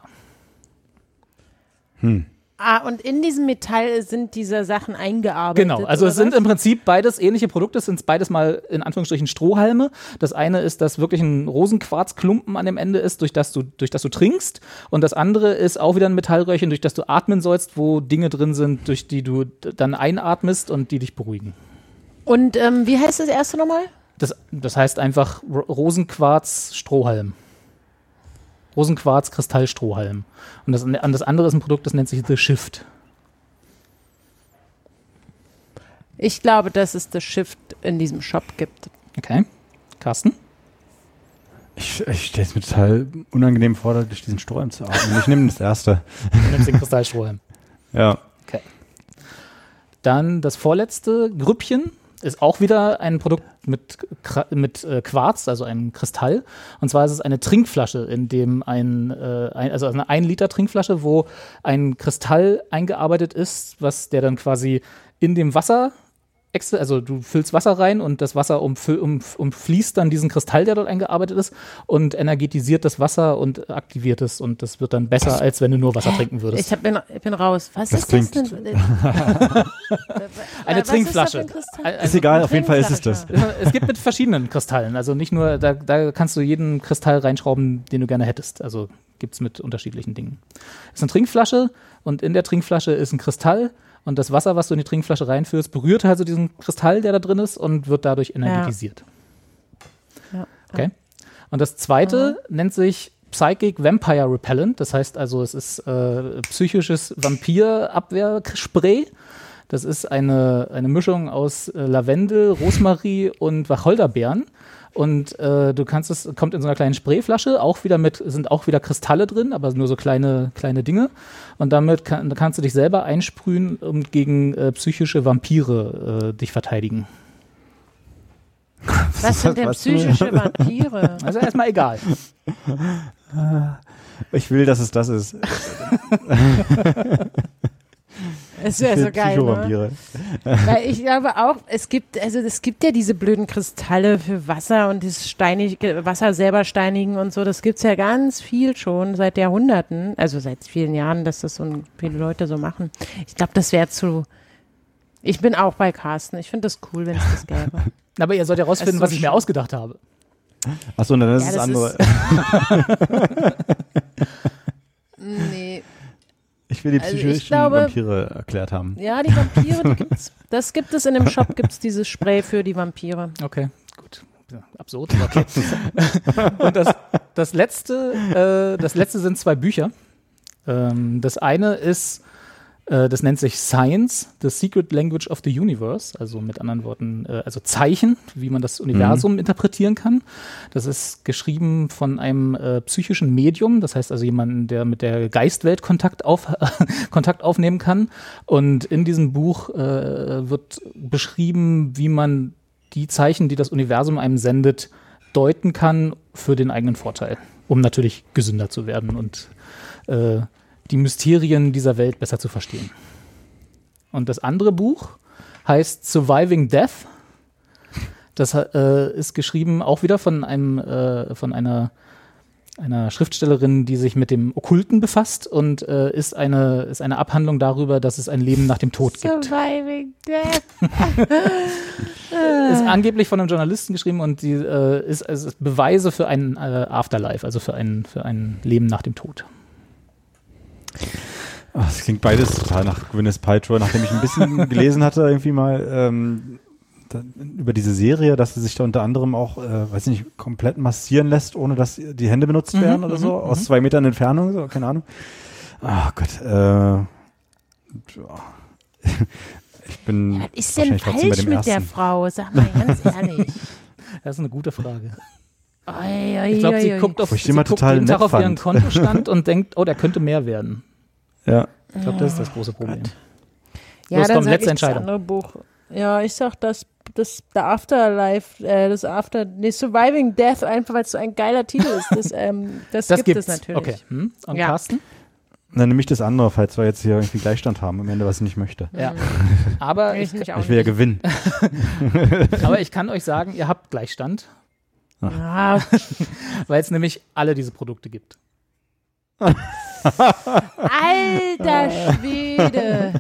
Ah, und in diesem Metall sind diese Sachen eingearbeitet.
Genau, also es sind
was?
im Prinzip beides ähnliche Produkte, es sind beides mal in Anführungsstrichen Strohhalme. Das eine ist, dass wirklich ein Rosenquarzklumpen an dem Ende ist, durch das du, durch das du trinkst. Und das andere ist auch wieder ein Metallröhrchen, durch das du atmen sollst, wo Dinge drin sind, durch die du dann einatmest und die dich beruhigen.
Und ähm, wie heißt das erste nochmal?
Das, das heißt einfach Ro- Rosenquarz-Strohhalm. Rosenquarz-Kristallstrohhalm. Und das, an das andere ist ein Produkt, das nennt sich The Shift.
Ich glaube, dass es das Shift in diesem Shop gibt.
Okay. Carsten?
Ich, ich stelle es mir total unangenehm vor, durch diesen Strohhalm zu atmen. Ich nehme das erste. (laughs)
Du nimmst den Kristallstrohhalm.
Ja.
Okay. Dann das vorletzte Grüppchen ist auch wieder ein Produkt mit, mit äh, Quarz, also einem Kristall. Und zwar ist es eine Trinkflasche, in dem ein, äh, ein also eine 1 Liter Trinkflasche, wo ein Kristall eingearbeitet ist, was der dann quasi in dem Wasser also du füllst Wasser rein und das Wasser um, umfließt dann diesen Kristall, der dort eingearbeitet ist und energetisiert das Wasser und aktiviert es und das wird dann besser, als wenn du nur Wasser trinken würdest.
Ich, hab, bin, ich bin raus. Was
Das
ist das
klingt-
denn? (laughs)
Eine
Was
Trinkflasche.
Ist, das?
Also
Ist egal, auf jeden Fall ist es das.
Es gibt mit verschiedenen Kristallen. Also nicht nur, da, da kannst du jeden Kristall reinschrauben, den du gerne hättest. Also gibt es mit unterschiedlichen Dingen. Es ist eine Trinkflasche und in der Trinkflasche ist ein Kristall und das Wasser, was du in die Trinkflasche reinführst, berührt also diesen Kristall, der da drin ist und wird dadurch energetisiert.
Ja.
Okay. Und das zweite nennt sich Psychic Vampire Repellent. Das heißt also, es ist äh, psychisches Vampirabwehrspray. Das ist eine, eine Mischung aus äh, Lavendel, Rosmarie und Wacholderbeeren. Und äh, du kannst es, kommt in so einer kleinen Sprayflasche, auch wieder mit, sind auch wieder Kristalle drin, aber nur so kleine, kleine Dinge. Und damit kann, kannst du dich selber einsprühen und gegen äh, psychische Vampire äh, dich verteidigen.
Was sind denn
Was-
psychische Vampire?
Also erstmal egal.
Ich will, dass es das ist. (laughs)
Es wäre so geil. Ne? Weil ich glaube auch, es gibt, also es gibt ja diese blöden Kristalle für Wasser und das steinige, Wasser selber steinigen und so, das gibt's ja ganz viel schon seit Jahrhunderten, also seit vielen Jahren, dass das so viele Leute so machen. Ich glaube, das wäre zu. Ich bin auch bei Carsten. Ich finde das cool, wenn es das gäbe. (laughs)
Aber ihr sollt ja rausfinden,
Also
was ich mir ausgedacht habe.
Achso, dann ist
Ja,
es
das
andere. (laughs) (laughs)
nee.
Ich will die
Also
psychischen
glaube-
Vampire erklärt haben.
Ja, die Vampire, die (laughs) gibt's. Das gibt es in dem Shop, gibt's dieses Spray für die Vampire.
Okay, gut. Ja, absurd, aber okay. (laughs) Und das, das, letzte, äh, das letzte sind zwei Bücher. Ähm, das eine ist, äh, das nennt sich Science, The Secret Language of the Universe, also mit anderen Worten, äh, also Zeichen, wie man das Universum interpretieren kann. Das ist geschrieben von einem äh, psychischen Medium, das heißt also jemanden, der mit der Geistwelt Kontakt, auf, (laughs) Kontakt aufnehmen kann. Und in diesem Buch äh, wird beschrieben, wie man die Zeichen, die das Universum einem sendet, deuten kann für den eigenen Vorteil, um natürlich gesünder zu werden und äh, die Mysterien dieser Welt besser zu verstehen. Und das andere Buch heißt Surviving Death. Das äh, ist geschrieben auch wieder von einem äh, von einer einer Schriftstellerin, die sich mit dem Okkulten befasst und äh, ist eine ist eine Abhandlung darüber, dass es ein Leben nach dem Tod gibt.
Surviving Death. (laughs)
ist angeblich von einem Journalisten geschrieben und die äh, ist, es ist Beweise für ein äh, Afterlife, also für ein, für ein Leben nach dem Tod.
Ach, das klingt beides total nach Gwyneth Paltrow, nachdem ich ein bisschen (laughs) gelesen hatte, irgendwie mal ähm, da, über diese Serie, dass sie sich da unter anderem auch, äh, weiß ich nicht, komplett massieren lässt, ohne dass die Hände benutzt
Mhm,
werden oder
mhm,
so, aus zwei Metern Entfernung, so, keine Ahnung. Ach Gott, äh, ja. (laughs) ich bin
Was ist denn falsch mit der
ersten.
Frau? Sag mal ganz (laughs) ehrlich.
Das ist eine gute Frage.
Oi, oi,
Ich glaube, sie
oi,
guckt, auf, sie guckt jeden Tag auf ihren. Kontostand und denkt, oh, der könnte mehr werden.
Ja.
Ich glaube, das ist das große Problem.
Ja,
Los,
dann
komm,
sag
letzte
ich das
Entscheidung.
andere Buch. Ja, ich sag das, das The Afterlife, äh, das After, nee, Surviving Death, einfach weil es so ein geiler Titel ist. Das, ähm, (laughs) das,
Das
gibt
gibt's.
es natürlich.
Okay. Hm? Und
Ja.
Carsten?
Dann nehme ich das andere, falls wir jetzt hier irgendwie Gleichstand haben, am Ende, was ich nicht möchte.
Ja. (laughs) Aber
Ich,
ich,
Ich will ja gewinnen. (laughs)
aber ich kann euch sagen, ihr habt Gleichstand,
Ah,
weil es nämlich alle diese Produkte gibt.
Alter Schwede.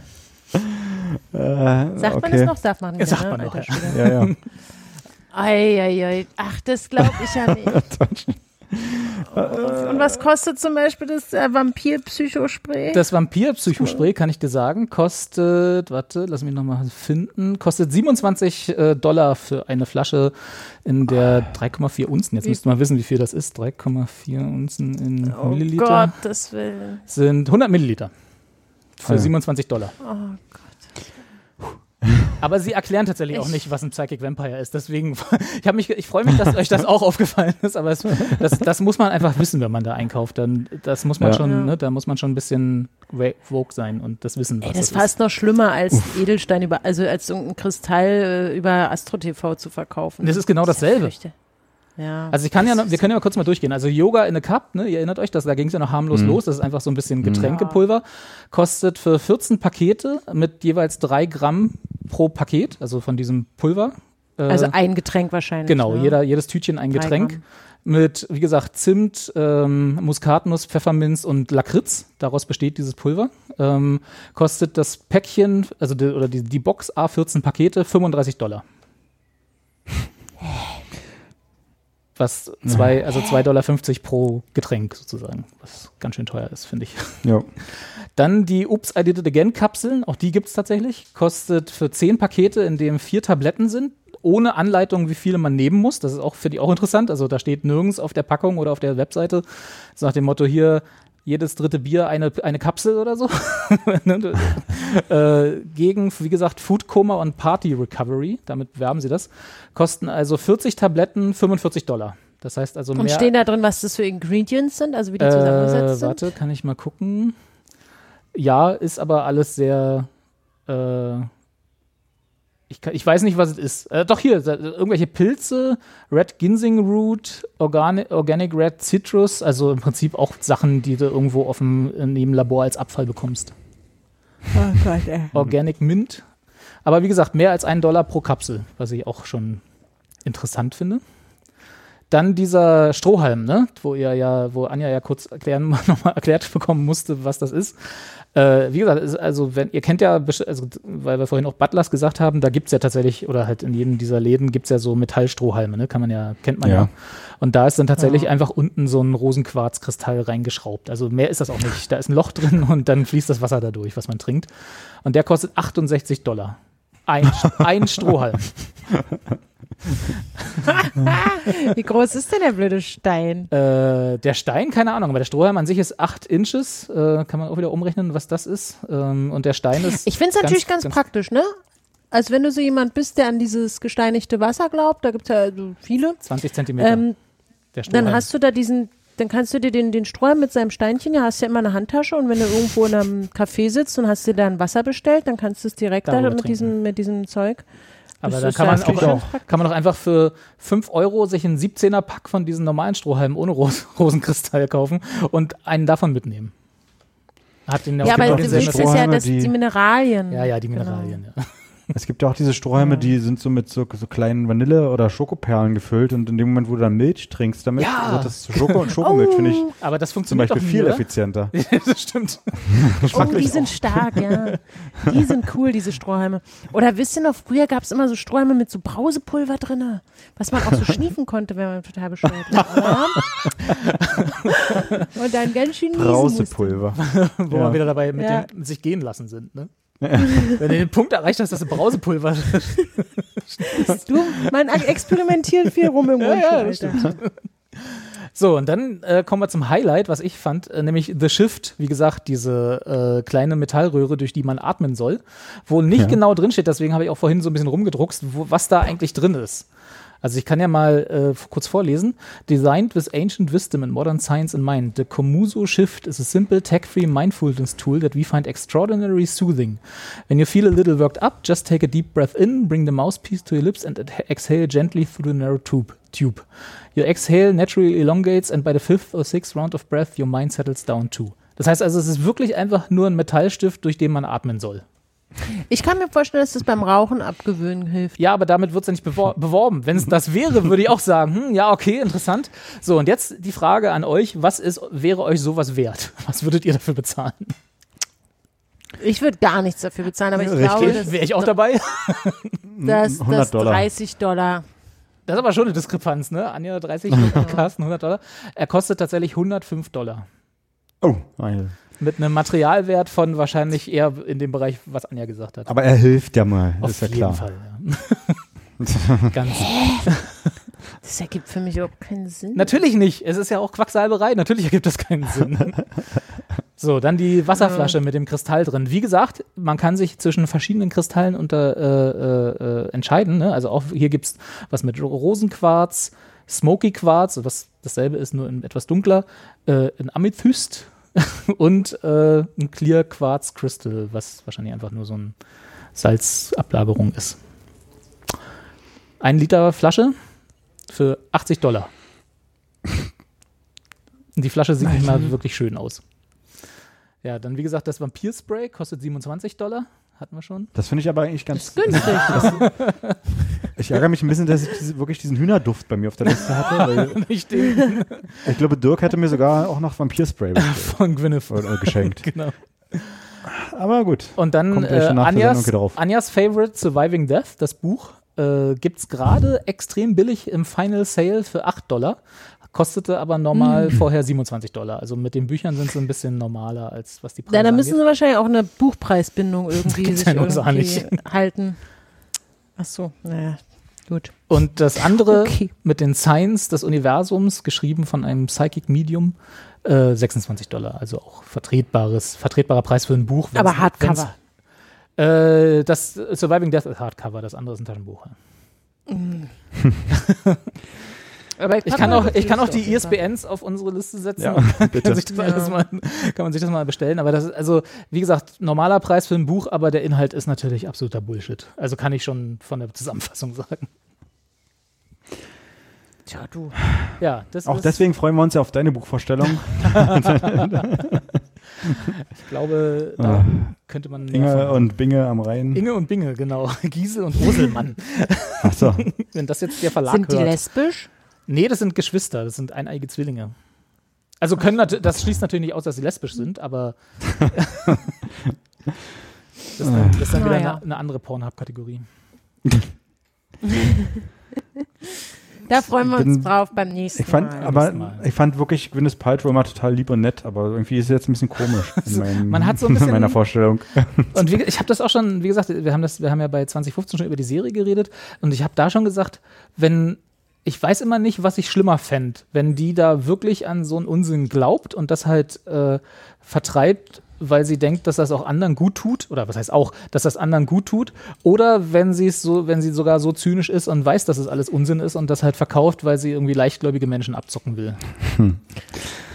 Äh,
Sagt man
okay.
das noch? Darf man nicht,
Sagt
ne?
man noch,
alter
ja.
Schwede.
Ja, ja.
Ei, ei, ei. Ach, das glaube ich ja nicht. (laughs) Und was kostet zum Beispiel das äh, Vampir-Psychospray?
Das Vampir-Psychospray, kann ich dir sagen, kostet, warte, lass mich nochmal finden, kostet 27 äh, Dollar für eine Flasche in der 3,4 Unzen. Jetzt müsst ihr mal wissen, wie viel das ist. 3,4 Unzen in
oh
Milliliter
Gottes Willen.
sind 100 Milliliter für
Ah ja.
27 Dollar.
Oh Gott. (laughs)
Aber sie erklären tatsächlich auch
Ich-
nicht, was ein Psychic Vampire ist. Deswegen, (laughs) ich mich, ich freue mich, dass euch das auch aufgefallen ist. Aber es, das, das muss man einfach wissen, wenn man da einkauft. Dann, das muss man
Ja.
schon,
Ja.
ne, da muss man schon ein bisschen vogue sein und das wissen, was
Ey, das ist
das
fast noch schlimmer als Edelstein über, also als irgendein Kristall äh, über Astro TV zu verkaufen.
Das ist genau
Das
dasselbe.
fürchte- Ja.
Also ich kann ja, noch, wir können ja mal kurz mal durchgehen. Also Yoga in a Cup, ne, ihr erinnert euch, das, da ging es ja noch harmlos
Mhm.
los. Das ist einfach so ein bisschen Getränkepulver. Kostet für 14 Pakete mit jeweils drei Gramm pro Paket, also von diesem Pulver. Äh,
also ein Getränk wahrscheinlich.
genau,
ne?
jeder, jedes Tütchen ein
Drei
Getränk.
Gramm.
Mit, wie gesagt, Zimt, ähm, Muskatnuss, Pfefferminz und Lakritz. Daraus besteht dieses Pulver. Ähm, kostet das Päckchen, also die, oder die, die Box A14 Pakete 35 Dollar. Was zwei, also 2,50 Dollar pro Getränk sozusagen, was ganz schön teuer ist, finde ich.
Ja.
Dann die Oops, I Did It Again Kapseln, auch die gibt es tatsächlich. Kostet für 10 Pakete, in dem vier Tabletten sind, ohne Anleitung, wie viele man nehmen muss. Das ist auch für die auch interessant. Also da steht nirgends auf der Packung oder auf der Webseite so nach dem Motto hier jedes dritte Bier eine, eine Kapsel oder so. (laughs) Ne, äh, gegen, wie gesagt, Food Coma und Party Recovery, damit bewerben sie das, kosten also 40 Tabletten 45 Dollar. Das heißt also mehr.
Und stehen da drin, was das für Ingredients sind, also wie die zusammengesetzt
Äh,
sind?
warte, kann ich mal gucken. Ja, ist aber alles sehr. Äh, Ich, kann, ich weiß nicht, was es ist. Äh, doch hier, da- irgendwelche Pilze, Red Ginseng Root, Organic, Organic Red Citrus, also im Prinzip auch Sachen, die du irgendwo auf dem, dem Labor als Abfall bekommst.
Oh Gott, ey.
Organic Mint. Aber wie gesagt, mehr als einen Dollar pro Kapsel, was ich auch schon interessant finde. Dann dieser Strohhalm, ne? wo ihr ja, wo Anja ja kurz erklären, (laughs) nochmal erklärt bekommen musste, was das ist. Äh, wie gesagt, also wenn ihr kennt ja, also, weil wir vorhin auch Butlers gesagt haben, da gibt's ja tatsächlich, oder halt in jedem dieser Läden gibt's ja so Metallstrohhalme, ne? Kann man ja, kennt man ja.
Ja.
Und da ist dann tatsächlich einfach unten so ein Rosenquarzkristall reingeschraubt. Also mehr ist das auch nicht. Da ist ein Loch drin und dann fließt das Wasser dadurch, was man trinkt. Und der kostet 68 Dollar. Ein, ein Strohhalm. (laughs) (laughs)
Wie groß ist denn der blöde Stein?
Äh, der Stein, keine Ahnung, aber der Strohhalm an sich ist 8 Inches. Äh, kann man auch wieder umrechnen, was das ist. Ähm, und der Stein ist.
Ich finde es natürlich ganz, praktisch, ne? Als wenn du so jemand bist, der an dieses gesteinigte Wasser glaubt, da gibt es ja so viele,
20 Zentimeter.
ähm, dann hast du da diesen, dann kannst du dir den, den Strohhalm mit seinem Steinchen, ja, hast ja immer eine Handtasche und wenn du irgendwo in einem Café sitzt und hast dir da ein Wasser bestellt, dann kannst du es direkt da mit
trinken.
diesem, mit diesem Zeug.
Aber
das ist
kann
ja
man, auch,
auch
kann man doch einfach für 5 Euro sich einen 17er-Pack von diesen normalen Strohhalmen ohne Ros (laughs) Rosenkristall kaufen und einen davon mitnehmen. Hat den
Ja,
auch
aber
genau
du willst ja, dass
die-
die Mineralien.
Ja, ja, die
Genau.
Mineralien. Ja.
Es gibt ja auch diese Strohhalme, die sind so mit so, so kleinen Vanille- oder Schokoperlen gefüllt und in dem Moment, wo du dann Milch trinkst damit,
Ja.
wird das zu Schoko und Schokomilch, finde ich
Aber das
zum
funktioniert
Beispiel
doch nie,
viel
oder?
effizienter. (laughs)
das stimmt. (laughs)
Oh, die sind stark, ja. Die sind cool, diese Strohhalme. Oder wisst ihr noch, früher gab es immer so Strohhalme mit so Brausepulver drin, was man auch so (laughs) schniefen konnte, wenn man total bescheuert war. Und dann ganz schön.
Brausepulver.
Wo
Ja.
wir wieder dabei mit
Ja.
dem sich gehen lassen sind. Ne? (laughs) Wenn du den Punkt erreicht hast, dass du Brausepulver
Du, man experimentiert viel rum im Mund.
ja,
Alter.
So, und dann äh, kommen wir zum Highlight, was ich fand, äh, nämlich The Shift, wie gesagt, diese äh, kleine Metallröhre, durch die man atmen soll, wo nicht
Ja.
genau drin steht, deswegen habe ich auch vorhin so ein bisschen rumgedruckst, wo, was da eigentlich drin ist. Also ich kann ja mal äh, kurz vorlesen. Designed with ancient wisdom and modern science in mind, the Komuso Shift is a simple tech-free mindfulness tool that we find extraordinarily soothing. When you feel a little worked up, just take a deep breath in, bring the mouthpiece to your lips and ex- exhale gently through the narrow tube. tube. Your exhale naturally elongates and by the fifth or sixth round of breath, your mind settles down too. Das heißt also, es ist wirklich einfach nur ein Metallstift, durch den man atmen soll.
Ich kann mir vorstellen, dass das beim Rauchen abgewöhnen hilft.
Ja, aber damit wird es ja nicht bewor beworben. Wenn es das wäre, würde ich auch sagen, hm, ja, okay, interessant. So, und jetzt die Frage an euch, was ist, wäre euch sowas wert? (laughs) Was würdet ihr dafür bezahlen?
Ich würde gar nichts dafür bezahlen, aber ich
Richtig.
glaube,
Wäre ich auch dabei?
dass,
100
dass
Dollar.
30 Dollar.
Das ist aber schon eine Diskrepanz, ne? Anja 30, (laughs) Carsten 100 Dollar. Er kostet tatsächlich 105 Dollar.
Oh, meine.
Mit einem Materialwert von wahrscheinlich eher in dem Bereich, was Anja gesagt hat.
aber er hilft ja mal,
Auf
ist ja
jeden
klar.
Fall, ja. (laughs) Ganz
Das ergibt für mich überhaupt keinen Sinn.
Natürlich nicht. Es ist ja auch Quacksalberei. Natürlich ergibt das keinen Sinn. (laughs) so, dann die Wasserflasche mit dem Kristall drin. Wie gesagt, man kann sich zwischen verschiedenen Kristallen unter, äh, äh, äh, entscheiden. Ne? Also auch hier gibt es was mit Rosenquarz, Smoky Quarz, was dasselbe ist, nur in etwas dunkler, äh, ein Amethyst (laughs) und äh, ein Clear Quarz Crystal, was wahrscheinlich einfach nur so eine Salzablagerung ist. Ein Liter Flasche für 80 Dollar. Die Flasche sieht nicht mal wirklich schön aus. Ja, dann wie gesagt, das Vampirspray kostet 27 Dollar. Hatten wir schon.
Das finde ich aber eigentlich
Das
ganz
ist günstig. (laughs)
Ich ärgere mich ein bisschen, dass ich diese, wirklich diesen Hühnerduft bei mir auf der Liste hatte. (laughs)
Nicht den
ich glaube, Dirk hätte mir sogar auch noch Vampirspray (laughs)
von Gwyneth.
geschenkt.
Genau.
Aber gut.
Und dann äh, Anjas. Anjas Favorite Surviving Death, das Buch, äh, gibt es gerade extrem billig im Final Sale für 8 Dollar. Kostete aber normal
Hm.
vorher 27 Dollar. Also mit den Büchern sind sie ein bisschen normaler, als was die Preise
Ja, da müssen
angeht.
sie wahrscheinlich auch eine Buchpreisbindung (laughs) irgendwie sich
ja
irgendwie
nicht.
halten. Ach so, naja, gut.
Und das andere (laughs)
Okay.
mit den Signs des Universums, geschrieben von einem Psychic Medium, äh, 26 Dollar. Also auch vertretbares, vertretbarer Preis für ein Buch.
Aber Hardcover.
Äh, das Surviving Death ist Hardcover, das andere ist ein Taschenbuch. ja. (laughs)
Aber
Ich kann auch, ich kann auch die. ISBNs auf unsere Liste setzen.
Ja, (laughs)
kann,
bitte.
sich das
Ja.
alles mal, kann man sich das mal bestellen. Aber das ist, also, wie gesagt, normaler Preis für ein Buch, aber der Inhalt ist natürlich absoluter Bullshit. Also kann ich schon von der Zusammenfassung sagen.
Tja, du.
Ja, das
Auch
ist,
deswegen freuen wir uns ja auf deine Buchvorstellung. (laughs)
ich glaube, da
Ah.
könnte man.
Inge
von-
und Binge am Rhein.
Inge und Binge, genau. (laughs) Giesel und Roselmann.
Achso.
Wenn das jetzt der Verlag
Sind die
hört.
lesbisch?
Nee, das sind Geschwister, das sind eineige Zwillinge. Also können das schließt natürlich nicht aus, dass sie lesbisch sind, aber (laughs) das ist dann, das ist dann wieder
Naja.
eine, eine andere Pornhub-Kategorie.
Da freuen wir uns
Bin-
drauf beim nächsten
Ich fand,
Mal.
aber
Mal.
ich fand wirklich Gwyneth Paltrow immer total lieb und nett, aber irgendwie ist sie jetzt ein bisschen komisch (laughs) in, meinem,
man hat so ein bisschen-
in meiner Vorstellung.
Und wie, ich habe das auch schon, wie gesagt, wir haben das, wir haben ja bei 2015 schon über die Serie geredet und ich habe da schon gesagt, wenn ich weiß immer nicht, was ich schlimmer fände, wenn die da wirklich an so einen Unsinn glaubt und das halt äh, vertreibt, weil sie denkt, dass das auch anderen gut tut, oder was heißt auch, dass das anderen gut tut, oder wenn sie es so, wenn sie sogar so zynisch ist und weiß, dass es alles Unsinn ist und das halt verkauft, weil sie irgendwie leichtgläubige Menschen abzocken will.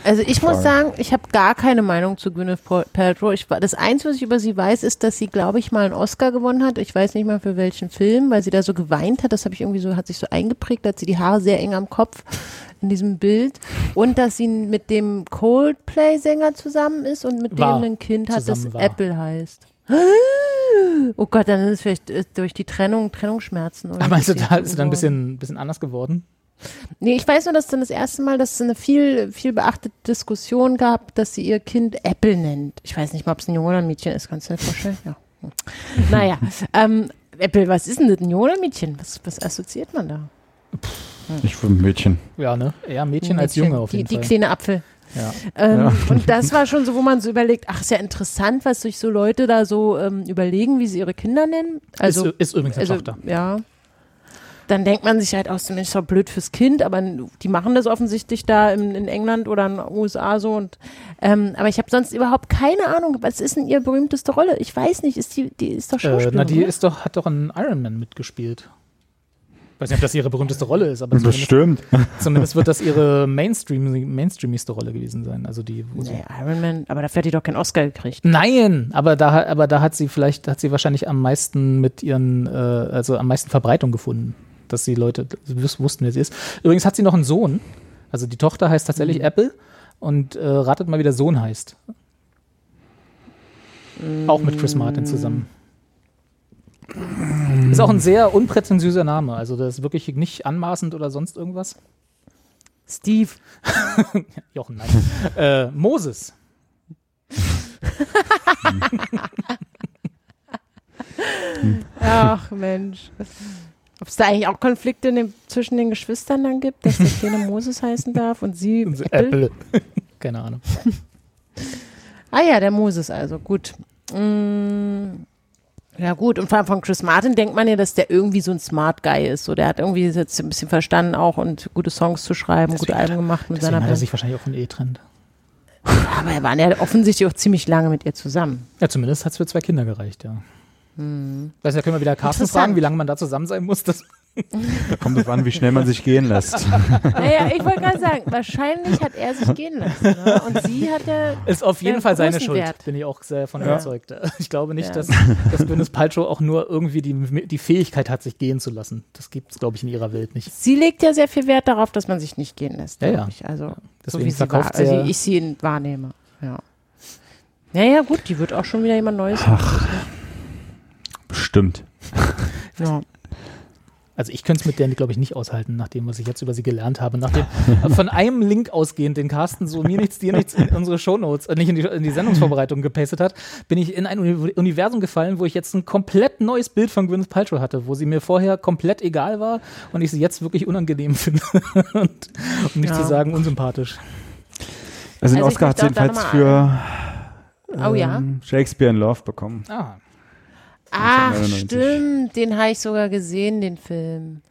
Also ich muss sagen, ich habe gar keine Meinung zu Gwyneth Pal- Paltrow. Ich, das Einzige, was ich über sie weiß, ist, dass sie, glaube ich, mal einen Oscar gewonnen hat. Ich weiß nicht mal für welchen Film, weil sie da so geweint hat. Das habe ich irgendwie so, hat sich so eingeprägt, hat sie die Haare sehr eng am Kopf (laughs) in diesem Bild. Und dass sie mit dem Coldplay-Sänger zusammen ist und mit
War.
dem ein Kind hat, das
Zusammen war.
Apple heißt. (gasps) Oh Gott, dann ist es vielleicht äh, durch die Trennung, Trennungsschmerzen. Oder
Aber meinst du,
ist sie
da ist sie dann ein bisschen, bisschen anders geworden?
Nee, ich weiß nur, dass es dann das erste Mal, dass es eine viel, viel beachtete Diskussion gab, dass sie ihr Kind Apple nennt. Ich weiß nicht mal, ob es ein Junge oder ein Mädchen ist. Kannst du dir vorstellen? Ja. Hm. (laughs) Naja, ähm, Apple, was ist denn das? Ein Junge oder ein Mädchen? Was, was assoziiert man da?
Ich für ein Mädchen.
Ja, ne? Eher Mädchen,
Ein
als
Mädchen.
Junge auf jeden
die,
Fall.
Die kleine Apfel.
ja.
Ähm,
Ja.
Und das (laughs) war schon so, wo man so überlegt, ach, ist ja interessant, was sich so Leute da so ähm, überlegen, wie sie ihre Kinder nennen. Also,
ist, ist übrigens eine
also
Tochter.
ja. Dann denkt man sich halt aus, Mensch, ist doch blöd fürs Kind, aber die machen das offensichtlich da in, in England oder in den USA so. Und, ähm, aber ich habe sonst überhaupt keine Ahnung, was ist denn ihre berühmteste Rolle? Ich weiß nicht, ist die, die ist doch
Äh,
Schauspielerin.
na, die
oder?
ist doch, hat doch in Iron Man mitgespielt. Weiß nicht, ob das ihre berühmteste Rolle ist, aber zumindest,
Bestimmt. (laughs)
zumindest wird das ihre Mainstream, mainstreamigste Rolle gewesen sein. Also die, wo sie
nee, Iron Man, aber dafür hat die doch keinen Oscar gekriegt.
Nein, aber da, hat- aber da hat sie vielleicht, hat sie wahrscheinlich am meisten mit ihren, äh, also am meisten Verbreitung gefunden, dass die Leute wus- wussten, wer sie ist. Übrigens hat sie noch einen Sohn. Also die Tochter heißt tatsächlich
Mhm.
Apple und äh, ratet mal, wie der Sohn heißt. Auch mit Chris Martin zusammen. Ist auch ein sehr unprätentiöser Name. Also das ist wirklich nicht anmaßend oder sonst irgendwas.
Steve. (laughs)
Jochen, nein. äh, Moses. (laughs)
Ach Mensch. Ob es da eigentlich auch Konflikte in dem, zwischen den Geschwistern dann gibt, dass der kleine (laughs) Moses heißen darf und sie
Also
Apple?
Apple. (laughs) Keine Ahnung.
Ah ja, der Moses also, gut. Mm, ja gut, und vor allem von Chris Martin denkt man ja, dass der irgendwie so ein Smart Guy ist. So, der hat irgendwie jetzt ein bisschen verstanden auch und gute Songs zu schreiben, gute
Deswegen-
Alben gemacht mit seiner
hat er
Band.
sich wahrscheinlich auch von E trennt.
Aber er war ja offensichtlich auch ziemlich lange mit ihr zusammen.
Ja, zumindest hat es für zwei Kinder gereicht, ja. Weißt du, da können wir wieder Carsten fragen, wie lange man da zusammen sein muss. Das
Da kommt es an, wie schnell man sich gehen lässt. (laughs)
Naja, ich wollte gerade sagen, wahrscheinlich hat er sich gehen lassen. Ne? Und sie hat ja.
ist auf jeden Fall seine Schuld,
Wert.
bin ich auch sehr von
Ja.
überzeugt. (laughs) Ich glaube nicht,
Ja.
dass, dass Gwyneth Paltrow auch nur irgendwie die, die Fähigkeit hat, sich gehen zu lassen. Das gibt es, glaube ich, in ihrer Welt nicht.
Sie legt ja sehr viel Wert darauf, dass man sich nicht gehen lässt.
Ja, ja.
Ich. Also, so
Deswegen
wie sie war, also ich sie wahrnehme. Ja. Naja, gut, die wird auch schon wieder jemand Neues.
Bestimmt. (laughs)
Ja.
Also ich könnte es mit der, glaube ich, nicht aushalten, nach dem, was ich jetzt über sie gelernt habe. Nachdem von einem Link ausgehend, den Carsten so mir nichts, dir nichts in unsere Shownotes, äh, nicht in die, in die Sendungsvorbereitung gepastet hat, bin ich in ein Uni Universum gefallen, wo ich jetzt ein komplett neues Bild von Gwyneth Paltrow hatte, wo sie mir vorher komplett egal war und ich sie jetzt wirklich unangenehm (laughs) finde. und, um nicht
Ja.
zu sagen, unsympathisch.
Also den
Also ich
Oscar hat jedenfalls für
Oh ja.
ähm, Shakespeare in Love bekommen.
Ah,
Ach,
1999.
stimmt, den habe ich sogar gesehen, den Film.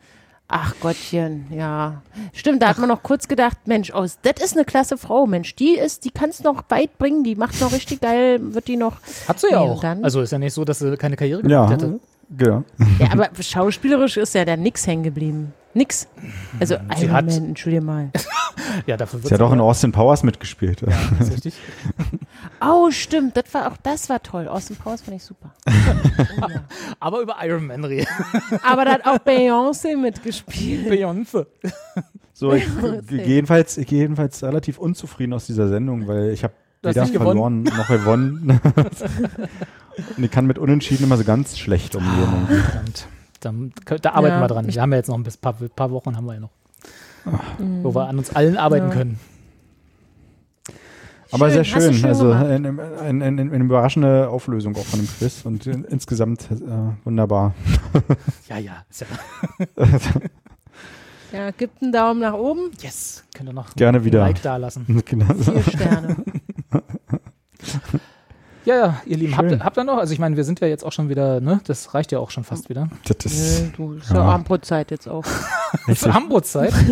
Ach Gottchen, ja. Stimmt, da hat man noch kurz gedacht, Mensch, aus, das ist eine klasse Frau, Mensch, die ist, die kann es noch weit bringen, die macht noch richtig geil, wird die noch.
hat sie ja auch.
dann?
Also ist ja nicht so, dass sie keine Karriere gemacht
Ja,
hätte.
genau.
Ja, aber schauspielerisch ist ja da nix hängen geblieben. Nix. Also
Sie
Iron
hat-
Man, entschuldige mal. (laughs)
Ja, dafür wird
Sie hat auch in Austin Powers mitgespielt.
Ja, ist richtig. (laughs)
Oh, stimmt, das war auch das war toll. Austin Powers fand ich super. (laughs)
Aber über Iron Man reden.
Aber da hat auch Beyoncé mitgespielt.
Beyoncé.
So, ich, ich gehe jedenfalls, ich gehe jedenfalls relativ unzufrieden aus dieser Sendung, weil ich habe weder verloren noch gewonnen. Und ich kann mit Unentschieden immer so ganz schlecht umgehen.
Dann, da arbeiten
Ja,
wir dran.
ich-
Wir haben ja jetzt noch ein paar, paar Wochen haben wir ja noch. Wo wir an uns allen arbeiten
Ja.
können.
Aber
Schön,
sehr schön.
schön
also eine, eine, eine, eine überraschende Auflösung auch von dem Quiz und in, insgesamt äh, wunderbar. (laughs)
Ja, ja. Ist ja (laughs)
Ja, gibt einen Daumen nach oben.
yes. Könnt ihr noch
Gerne
ein
wieder.
Like da lassen. (laughs)
Genau.
Vier Sterne.
Ja, ja, ihr Lieben, habt,
Schön.
habt ihr noch? Also ich meine, wir sind ja jetzt auch schon wieder, ne? Das reicht ja auch schon fast wieder.
Das ist,
Nö, du, ist ja,
Ja.
Abendbrotzeit jetzt auch. (laughs)
Für Hamburg-Zeit. (laughs)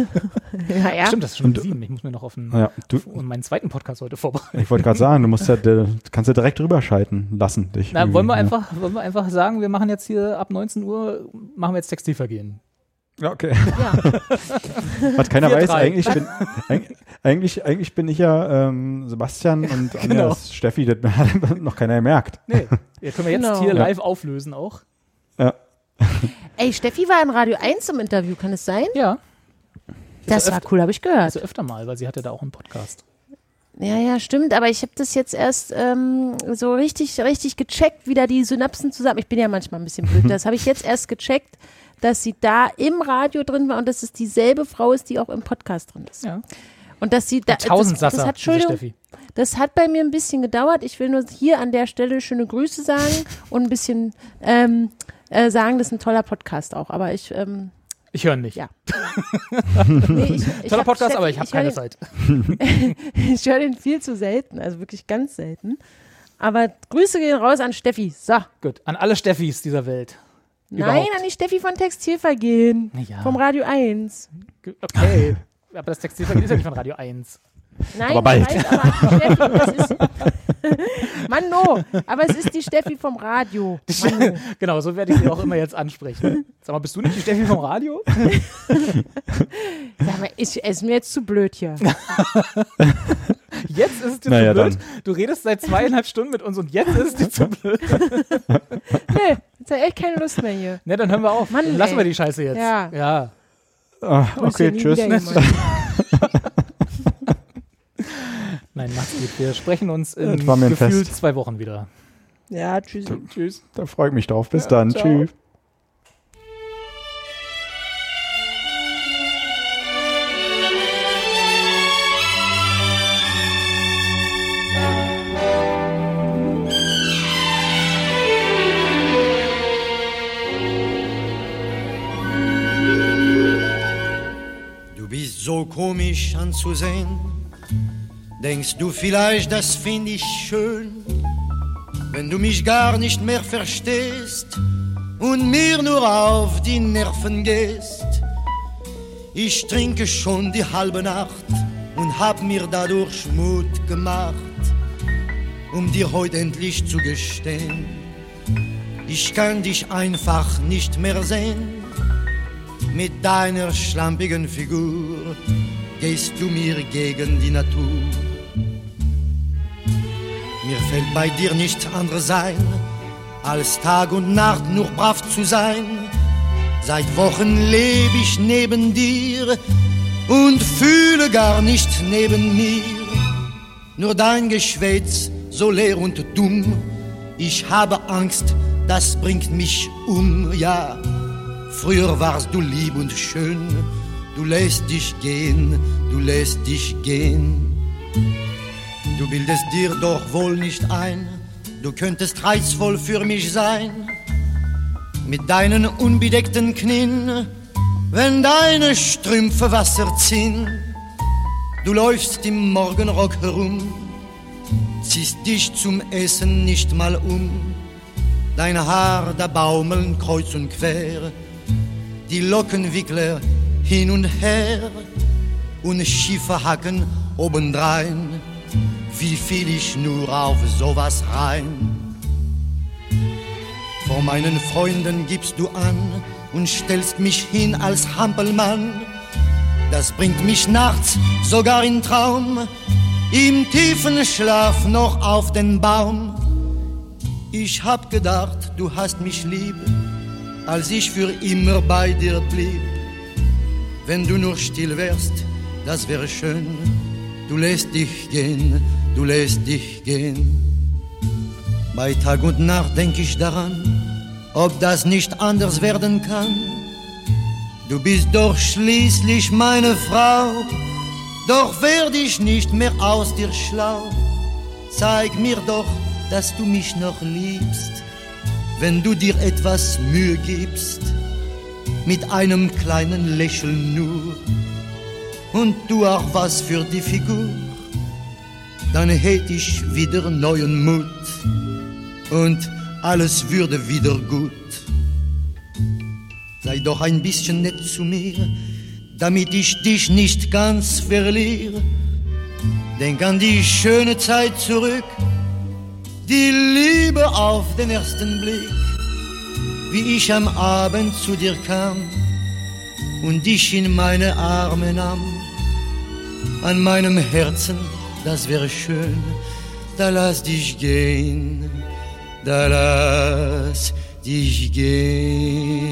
Ja, ja.
Stimmt, das ist schon um sieben. Ich muss mir noch auf einen,
ja, du,
um meinen zweiten Podcast heute vorbereiten.
ich wollte gerade sagen, du musst ja, du kannst ja direkt rüberschalten lassen. Dich
Na, wollen wir
ja.
einfach, wollen wir einfach sagen, wir machen jetzt hier ab 19 Uhr, machen wir jetzt Textilvergehen.
Ja, okay.
ja. (laughs)
Was keiner
Wir
weiß,
drei.
eigentlich bin, eigentlich, eigentlich bin ich ja ähm, Sebastian (laughs) und Anja
Genau.
ist Steffi, das hat (laughs) noch keiner gemerkt.
Nee, ja, können wir jetzt
Genau.
hier
Ja.
live auflösen auch.
Ja. (laughs)
Ey, Steffi war in Radio 1 im Interview, kann es sein?
Ja.
Das
ja
war cool, habe ich gehört.
Also öfter mal, weil sie hatte da auch einen Podcast.
Ja, ja, stimmt, aber ich habe das jetzt erst ähm, so richtig, richtig gecheckt, wie da die Synapsen zusammen. Ich bin ja manchmal ein bisschen blöd. Das habe ich jetzt erst gecheckt, dass sie da im Radio drin war und dass es dieselbe Frau ist, die auch im Podcast drin ist.
Ja.
Und dass sie da. Das,
Tausendsasser,
das hat, Entschuldigung,
Steffi.
das hat bei mir ein bisschen gedauert. Ich will nur hier an der Stelle schöne Grüße sagen und ein bisschen ähm, äh, sagen, das ist ein toller Podcast auch. Aber ich, ähm,
Ich höre nicht.
Ja. (laughs) nee, ich, ich
Toller Podcast, aber ich habe keine
den-
Zeit. (laughs)
Ich höre den viel zu selten, also wirklich ganz selten. Aber Grüße gehen raus an Steffi. So.
Gut, an alle Steffis dieser Welt.
Nein,
Überhaupt.
an die Steffi von Textilvergehen.
Ja.
Vom Radio 1.
Ge- Okay. (laughs) Aber das Textilvergehen ist ja nicht von Radio 1.
Nein,
Aber bald.
ich weiß, aber an die Steffi, das ist. (laughs) Mann, no. Aber es ist die Steffi vom Radio. Mann, no. (laughs)
Genau, so werde ich sie auch immer jetzt ansprechen. Sag mal, bist du nicht die Steffi vom Radio? (laughs)
Sag mal, ist, ist mir jetzt zu blöd hier.
Jetzt ist es dir
Naja,
zu blöd.
dann.
Du redest seit zweieinhalb Stunden mit uns und jetzt ist es dir zu blöd.
Nee, jetzt habe ich echt keine Lust mehr hier.
Ne, dann hören wir auf.
Mann,
lassen
ey.
wir die Scheiße jetzt.
Ja.
ja.
Ah, okay, tschüss. (laughs)
Nein, macht's gut. Wir sprechen uns in gefühlt zwei Wochen wieder.
Ja, tschüss.
Tschüss.
Da freue ich mich drauf. Bis
Ja,
dann.
ciao.
Tschüss.
Bist so komisch anzusehen. Denkst du vielleicht, das find ich schön, wenn du mich gar nicht mehr verstehst und mir nur auf die Nerven gehst? Ich trinke schon die halbe Nacht und hab mir dadurch Mut gemacht, um dir heute endlich zu gestehen. Ich kann dich einfach nicht mehr sehen. Mit deiner schlampigen Figur gehst du mir gegen die Natur. Mir fällt bei dir nicht anderes ein, als Tag und Nacht nur brav zu sein. Seit Wochen lebe ich neben dir und fühle gar nicht neben mir. Nur dein Geschwätz so leer und dumm. Ich habe Angst, das bringt mich um, ja. Früher warst du lieb und schön, du lässt dich gehen, du lässt dich gehen. Du bildest dir doch wohl nicht ein, du könntest reizvoll für mich sein. Mit deinen unbedeckten Knien, wenn deine Strümpfe Wasser ziehen. Du läufst im Morgenrock herum, ziehst dich zum Essen nicht mal um. Deine Haar da baumeln kreuz und quer, die Lockenwickler hin und her und schiefe Hacken obendrein. Wie fiel ich nur auf sowas rein? Vor meinen Freunden gibst du an, und stellst mich hin als Hampelmann. Das bringt mich nachts sogar in Traum, im tiefen Schlaf noch auf den Baum. Ich hab gedacht, du hast mich lieb, als ich für immer bei dir blieb. Wenn du nur still wärst, das wäre schön. Du lässt dich gehen, du lässt dich gehen. Bei Tag und Nacht denk ich daran, ob das nicht anders werden kann. Du bist doch schließlich meine Frau, doch werd ich nicht mehr aus dir schlau. Zeig mir doch, dass du mich noch liebst, wenn du dir etwas Mühe gibst, mit einem kleinen Lächeln nur, und du auch was für die Figur, dann hätt ich wieder neuen Mut und alles würde wieder gut. Sei doch ein bisschen nett zu mir, damit ich dich nicht ganz verliere. Denk an die schöne Zeit zurück, die Liebe auf den ersten Blick, wie ich am Abend zu dir kam und dich in meine Arme nahm. An meinem Herzen, das wäre schön, da lass dich gehen, da lass dich gehen.